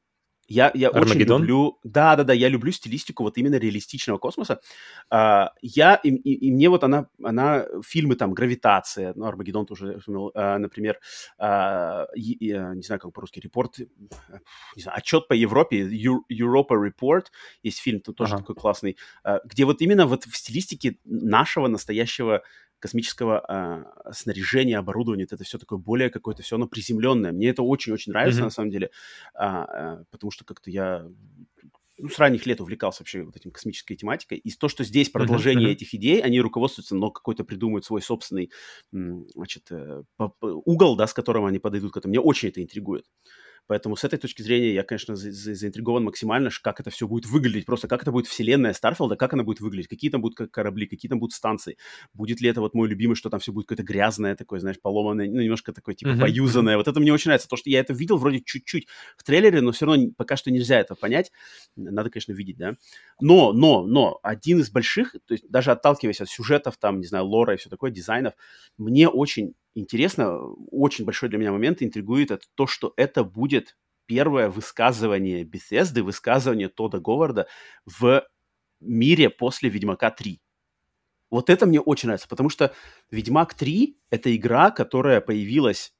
[SPEAKER 1] я, я очень люблю... Да, да, да, я люблю стилистику вот именно реалистичного космоса. Uh, я, и, и, и мне вот она, она, фильмы там, «Гравитация», ну, «Армагеддон» тоже, uh, например, uh, и, и, не знаю, как по-русски, репорт, не знаю, отчет по Европе, Europa Report, есть фильм тоже ага. такой классный, где вот именно вот в стилистике нашего настоящего космического э, снаряжения, оборудования, это все такое более какое-то все оно приземленное. Мне это очень-очень нравится, mm-hmm. на самом деле, а, а, потому что как-то я ну, с ранних лет увлекался вообще вот этим космической тематикой. И то, что здесь продолжение mm-hmm. этих идей, они руководствуются, но какой-то придумают свой собственный, значит, э, угол, да, с которым они подойдут к этому. Мне очень это интригует. Поэтому с этой точки зрения я, конечно, за за заинтригован максимально, как это все будет выглядеть, просто как это будет вселенная Старфилда, как она будет выглядеть, какие там будут корабли, какие там будут станции, будет ли это вот мой любимый, что там все будет какое-то грязное такое, знаешь, поломанное, ну, немножко такое, типа, поюзанное. Вот это мне очень нравится, то, что я это видел вроде чуть-чуть в трейлере, но все равно пока что нельзя это понять. Надо, конечно, видеть, да. Но, но, но, один из больших, то есть даже отталкиваясь от сюжетов, там, не знаю, лора и все такое, дизайнов, мне очень интересно, очень большой для меня момент интригует это то, что это будет первое высказывание Bethesda, высказывание Тода Говарда в мире после Ведьмака 3. Вот это мне очень нравится, потому что Ведьмак 3 — это игра, которая появилась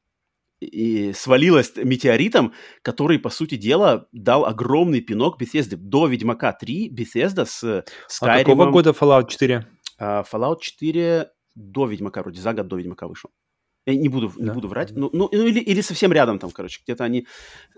[SPEAKER 1] и свалилась метеоритом, который, по сути дела, дал огромный пинок Bethesda. До Ведьмака 3 Bethesda с Skyrim... А
[SPEAKER 2] какого года Fallout 4?
[SPEAKER 1] Uh, Fallout 4 до Ведьмака, вроде за год до Ведьмака вышел. Я не буду, да. не буду врать. Ну, ну, или, или совсем рядом там, короче, где-то они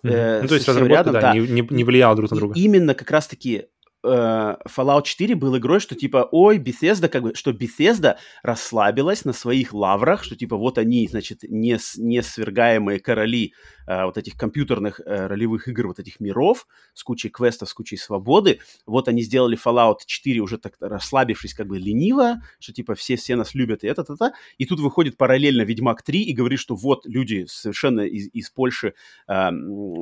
[SPEAKER 2] э, Ну, то есть разработка, рядом, да, да. Не, не, не влияла друг на друга.
[SPEAKER 1] И именно как раз-таки Fallout 4 был игрой, что типа, ой, Bethesda, как бы, что Bethesda расслабилась на своих лаврах, что типа вот они, значит, не, не свергаемые короли э, вот этих компьютерных э, ролевых игр, вот этих миров с кучей квестов, с кучей свободы. Вот они сделали Fallout 4 уже так расслабившись как бы лениво, что типа все-все нас любят и это-то-то. И тут выходит параллельно Ведьмак 3 и говорит, что вот люди совершенно из, из Польши э,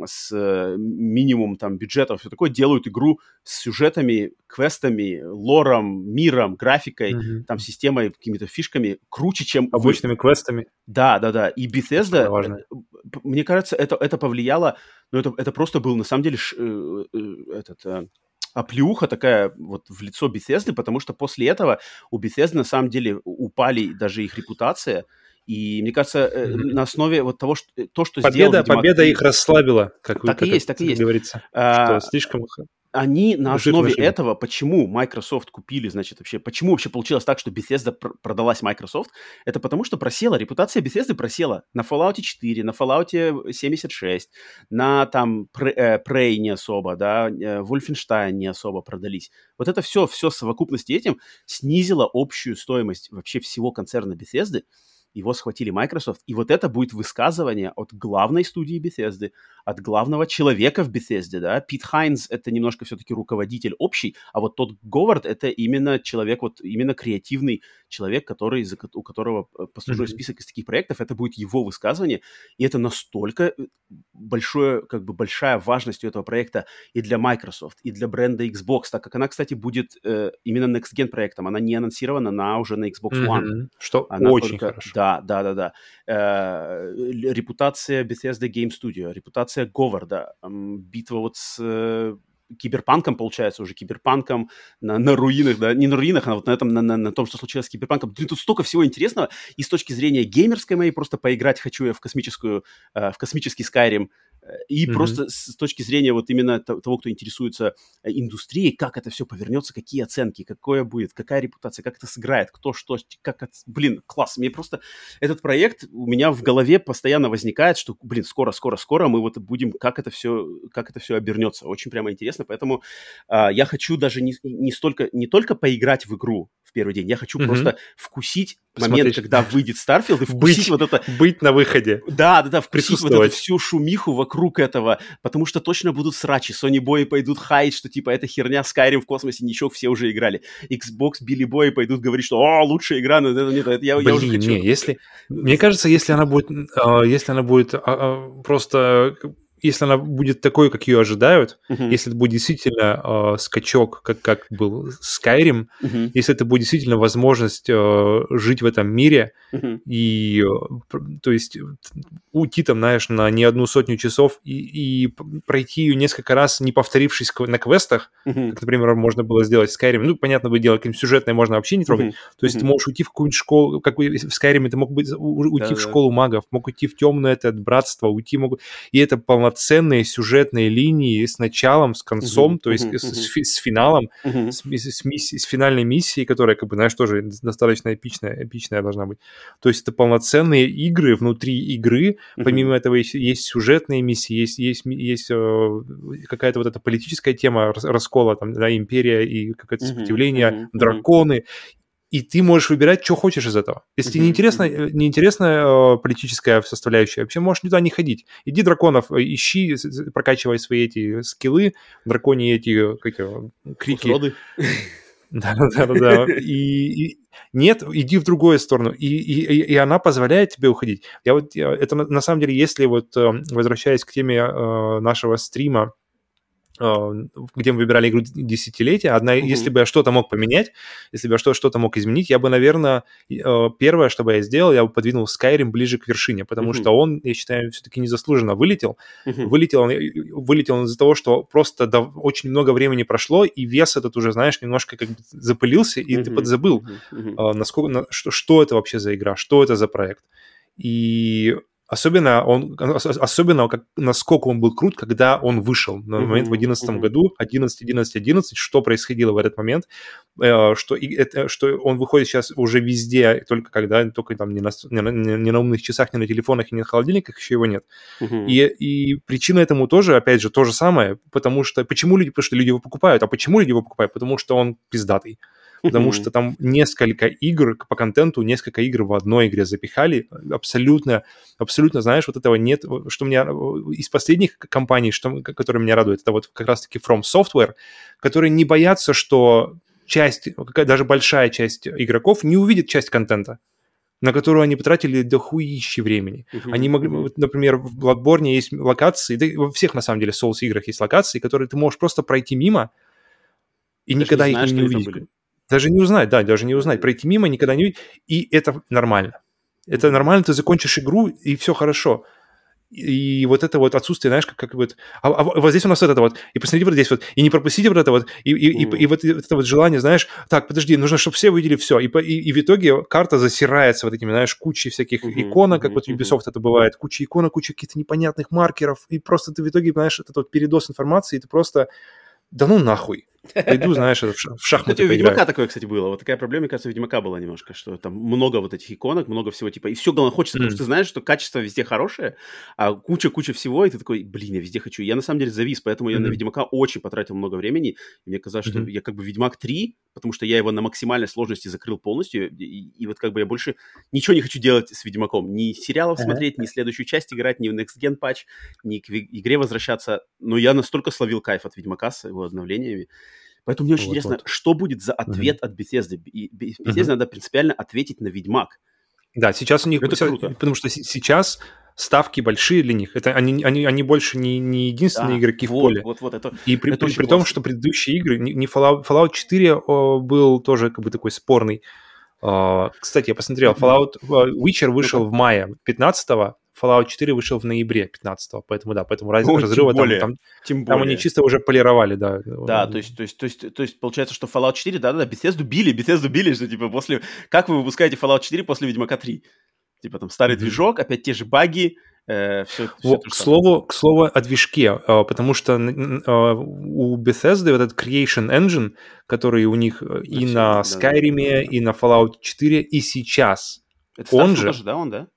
[SPEAKER 1] с минимум там бюджетов, все такое, делают игру с сюжетом сюжетами, квестами, лором, миром, графикой, mm-hmm. там, системой, какими-то фишками круче, чем...
[SPEAKER 2] Обычными вы... квестами.
[SPEAKER 1] Да, да, да. И Bethesda, мне кажется, это, это повлияло, ну, это, это просто был, на самом деле, ш, э, э, этот... Э, оплеуха такая вот в лицо Bethesda, потому что после этого у Bethesda на самом деле упали даже их репутация, и мне кажется, mm-hmm. на основе вот того, что то, что
[SPEAKER 2] победа,
[SPEAKER 1] сделал
[SPEAKER 2] Ведьмак... Победа их расслабила, как,
[SPEAKER 1] так
[SPEAKER 2] вы,
[SPEAKER 1] и есть, так и есть.
[SPEAKER 2] говорится. А, что слишком
[SPEAKER 1] они на основе этого, почему Microsoft купили, значит, вообще, почему вообще получилось так, что Bethesda пр- продалась Microsoft, это потому что просела, репутация Bethesda просела на Fallout 4, на Fallout 76, на там э, Prey не особо, да, э, Wolfenstein не особо продались. Вот это все, все в совокупности этим снизило общую стоимость вообще всего концерна Bethesda, его схватили Microsoft, и вот это будет высказывание от главной студии Bethesda, от главного человека в Bethesda, да, Пит Хайнс это немножко все-таки руководитель общий, а вот тот Говард это именно человек, вот именно креативный человек, который, у которого э, послужной mm-hmm. список из таких проектов, это будет его высказывание, и это настолько э, большое, как бы большая важность у этого проекта и для Microsoft, и для бренда Xbox, так как она, кстати, будет э, именно Next Gen проектом, она не анонсирована на уже на Xbox One. Mm-hmm.
[SPEAKER 2] Что она очень только, хорошо.
[SPEAKER 1] Да, да, да, да. Э, репутация Bethesda Game Studio, репутация Говарда, э, битва вот с э, киберпанком, получается, уже киберпанком на, на руинах, да, не на руинах, а вот на этом, на, на, на том, что случилось с киберпанком. Блин, тут столько всего интересного, и с точки зрения геймерской моей, просто поиграть хочу я в космическую, э, в космический Skyrim, и mm-hmm. просто с точки зрения вот именно того, кто интересуется э, индустрией, как это все повернется, какие оценки, какое будет, какая репутация, как это сыграет, кто что, как это... Блин, класс. Мне просто этот проект у меня в голове постоянно возникает, что, блин, скоро, скоро, скоро мы вот будем, как это все, как это все обернется. Очень прямо интересно, поэтому а, я хочу даже не, не столько, не только поиграть в игру, первый день. Я хочу mm-hmm. просто вкусить Посмотреть. момент, когда выйдет Starfield, и вкусить быть, вот это...
[SPEAKER 2] Быть на выходе.
[SPEAKER 1] Да, да, да, вкусить вот эту всю шумиху вокруг этого, потому что точно будут срачи. Sony бои пойдут хаять, что типа это херня Skyrim в космосе, ничего, все уже играли. Xbox, Билли бои пойдут говорить, что о, лучшая игра, но это нет, это я, Блин, я уже хочу.
[SPEAKER 2] Не, если... Мне кажется, если она будет, а, если она будет а, а, просто если она будет такой, как ее ожидают, uh-huh. если это будет действительно э, скачок, как, как был Skyrim, uh-huh. если это будет действительно возможность э, жить в этом мире uh-huh. и, э, то есть, уйти там, знаешь, на не одну сотню часов и, и пройти ее несколько раз, не повторившись на квестах, uh-huh. как, например, можно было сделать в Skyrim. Ну, понятно, вы дело, каким сюжетное можно вообще не трогать. Uh-huh. То есть uh-huh. ты можешь уйти в какую-нибудь школу, как в Skyrim, ты мог быть, уйти да, в школу да. магов, мог уйти в темное это братство, уйти мог... И это полноценно полноценные сюжетные линии с началом, с концом, uh-huh, то есть uh-huh, с, с, финалом, uh-huh. с, с, миссией, с финальной миссией, которая, как бы, знаешь, тоже достаточно эпичная, эпичная должна быть. То есть это полноценные игры внутри игры. Uh-huh. Помимо этого есть, есть сюжетные миссии, есть, есть, есть э, какая-то вот эта политическая тема раскола, там, да, империя и какое-то сопротивление, uh-huh, драконы и ты можешь выбирать, что хочешь из этого. Если тебе неинтересна, э, неинтересна э, политическая составляющая, вообще можешь туда не ходить. Иди драконов, э, ищи, прокачивай свои эти скиллы, драконьи эти, как его, крики. Да-да-да. <laughs> И, нет, иди в другую сторону. И, и, и она позволяет тебе уходить. Я вот, это на самом деле, если вот, возвращаясь к теме нашего стрима, где мы выбирали игру десятилетия. Одна, mm-hmm. если бы я что-то мог поменять, если бы я что-то мог изменить, я бы, наверное, а, первое, что бы я сделал, я бы подвинул Skyrim ближе к вершине, потому mm-hmm. что он, я считаю, все-таки незаслуженно вылетел. Mm-hmm. Вылетел он, вылетел он из-за того, что просто до, очень много времени прошло, и вес этот уже, знаешь, немножко как бы запылился, и mm-hmm. ты подзабыл, mm-hmm. насколько, на, что, что это вообще за игра, что это за проект. И Особенно он, особенно как, насколько он был крут, когда он вышел на момент uh-huh, в 2011 uh-huh. году, 11, 11, 11, что происходило в этот момент, э, что, и, это, что он выходит сейчас уже везде, только когда, только там не на, не, на, не на умных часах, не на телефонах, не на холодильниках, еще его нет. Uh-huh. И, и причина этому тоже, опять же, то же самое, потому что, почему люди, потому что люди его покупают, а почему люди его покупают? Потому что он пиздатый потому что там несколько игр по контенту, несколько игр в одной игре запихали, абсолютно, абсолютно, знаешь, вот этого нет, что меня из последних компаний, что, которые меня радуют, это вот как раз-таки From Software, которые не боятся, что часть, даже большая часть игроков не увидит часть контента на которую они потратили дохуище времени. Uh-huh. Они могли, вот, например, в Bloodborne есть локации, да во всех, на самом деле, Souls играх есть локации, которые ты можешь просто пройти мимо, и даже никогда не знаешь, их не увидеть. Даже не узнать, да, даже не узнать. Пройти мимо, никогда не увидеть. И это нормально. Это нормально, ты закончишь игру, и все хорошо. И вот это вот отсутствие, знаешь, как, как вот... А, а вот здесь у нас вот это вот, и посмотрите вот здесь вот, и не пропустите вот это вот, и, и, mm. и, и вот это вот желание, знаешь, так, подожди, нужно, чтобы все увидели все. И, и, и в итоге карта засирается вот этими, знаешь, кучей всяких mm-hmm. иконок, как mm-hmm. вот Ubisoft это бывает, куча иконок, куча каких-то непонятных маркеров, и просто ты в итоге, знаешь, этот вот передос информации, и ты просто да ну нахуй. Пойду, знаешь, в шахматы
[SPEAKER 1] Кстати, у Ведьмака такое, кстати, было. Вот такая проблема, мне кажется, у Ведьмака была немножко, что там много вот этих иконок, много всего, типа, и все, главное, хочется, потому что ты знаешь, что качество везде хорошее, а куча-куча всего, и ты такой, блин, я везде хочу. Я, на самом деле, завис, поэтому я на Ведьмака очень потратил много времени, мне казалось, что я как бы Ведьмак 3, потому что я его на максимальной сложности закрыл полностью, и, и вот как бы я больше ничего не хочу делать с Ведьмаком. Ни сериалов смотреть, ни следующую часть играть, ни в Next Gen патч, ни к игре возвращаться. Но я настолько словил кайф от Ведьмака с его обновлениями, Поэтому мне очень вот, интересно, вот. что будет за ответ угу. от Bethesda. И Bethesda угу. надо принципиально ответить на Ведьмак.
[SPEAKER 2] Да, сейчас у них... Это круто. Потому что сейчас ставки большие для них. Это они, они, они больше не, не единственные да, игроки вот, в поле.
[SPEAKER 1] Вот, вот, это,
[SPEAKER 2] и при, это при, при том, что предыдущие игры, не, не Fallout, Fallout 4 о, был тоже как бы такой спорный. Uh, кстати, я посмотрел, Fallout uh, Witcher вышел в мае 15-го, Fallout 4 вышел в ноябре 15 поэтому да, поэтому раз, ну, разрыва тем более, там, тем там они чисто уже полировали, да.
[SPEAKER 1] Да, то есть, то есть, то есть, то есть получается, что Fallout 4, да-да-да, Bethesda били, Bethesda били, что типа после... Как вы выпускаете Fallout 4 после Ведьмака 3? Типа там старый mm-hmm. движок, опять те же баги,
[SPEAKER 2] э, все, все к, слову, к слову о движке, а, потому что а, у Bethesda вот этот Creation Engine, который у них да, и на Skyrim, да, да. и на Fallout 4, и сейчас,
[SPEAKER 1] Это он же... Тоже, да, он, да?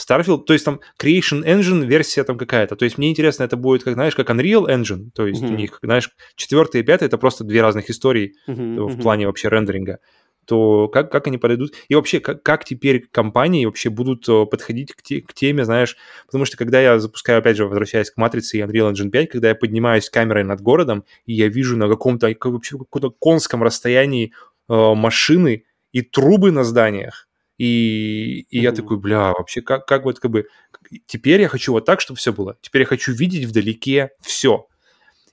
[SPEAKER 2] Starfield, то есть там Creation Engine версия там какая-то. То есть мне интересно, это будет, как знаешь, как Unreal Engine. То есть uh-huh. у них, знаешь, четвертый и пятый это просто две разных истории uh-huh, в плане вообще рендеринга. То как, как они подойдут? И вообще, как, как теперь компании вообще будут э, подходить к, те, к теме, знаешь? Потому что когда я запускаю, опять же, возвращаясь к матрице и Unreal Engine 5, когда я поднимаюсь камерой над городом, и я вижу на каком-то как, вообще каком-то конском расстоянии э, машины и трубы на зданиях, и, и mm-hmm. я такой, бля, вообще, как, как вот как бы... Теперь я хочу вот так, чтобы все было. Теперь я хочу видеть вдалеке все.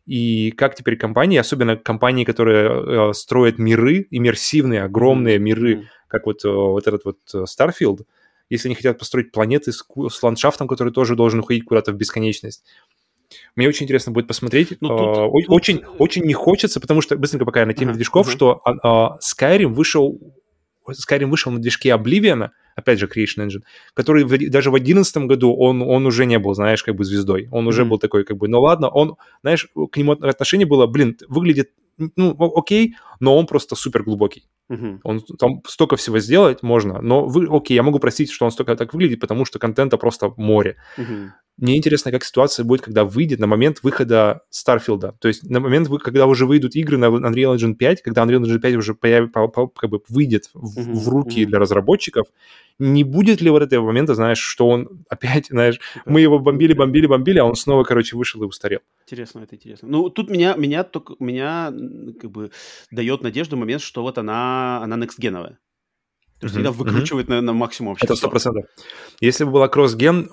[SPEAKER 2] И как теперь компании, особенно компании, которые э, строят миры, иммерсивные, огромные mm-hmm. миры, как вот, э, вот этот вот э, Starfield, если они хотят построить планеты с, с ландшафтом, который тоже должен уходить куда-то в бесконечность. Мне очень интересно будет посмотреть. Ну, тут, uh, тут... Очень, очень не хочется, потому что, быстренько пока я на теме uh-huh, движков, uh-huh. что uh, Skyrim вышел Skyrim вышел на движке Oblivion, опять же, Creation Engine, который в, даже в 2011 году он, он уже не был, знаешь, как бы звездой. Он уже mm-hmm. был такой, как бы, ну ладно, он, знаешь, к нему отношение было, блин, выглядит, ну, окей, но он просто супер глубокий. Mm-hmm. Он там столько всего сделать можно, но вы, окей, я могу простить, что он столько так выглядит, потому что контента просто море. Mm-hmm. Мне интересно, как ситуация будет, когда выйдет на момент выхода Старфилда. То есть на момент, когда уже выйдут игры на Unreal Engine 5, когда Unreal Engine 5 уже появ... как бы выйдет в, uh-huh, в руки для разработчиков, не будет ли вот этого момента, знаешь, что он опять, знаешь, мы его бомбили, бомбили, бомбили, а он снова, короче, вышел и устарел.
[SPEAKER 1] Интересно, это интересно. Ну, тут меня, меня, только, меня как бы дает надежду момент, что вот она, она next-геновая. То есть mm-hmm. выкручивает на, на максимум вообще.
[SPEAKER 2] Это сто процентов. Если бы была кросс-ген,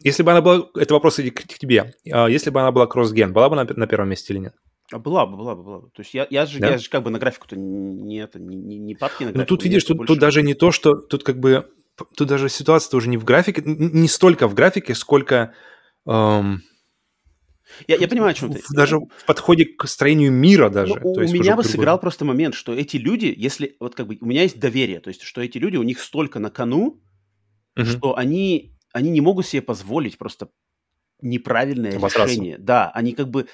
[SPEAKER 2] если бы она была, это вопрос к, к тебе, а, если бы она была кросс-ген, была бы на, на первом месте или нет?
[SPEAKER 1] А была бы, была бы, была бы. То есть я, я, же, да? я же как бы на графику-то не, это, не, не, не падки на
[SPEAKER 2] графику. Ну тут видишь, тут, больше... тут даже не то, что тут как бы, тут даже ситуация уже не в графике, не столько в графике, сколько... Эм,
[SPEAKER 1] я, я понимаю, о чем ты.
[SPEAKER 2] Даже в подходе к строению мира даже.
[SPEAKER 1] Ну, у меня бы другой. сыграл просто момент, что эти люди, если вот как бы у меня есть доверие, то есть что эти люди, у них столько на кону, угу. что они, они не могут себе позволить просто неправильное Обосраться. решение. Да, они как бы,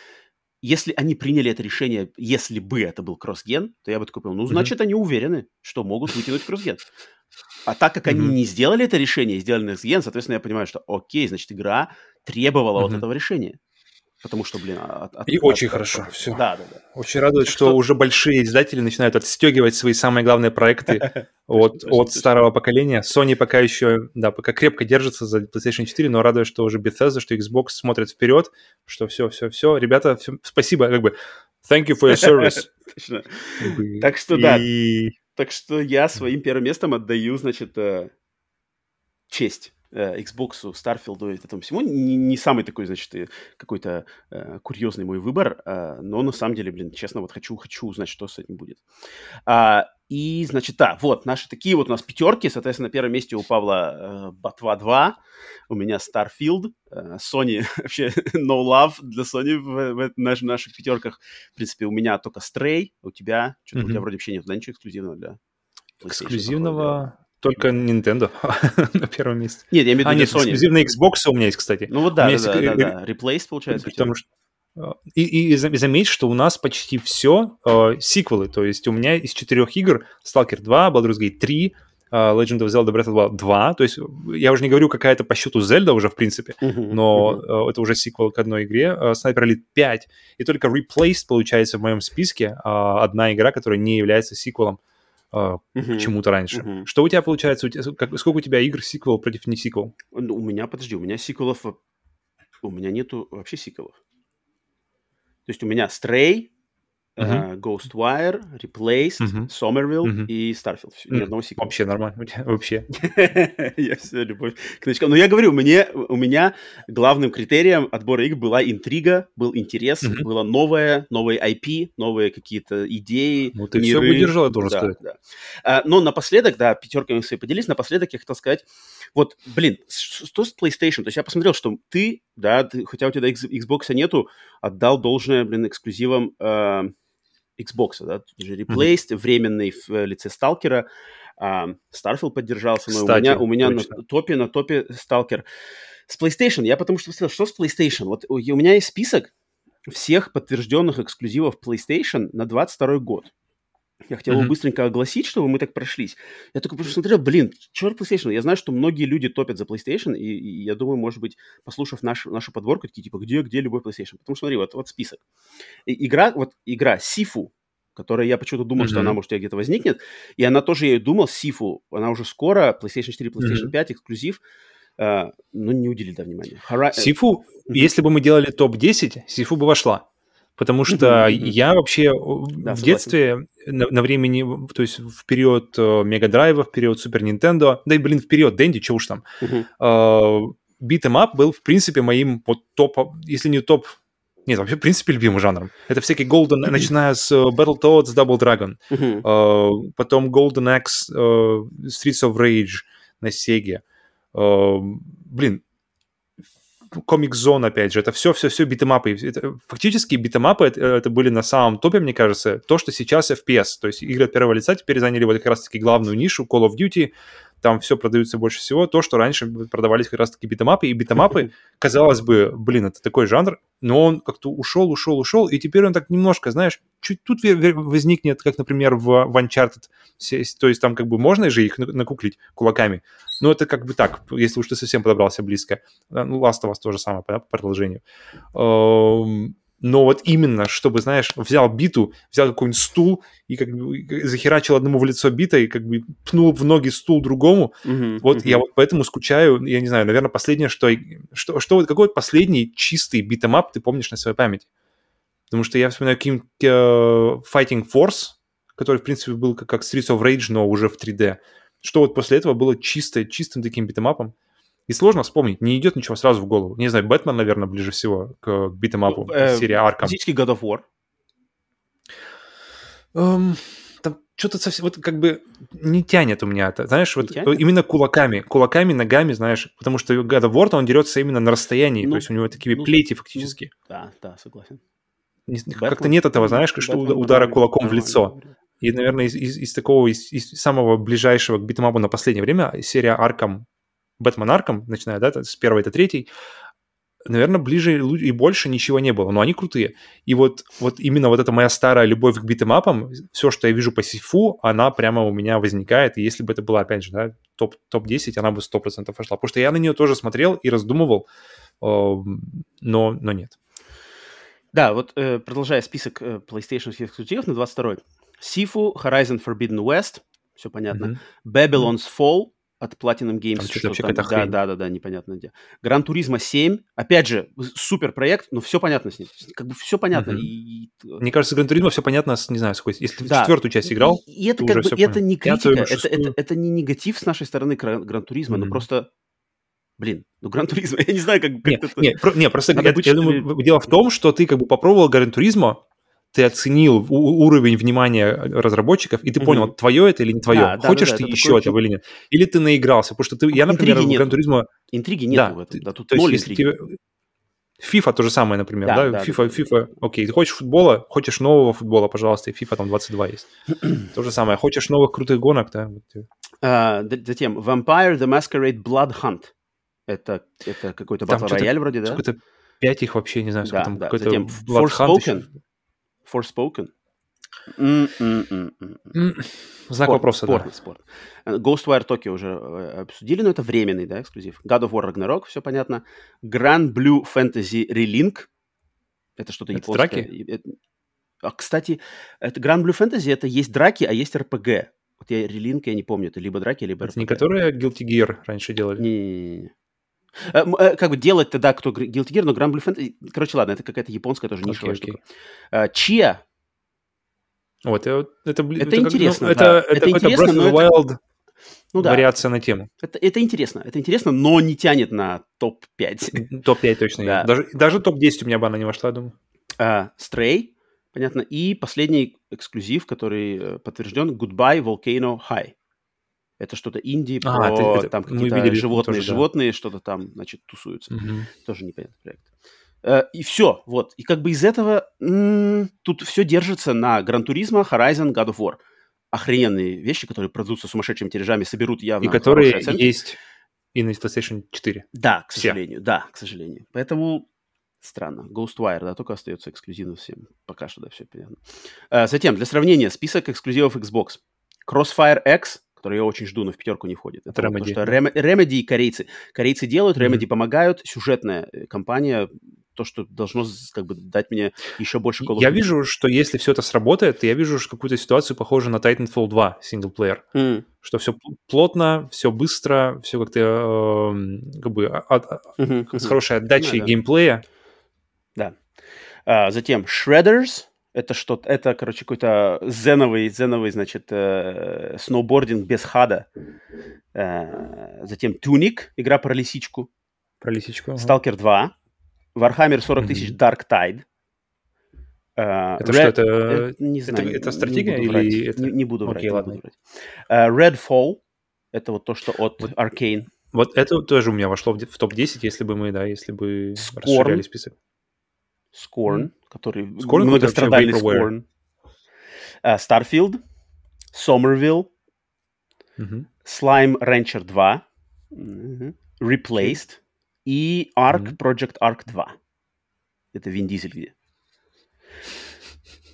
[SPEAKER 1] если они приняли это решение, если бы это был кроссген, то я бы такой понял, ну, значит, угу. они уверены, что могут вытянуть кроссген. А так как они не сделали это решение, сделали next соответственно, я понимаю, что окей, значит, игра требовала вот этого решения. Потому что, блин... От,
[SPEAKER 2] от, и от, очень от, хорошо, от, все. Да, да, да. Очень радует, что, что уже большие издатели начинают отстегивать свои самые главные проекты <laughs> от, от старого поколения. Sony пока еще, да, пока крепко держится за PlayStation 4, но радует, что уже Bethesda, что Xbox смотрят вперед, что все, все, все. Ребята, все, спасибо, как бы, thank you for your service. <laughs>
[SPEAKER 1] Точно. Так что, да, так что я своим первым местом отдаю, значит, э, честь э, Xbox, Starfield и этому всему. Не, не самый такой, значит, какой-то э, курьезный мой выбор, э, но на самом деле, блин, честно, вот хочу, хочу узнать, что с этим будет. А, и, значит, да, вот наши такие вот у нас пятерки. Соответственно, на первом месте у Павла э, Батва 2, у меня Starfield, э, Sony, <laughs> вообще no love для Sony в, в, в наших, наших пятерках. В принципе, у меня только Stray, у тебя, что-то mm-hmm. у тебя вроде вообще нет, да, ничего эксклюзивного для
[SPEAKER 2] Эксклюзивного... Только Nintendo <laughs> на первом месте.
[SPEAKER 1] Нет, я имею в виду а, нет,
[SPEAKER 2] Sony. эксклюзивный Xbox у меня есть, кстати.
[SPEAKER 1] Ну вот да, да, да, да, да. Replaced, получается,
[SPEAKER 2] Потому что и, и, и заметь, что у нас почти все э, сиквелы. То есть у меня из четырех игр Stalker 2, Baldur's Gate 3, э, Legend of Zelda Breath of the Wild 2. То есть я уже не говорю, какая-то по счету Зельда уже, в принципе, uh-huh, но uh-huh. Э, это уже сиквел к одной игре. Э, Sniper Elite 5. И только Replaced, получается, в моем списке э, одна игра, которая не является сиквелом э, uh-huh, к чему-то раньше. Что у тебя получается? У тебя, как, сколько у тебя игр сиквел против не сиквел?
[SPEAKER 1] Ну, у меня, подожди, у меня сиквелов... У меня нету вообще сиквелов. То есть у меня Stray, uh-huh. uh, Ghostwire, Replaced, uh-huh. Somerville uh-huh. и Starfield.
[SPEAKER 2] Ни одного сиквела. Вообще нормально. Вообще. <laughs>
[SPEAKER 1] я все, любовь к новичкам. Но я говорю, мне, у меня главным критерием отбора игр была интрига, был интерес, uh-huh. было новое, новые IP, новые какие-то идеи,
[SPEAKER 2] Ну, ты миры. все выдержал, я должен да, сказать. Да.
[SPEAKER 1] А, но напоследок, да, пятерками свои поделись, напоследок я хотел сказать, вот, блин, что с PlayStation? То есть я посмотрел, что ты, да, ты, хотя у тебя Xbox нету, отдал должное, блин, эксклюзивам э, Xbox, да, тут же Replaced, mm-hmm. временный в э, лице Сталкера, э, Starfield поддержался, но Кстати, у меня, у меня на топе, на топе Сталкер. С PlayStation, я потому что сказал, что с PlayStation? Вот у меня есть список всех подтвержденных эксклюзивов PlayStation на 22 год. Я хотел его mm-hmm. быстренько огласить, чтобы мы так прошлись. Я только посмотрел, блин, черт PlayStation. Я знаю, что многие люди топят за PlayStation, и, и я думаю, может быть, послушав наш, нашу подборку, такие, типа, где, где любой PlayStation? Потому что, смотри, вот, вот список. И, игра, вот игра Сифу, которая я почему-то думал, mm-hmm. что она, может, где-то возникнет, и она тоже, я думал, Сифу, она уже скоро, PlayStation 4, PlayStation mm-hmm. 5, эксклюзив, Uh, но не уделили да, внимания.
[SPEAKER 2] Хара... Сифу, mm-hmm. если бы мы делали топ-10, Сифу бы вошла. Потому что mm-hmm. я вообще да, в детстве на, на времени, то есть в период uh, Мегадрайва, в период Супер Нинтендо, да и, блин, в период Дэнди, чего уж там, mm-hmm. uh, Beat'em был, в принципе, моим вот топ, если не топ, нет, вообще, в принципе, любимым жанром. Это всякие Golden, mm-hmm. начиная с uh, Battletoads, Double Dragon, mm-hmm. потом Golden Axe, uh, Streets of Rage на Sega. Uh, блин, Comic Zone, опять же, это все-все-все битэмапы. Это, фактически битэмапы это, это были на самом топе, мне кажется, то, что сейчас FPS. То есть игры от первого лица теперь заняли вот как раз-таки главную нишу Call of Duty, там все продаются больше всего, то, что раньше продавались как раз-таки битэмапы, и битэмапы, <laughs> казалось бы, блин, это такой жанр, но он как-то ушел, ушел, ушел, и теперь он так немножко, знаешь, чуть тут возникнет, как, например, в, в Uncharted, то есть там как бы можно же их накуклить кулаками, но это как бы так, если уж ты совсем подобрался близко. Ну, Last of Us то же самое, по продолжению. Но вот именно, чтобы, знаешь, взял биту, взял какой-нибудь стул и как бы захерачил одному в лицо битой, как бы пнул в ноги стул другому. Uh-huh, вот uh-huh. я вот поэтому скучаю, я не знаю, наверное, последнее, что... что, что какой вот последний чистый beat 'em up ты помнишь на своей памяти? Потому что я вспоминаю King э, Fighting Force, который, в принципе, был как, как Streets of Rage, но уже в 3D. Что вот после этого было чисто, чистым таким битэмапом? И сложно вспомнить, не идет ничего сразу в голову. Не знаю, Бэтмен, наверное, ближе всего к битэмапу, ну, э, серия Arkham.
[SPEAKER 1] Физически God of War.
[SPEAKER 2] Um, там что-то совсем, вот как бы не тянет у меня это, знаешь, вот тянет? именно кулаками, кулаками, ногами, знаешь, потому что God of War, он дерется именно на расстоянии, ну, то есть у него такие ну, плети фактически.
[SPEAKER 1] Ну, да, да, согласен.
[SPEAKER 2] Как-то нет этого, знаешь, что удара кулаком в лицо. И, наверное, из, из, из такого, из, из самого ближайшего к битмапу на последнее время серия Arkham Бэтмен Арком, начиная, да, с первой до третьей, наверное, ближе и больше ничего не было, но они крутые. И вот, вот именно вот эта моя старая любовь к битэмапам, все, что я вижу по Сифу, она прямо у меня возникает, и если бы это было, опять же, да, топ, топ-10, она бы 100% вошла. Потому что я на нее тоже смотрел и раздумывал, но, но нет.
[SPEAKER 1] Да, вот э, продолжая список э, PlayStation эксклюзивов на 22-й. Sifu, Horizon Forbidden West, все понятно. Mm-hmm. Babylon's Fall, от Platinum Games. Там
[SPEAKER 2] что что там, да,
[SPEAKER 1] да, да, да, непонятно где. Gran Turismo 7, опять же, супер проект, но все понятно с ним. Как бы все понятно. Mm-hmm. И...
[SPEAKER 2] Мне кажется, Gran Turismo все понятно, с, не знаю, с какой... Если да. четвертую часть играл,
[SPEAKER 1] И, и это как бы, это не критика, это, это, это не негатив с нашей стороны Gran Turismo, м-хм. но просто Блин, ну Гран Туризмо, <laughs> я не знаю, как, как
[SPEAKER 2] не,
[SPEAKER 1] это...
[SPEAKER 2] Не, про, не просто я, я думаю, дело в том, что ты как бы попробовал Гран Туризмо, ты оценил уровень внимания разработчиков, и ты понял, mm-hmm. твое это или не твое. Да, Хочешь да, да, ты еще этого или нет? Или ты наигрался? Потому что ты, я, например,
[SPEAKER 1] интриги
[SPEAKER 2] в Гран Туризмо...
[SPEAKER 1] Интриги нет да, в этом, да, тут
[SPEAKER 2] то ноль есть, интриги. Тебе... FIFA то же самое, например, да? да? да FIFA, да. FIFA, окей, ты хочешь футбола, хочешь нового футбола, пожалуйста, и FIFA там 22 есть. <clears throat> то же самое. Хочешь новых крутых гонок, да?
[SPEAKER 1] Uh, затем Vampire the Masquerade Blood Hunt. Это, это какой-то батл рояль вроде, да?
[SPEAKER 2] Какой-то пять их вообще, не знаю, сколько
[SPEAKER 1] да,
[SPEAKER 2] там.
[SPEAKER 1] Да.
[SPEAKER 2] Какой-то
[SPEAKER 1] Затем Forspoken. Forspoken.
[SPEAKER 2] Знак вопроса,
[SPEAKER 1] спорно, да. Спорно. Ghostwire Tokyo уже э, обсудили, но это временный, да, эксклюзив. God of War Ragnarok, все понятно. Grand Blue Fantasy Relink. Это что-то
[SPEAKER 2] это японское.
[SPEAKER 1] Драки? А, кстати, это Grand Blue Fantasy, это есть драки, а есть RPG. Вот я Relink, я не помню, это либо драки, либо
[SPEAKER 2] это RPG. не которые Guilty Gear раньше делали?
[SPEAKER 1] Не-не-не. Э, э, как бы делать тогда, кто Guilty Gear, но Grand Blue Fantasy... Короче, ладно, это какая-то японская тоже нишевая okay, штука. Чья
[SPEAKER 2] вот, это, это,
[SPEAKER 1] это, интересно,
[SPEAKER 2] как,
[SPEAKER 1] ну,
[SPEAKER 2] да.
[SPEAKER 1] это, это,
[SPEAKER 2] это
[SPEAKER 1] интересно,
[SPEAKER 2] Breath of the Wild
[SPEAKER 1] ну, да.
[SPEAKER 2] вариация на тему.
[SPEAKER 1] Это, это интересно, это интересно, но не тянет на топ-5.
[SPEAKER 2] Топ-5 точно да. Даже, даже топ-10 у меня бы она не вошла, думаю.
[SPEAKER 1] Uh, Stray, понятно, и последний эксклюзив, который э, подтвержден, Goodbye Volcano High. Это что-то инди, а, про это, там какие-то животные, тоже, животные, да. что-то там, значит, тусуются. Угу. Тоже непонятный проект. Э, и все, вот. И как бы из этого м-м, тут все держится на Гран Туризма, Horizon, God of War. Охрененные вещи, которые продадутся сумасшедшими тиражами, соберут явно
[SPEAKER 2] И которые есть и на PlayStation 4.
[SPEAKER 1] Да, к сожалению, да, к сожалению. Поэтому странно. Ghostwire, да, только остается эксклюзивным всем. Пока что, да, все понятно. А, затем, для сравнения, список эксклюзивов Xbox. Crossfire X, который я очень жду, но в пятерку не входит.
[SPEAKER 2] Это Remedy.
[SPEAKER 1] что Remedy и корейцы. Корейцы делают, Remedy mm-hmm. помогают, сюжетная э, компания то, что должно как бы дать мне еще больше
[SPEAKER 2] Call Я вижу, что если все это сработает, я вижу какую-то ситуацию похожую на Titanfall 2 синглплеер.
[SPEAKER 1] Mm.
[SPEAKER 2] Что все плотно, все быстро, все как-то э, как бы от, mm-hmm. с хорошей отдачей да. геймплея.
[SPEAKER 1] Да. А, затем Shredders. Это что-то, это, короче, какой-то зеновый, зеновый, значит, э, сноубординг без хада. Э, затем Tunic, игра про лисичку.
[SPEAKER 2] Про лисичку.
[SPEAKER 1] Stalker 2. Warhammer 40 тысяч Dark Tide.
[SPEAKER 2] Uh, это Red, что, это,
[SPEAKER 1] это, не знаю,
[SPEAKER 2] это, это стратегия не или это...
[SPEAKER 1] Не, не буду
[SPEAKER 2] okay,
[SPEAKER 1] врать.
[SPEAKER 2] Ладно.
[SPEAKER 1] Не буду врать. Uh, Redfall, это вот то, что от вот, Arcane.
[SPEAKER 2] Вот это тоже у меня вошло в, в топ-10, если бы мы, да, если бы Scorn. расширяли список.
[SPEAKER 1] Scorn, mm. Который Scorn, многострадальный Scorn. Uh, Starfield, Somerville, mm-hmm. Slime Rancher 2, mm-hmm. Replaced, и Ark, mm-hmm. Project Ark 2. Это Вин Дизель где.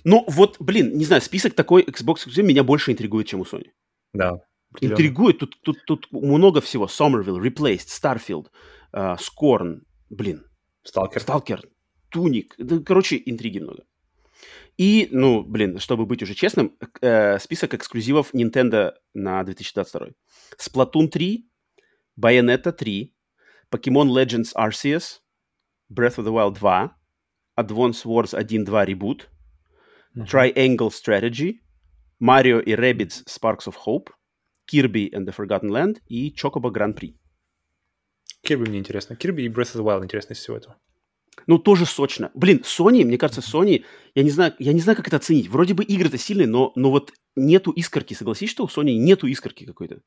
[SPEAKER 1] Ну, вот, блин, не знаю, список такой Xbox меня больше интригует, чем у Sony.
[SPEAKER 2] Да.
[SPEAKER 1] Интригует, тут, тут, тут много всего. Somerville, Replaced, Starfield, uh, Scorn, блин.
[SPEAKER 2] Stalker.
[SPEAKER 1] Stalker, Туник. Да, короче, интриги много. И, ну, блин, чтобы быть уже честным, э, список эксклюзивов Nintendo на 2022. Splatoon 3, Bayonetta 3, Pokemon Legends Arceus, Breath of the Wild 2, Advance Wars 1.2 Reboot, uh-huh. Triangle Strategy, Mario и Rabbids Sparks of Hope, Kirby and the Forgotten Land и Chocobo Grand Prix.
[SPEAKER 2] Kirby мне интересно. Kirby и Breath of the Wild интересно из всего этого.
[SPEAKER 1] Ну, тоже сочно. Блин, Sony, мне кажется, Sony, я не знаю, я не знаю, как это оценить. Вроде бы игры-то сильные, но, но вот нету искорки. Согласись, что у Sony нету искорки какой-то?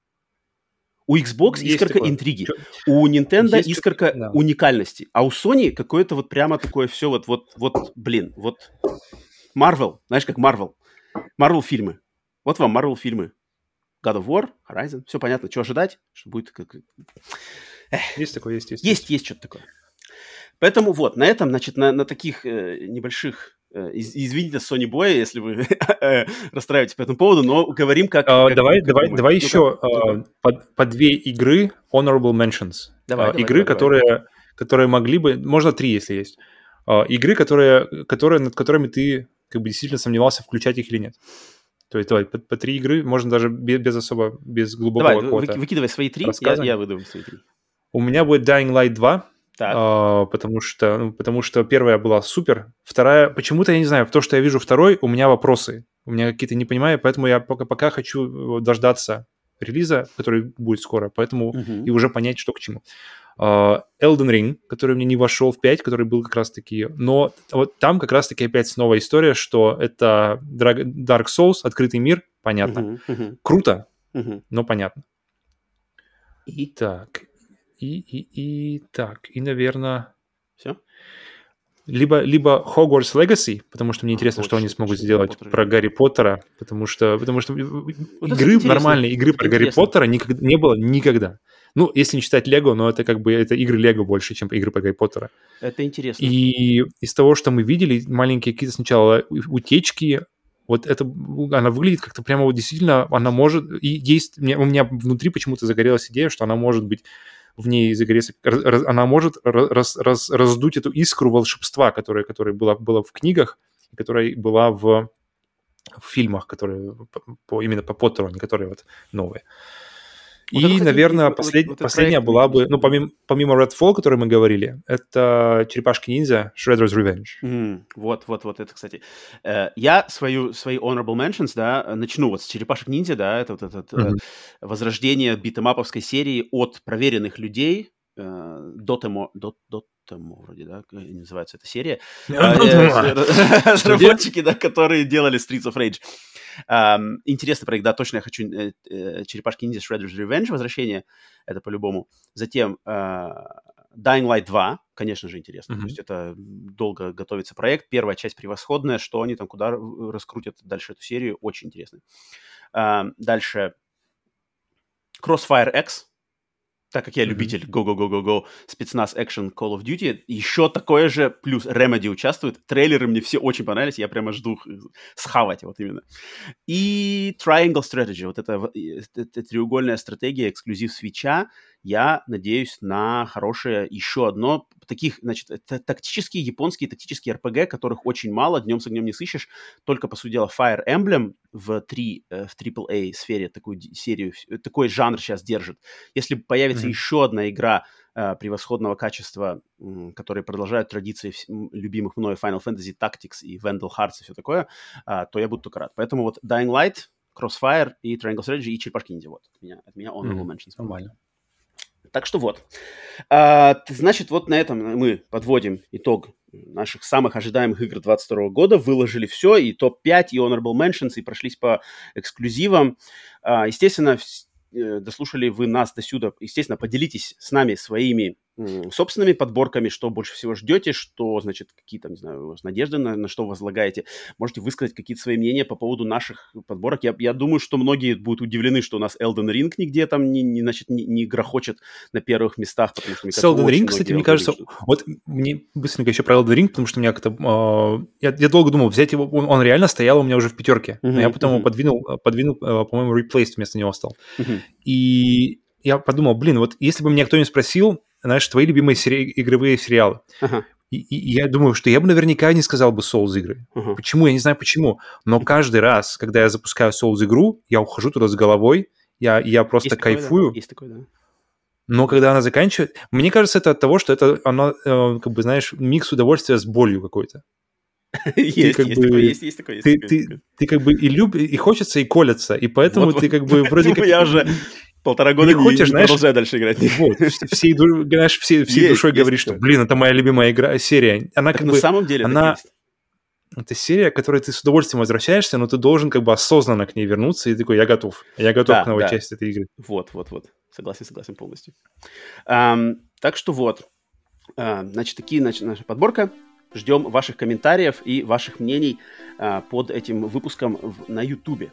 [SPEAKER 1] У Xbox есть искорка такое. интриги, у Nintendo есть искорка да. уникальности, а у Sony какое-то вот прямо такое все вот, вот, вот, блин, вот Marvel, знаешь, как Marvel, Marvel фильмы. Вот вам Marvel фильмы. God of War, Horizon, все понятно, что ожидать, что будет как...
[SPEAKER 2] Эх. Есть такое, есть, есть.
[SPEAKER 1] Есть, есть что-то такое. Поэтому вот, на этом, значит, на, на таких э, небольших Э, извините, Sony Boy, если вы <laughs> э, расстраиваетесь по этому поводу, но говорим как...
[SPEAKER 2] Uh, как давай, как давай, давай ну, еще uh, по, по две игры Honorable Mentions.
[SPEAKER 1] Давай, uh,
[SPEAKER 2] давай, игры,
[SPEAKER 1] давай,
[SPEAKER 2] которые,
[SPEAKER 1] давай.
[SPEAKER 2] которые могли бы... Можно три, если есть. Uh, игры, которые, которые, над которыми ты как бы действительно сомневался, включать их или нет. То есть давай, по, по три игры, можно даже без, без особо, без глубокого
[SPEAKER 1] Давай, вы, выкидывай свои три, я, я выдумаю свои три.
[SPEAKER 2] У меня будет Dying Light 2, а, потому что, ну, потому что первая была супер, вторая, почему-то я не знаю, в то, что я вижу второй, у меня вопросы, у меня какие-то не понимаю, поэтому я пока, пока хочу дождаться релиза, который будет скоро, поэтому uh-huh. и уже понять, что к чему. Uh, Elden Ring, который мне не вошел в 5, который был как раз-таки... Но вот там как раз-таки опять новая история, что это Dark Souls, открытый мир, понятно. Uh-huh, uh-huh. Круто, uh-huh. но понятно. И так, и, и, и так, и, наверное...
[SPEAKER 1] Все?
[SPEAKER 2] Либо, либо Hogwarts Legacy, потому что мне интересно, что они смогут сделать про Гарри Поттера, потому что, потому что вот игры, нормальные игры про Гарри Поттера никогда, не было никогда. Ну, если не считать Лего, но это как бы это игры Лего больше, чем игры по Гарри Поттера.
[SPEAKER 1] Это интересно.
[SPEAKER 2] И из того, что мы видели, маленькие какие-то сначала утечки, вот это, она выглядит как-то прямо вот действительно, она может, и есть, у меня внутри почему-то загорелась идея, что она может быть в ней загореться, она может раз, раз, раздуть эту искру волшебства, которая, которая была, была в книгах, которая была в, в фильмах, которые по, именно по Поттеру, а не которые вот новые. Вот и, наверное, вот, послед... вот последняя была бы, ну, помимо, помимо Redfall, о которой мы говорили, это Черепашки-ниндзя Shredder's Revenge.
[SPEAKER 1] Mm, вот, вот, вот, это, кстати. Э, я свою, свои honorable mentions, да, начну вот с Черепашек-ниндзя, да, это вот это mm-hmm. возрождение битэмаповской серии от проверенных людей, э, Дотемо, дот, Дотемо вроде, да, называется эта серия. <laughs> Разработчики, да, которые делали Streets of Rage. Um, интересный проект, да, точно я хочу э, э, Черепашки Ниндзя Shredder's Revenge, возвращение, это по-любому. Затем э, Dying Light 2, конечно же, интересно. Mm-hmm. То есть это долго готовится проект. Первая часть превосходная, что они там куда раскрутят дальше эту серию, очень интересно. Uh, дальше Crossfire X, так как я любитель go-go-go-go-go, спецназ Action Call of Duty, еще такое же, плюс Remedy участвует. Трейлеры мне все очень понравились, я прямо жду схавать вот именно. И Triangle Strategy, вот это, это, это треугольная стратегия, эксклюзив свеча, я надеюсь на хорошее еще одно. Таких, значит, тактические японские тактические RPG, которых очень мало, днем с огнем не сыщешь. Только, по сути дела, Fire Emblem в, 3, э, в AAA сфере такую серию, такой жанр сейчас держит. Если появится mm-hmm. еще одна игра э, превосходного качества, э, которые продолжают традиции любимых мной Final Fantasy Tactics и Vandal Hearts и все такое, э, то я буду только рад. Поэтому вот Dying Light, Crossfire и Triangle Strategy и Черепашки Ниндзя. Вот от меня, от меня honorable mm-hmm. mentions.
[SPEAKER 2] Нормально.
[SPEAKER 1] Так что вот. А, значит, вот на этом мы подводим итог наших самых ожидаемых игр 2022 года. Выложили все, и топ-5, и honorable mentions, и прошлись по эксклюзивам. А, естественно, э, дослушали вы нас до сюда. Естественно, поделитесь с нами своими собственными подборками, что больше всего ждете, что, значит, какие-то, не знаю, у вас надежды, на, на что возлагаете. Можете высказать какие-то свои мнения по поводу наших подборок. Я, я думаю, что многие будут удивлены, что у нас Elden Ring нигде там не, не, значит, не, не грохочет на первых местах, потому что,
[SPEAKER 2] мне кажется, Elden Ring, кстати, мне кажется, что... вот мне быстренько еще про Elden Ring, потому что у меня как-то... Э, я, я долго думал, взять его, он, он реально стоял у меня уже в пятерке, uh-huh, но я потом uh-huh. его подвинул, подвинул, э, по-моему, Replaced вместо него стал. Uh-huh. И я подумал, блин, вот если бы меня кто-нибудь спросил, знаешь, твои любимые сери- игровые сериалы. Ага. И, и я думаю, что я бы наверняка не сказал бы Souls игры. Uh-huh. Почему? Я не знаю почему. Но каждый раз, когда я запускаю Souls игру, я ухожу туда с головой, я, я просто Есть кайфую.
[SPEAKER 1] Такое, да? Есть такое, да.
[SPEAKER 2] Но когда она заканчивает, мне кажется, это от того, что это оно, э, как бы, знаешь, микс удовольствия с болью какой-то. <laughs>
[SPEAKER 1] Есть, есть такое, есть, есть такое.
[SPEAKER 2] Ты, ты, как бы и любишь, и хочется, и колется, и поэтому ты как бы <laughs> вроде как...
[SPEAKER 1] Я уже полтора года не хочешь, знаешь, продолжаю дальше играть. <laughs>
[SPEAKER 2] Вот, всей, знаешь, всей, всей есть, душой есть говоришь, что, блин, это моя любимая игра, серия. Она так как
[SPEAKER 1] на
[SPEAKER 2] бы,
[SPEAKER 1] самом деле
[SPEAKER 2] она, это серия, к которой ты с удовольствием возвращаешься, но ты должен как бы осознанно к ней вернуться и такой, я готов, я готов да, к новой да. части этой игры.
[SPEAKER 1] Вот, вот, вот, согласен, согласен полностью. Um, так что вот, uh, значит, такие, значит, наша подборка. Ждем ваших комментариев и ваших мнений uh, под этим выпуском в, на YouTube.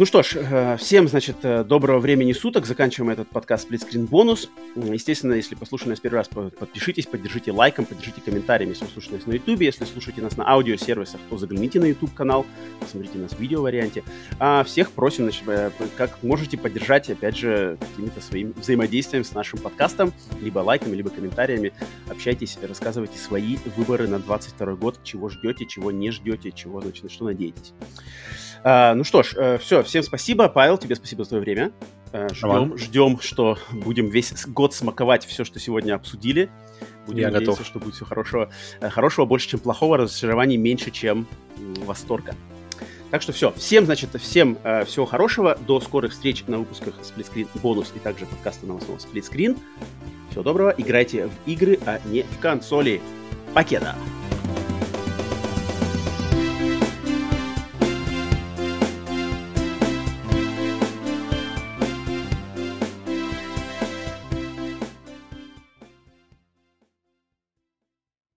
[SPEAKER 1] Ну что ж, э, всем, значит, э, доброго времени суток. Заканчиваем этот подкаст «Сплитскрин бонус». Естественно, если послушали нас первый раз, подпишитесь, поддержите лайком, поддержите комментариями, если вы слушаете нас на YouTube. Если слушаете нас на аудиосервисах, то загляните на YouTube-канал, посмотрите нас в видео-варианте. А всех просим, значит, э, как можете поддержать, опять же, каким-то своим взаимодействием с нашим подкастом, либо лайками, либо комментариями. Общайтесь, рассказывайте свои выборы на 22 год, чего ждете, чего не ждете, чего, значит, на что надеетесь. А, ну что ж, э, все, всем спасибо. Павел, тебе спасибо за твое время. Э, ждем, ждем, что будем весь год смаковать все, что сегодня обсудили. Будем Я надеяться, готов. что будет все хорошего. Э, хорошего больше, чем плохого, разочарований меньше, чем восторга. Так что все. Всем, значит, всем э, всего хорошего. До скорых встреч на выпусках Сплитскрин бонус и также подкаста новостного Сплитскрин. Всего доброго, играйте в игры, а не в консоли. Покеда!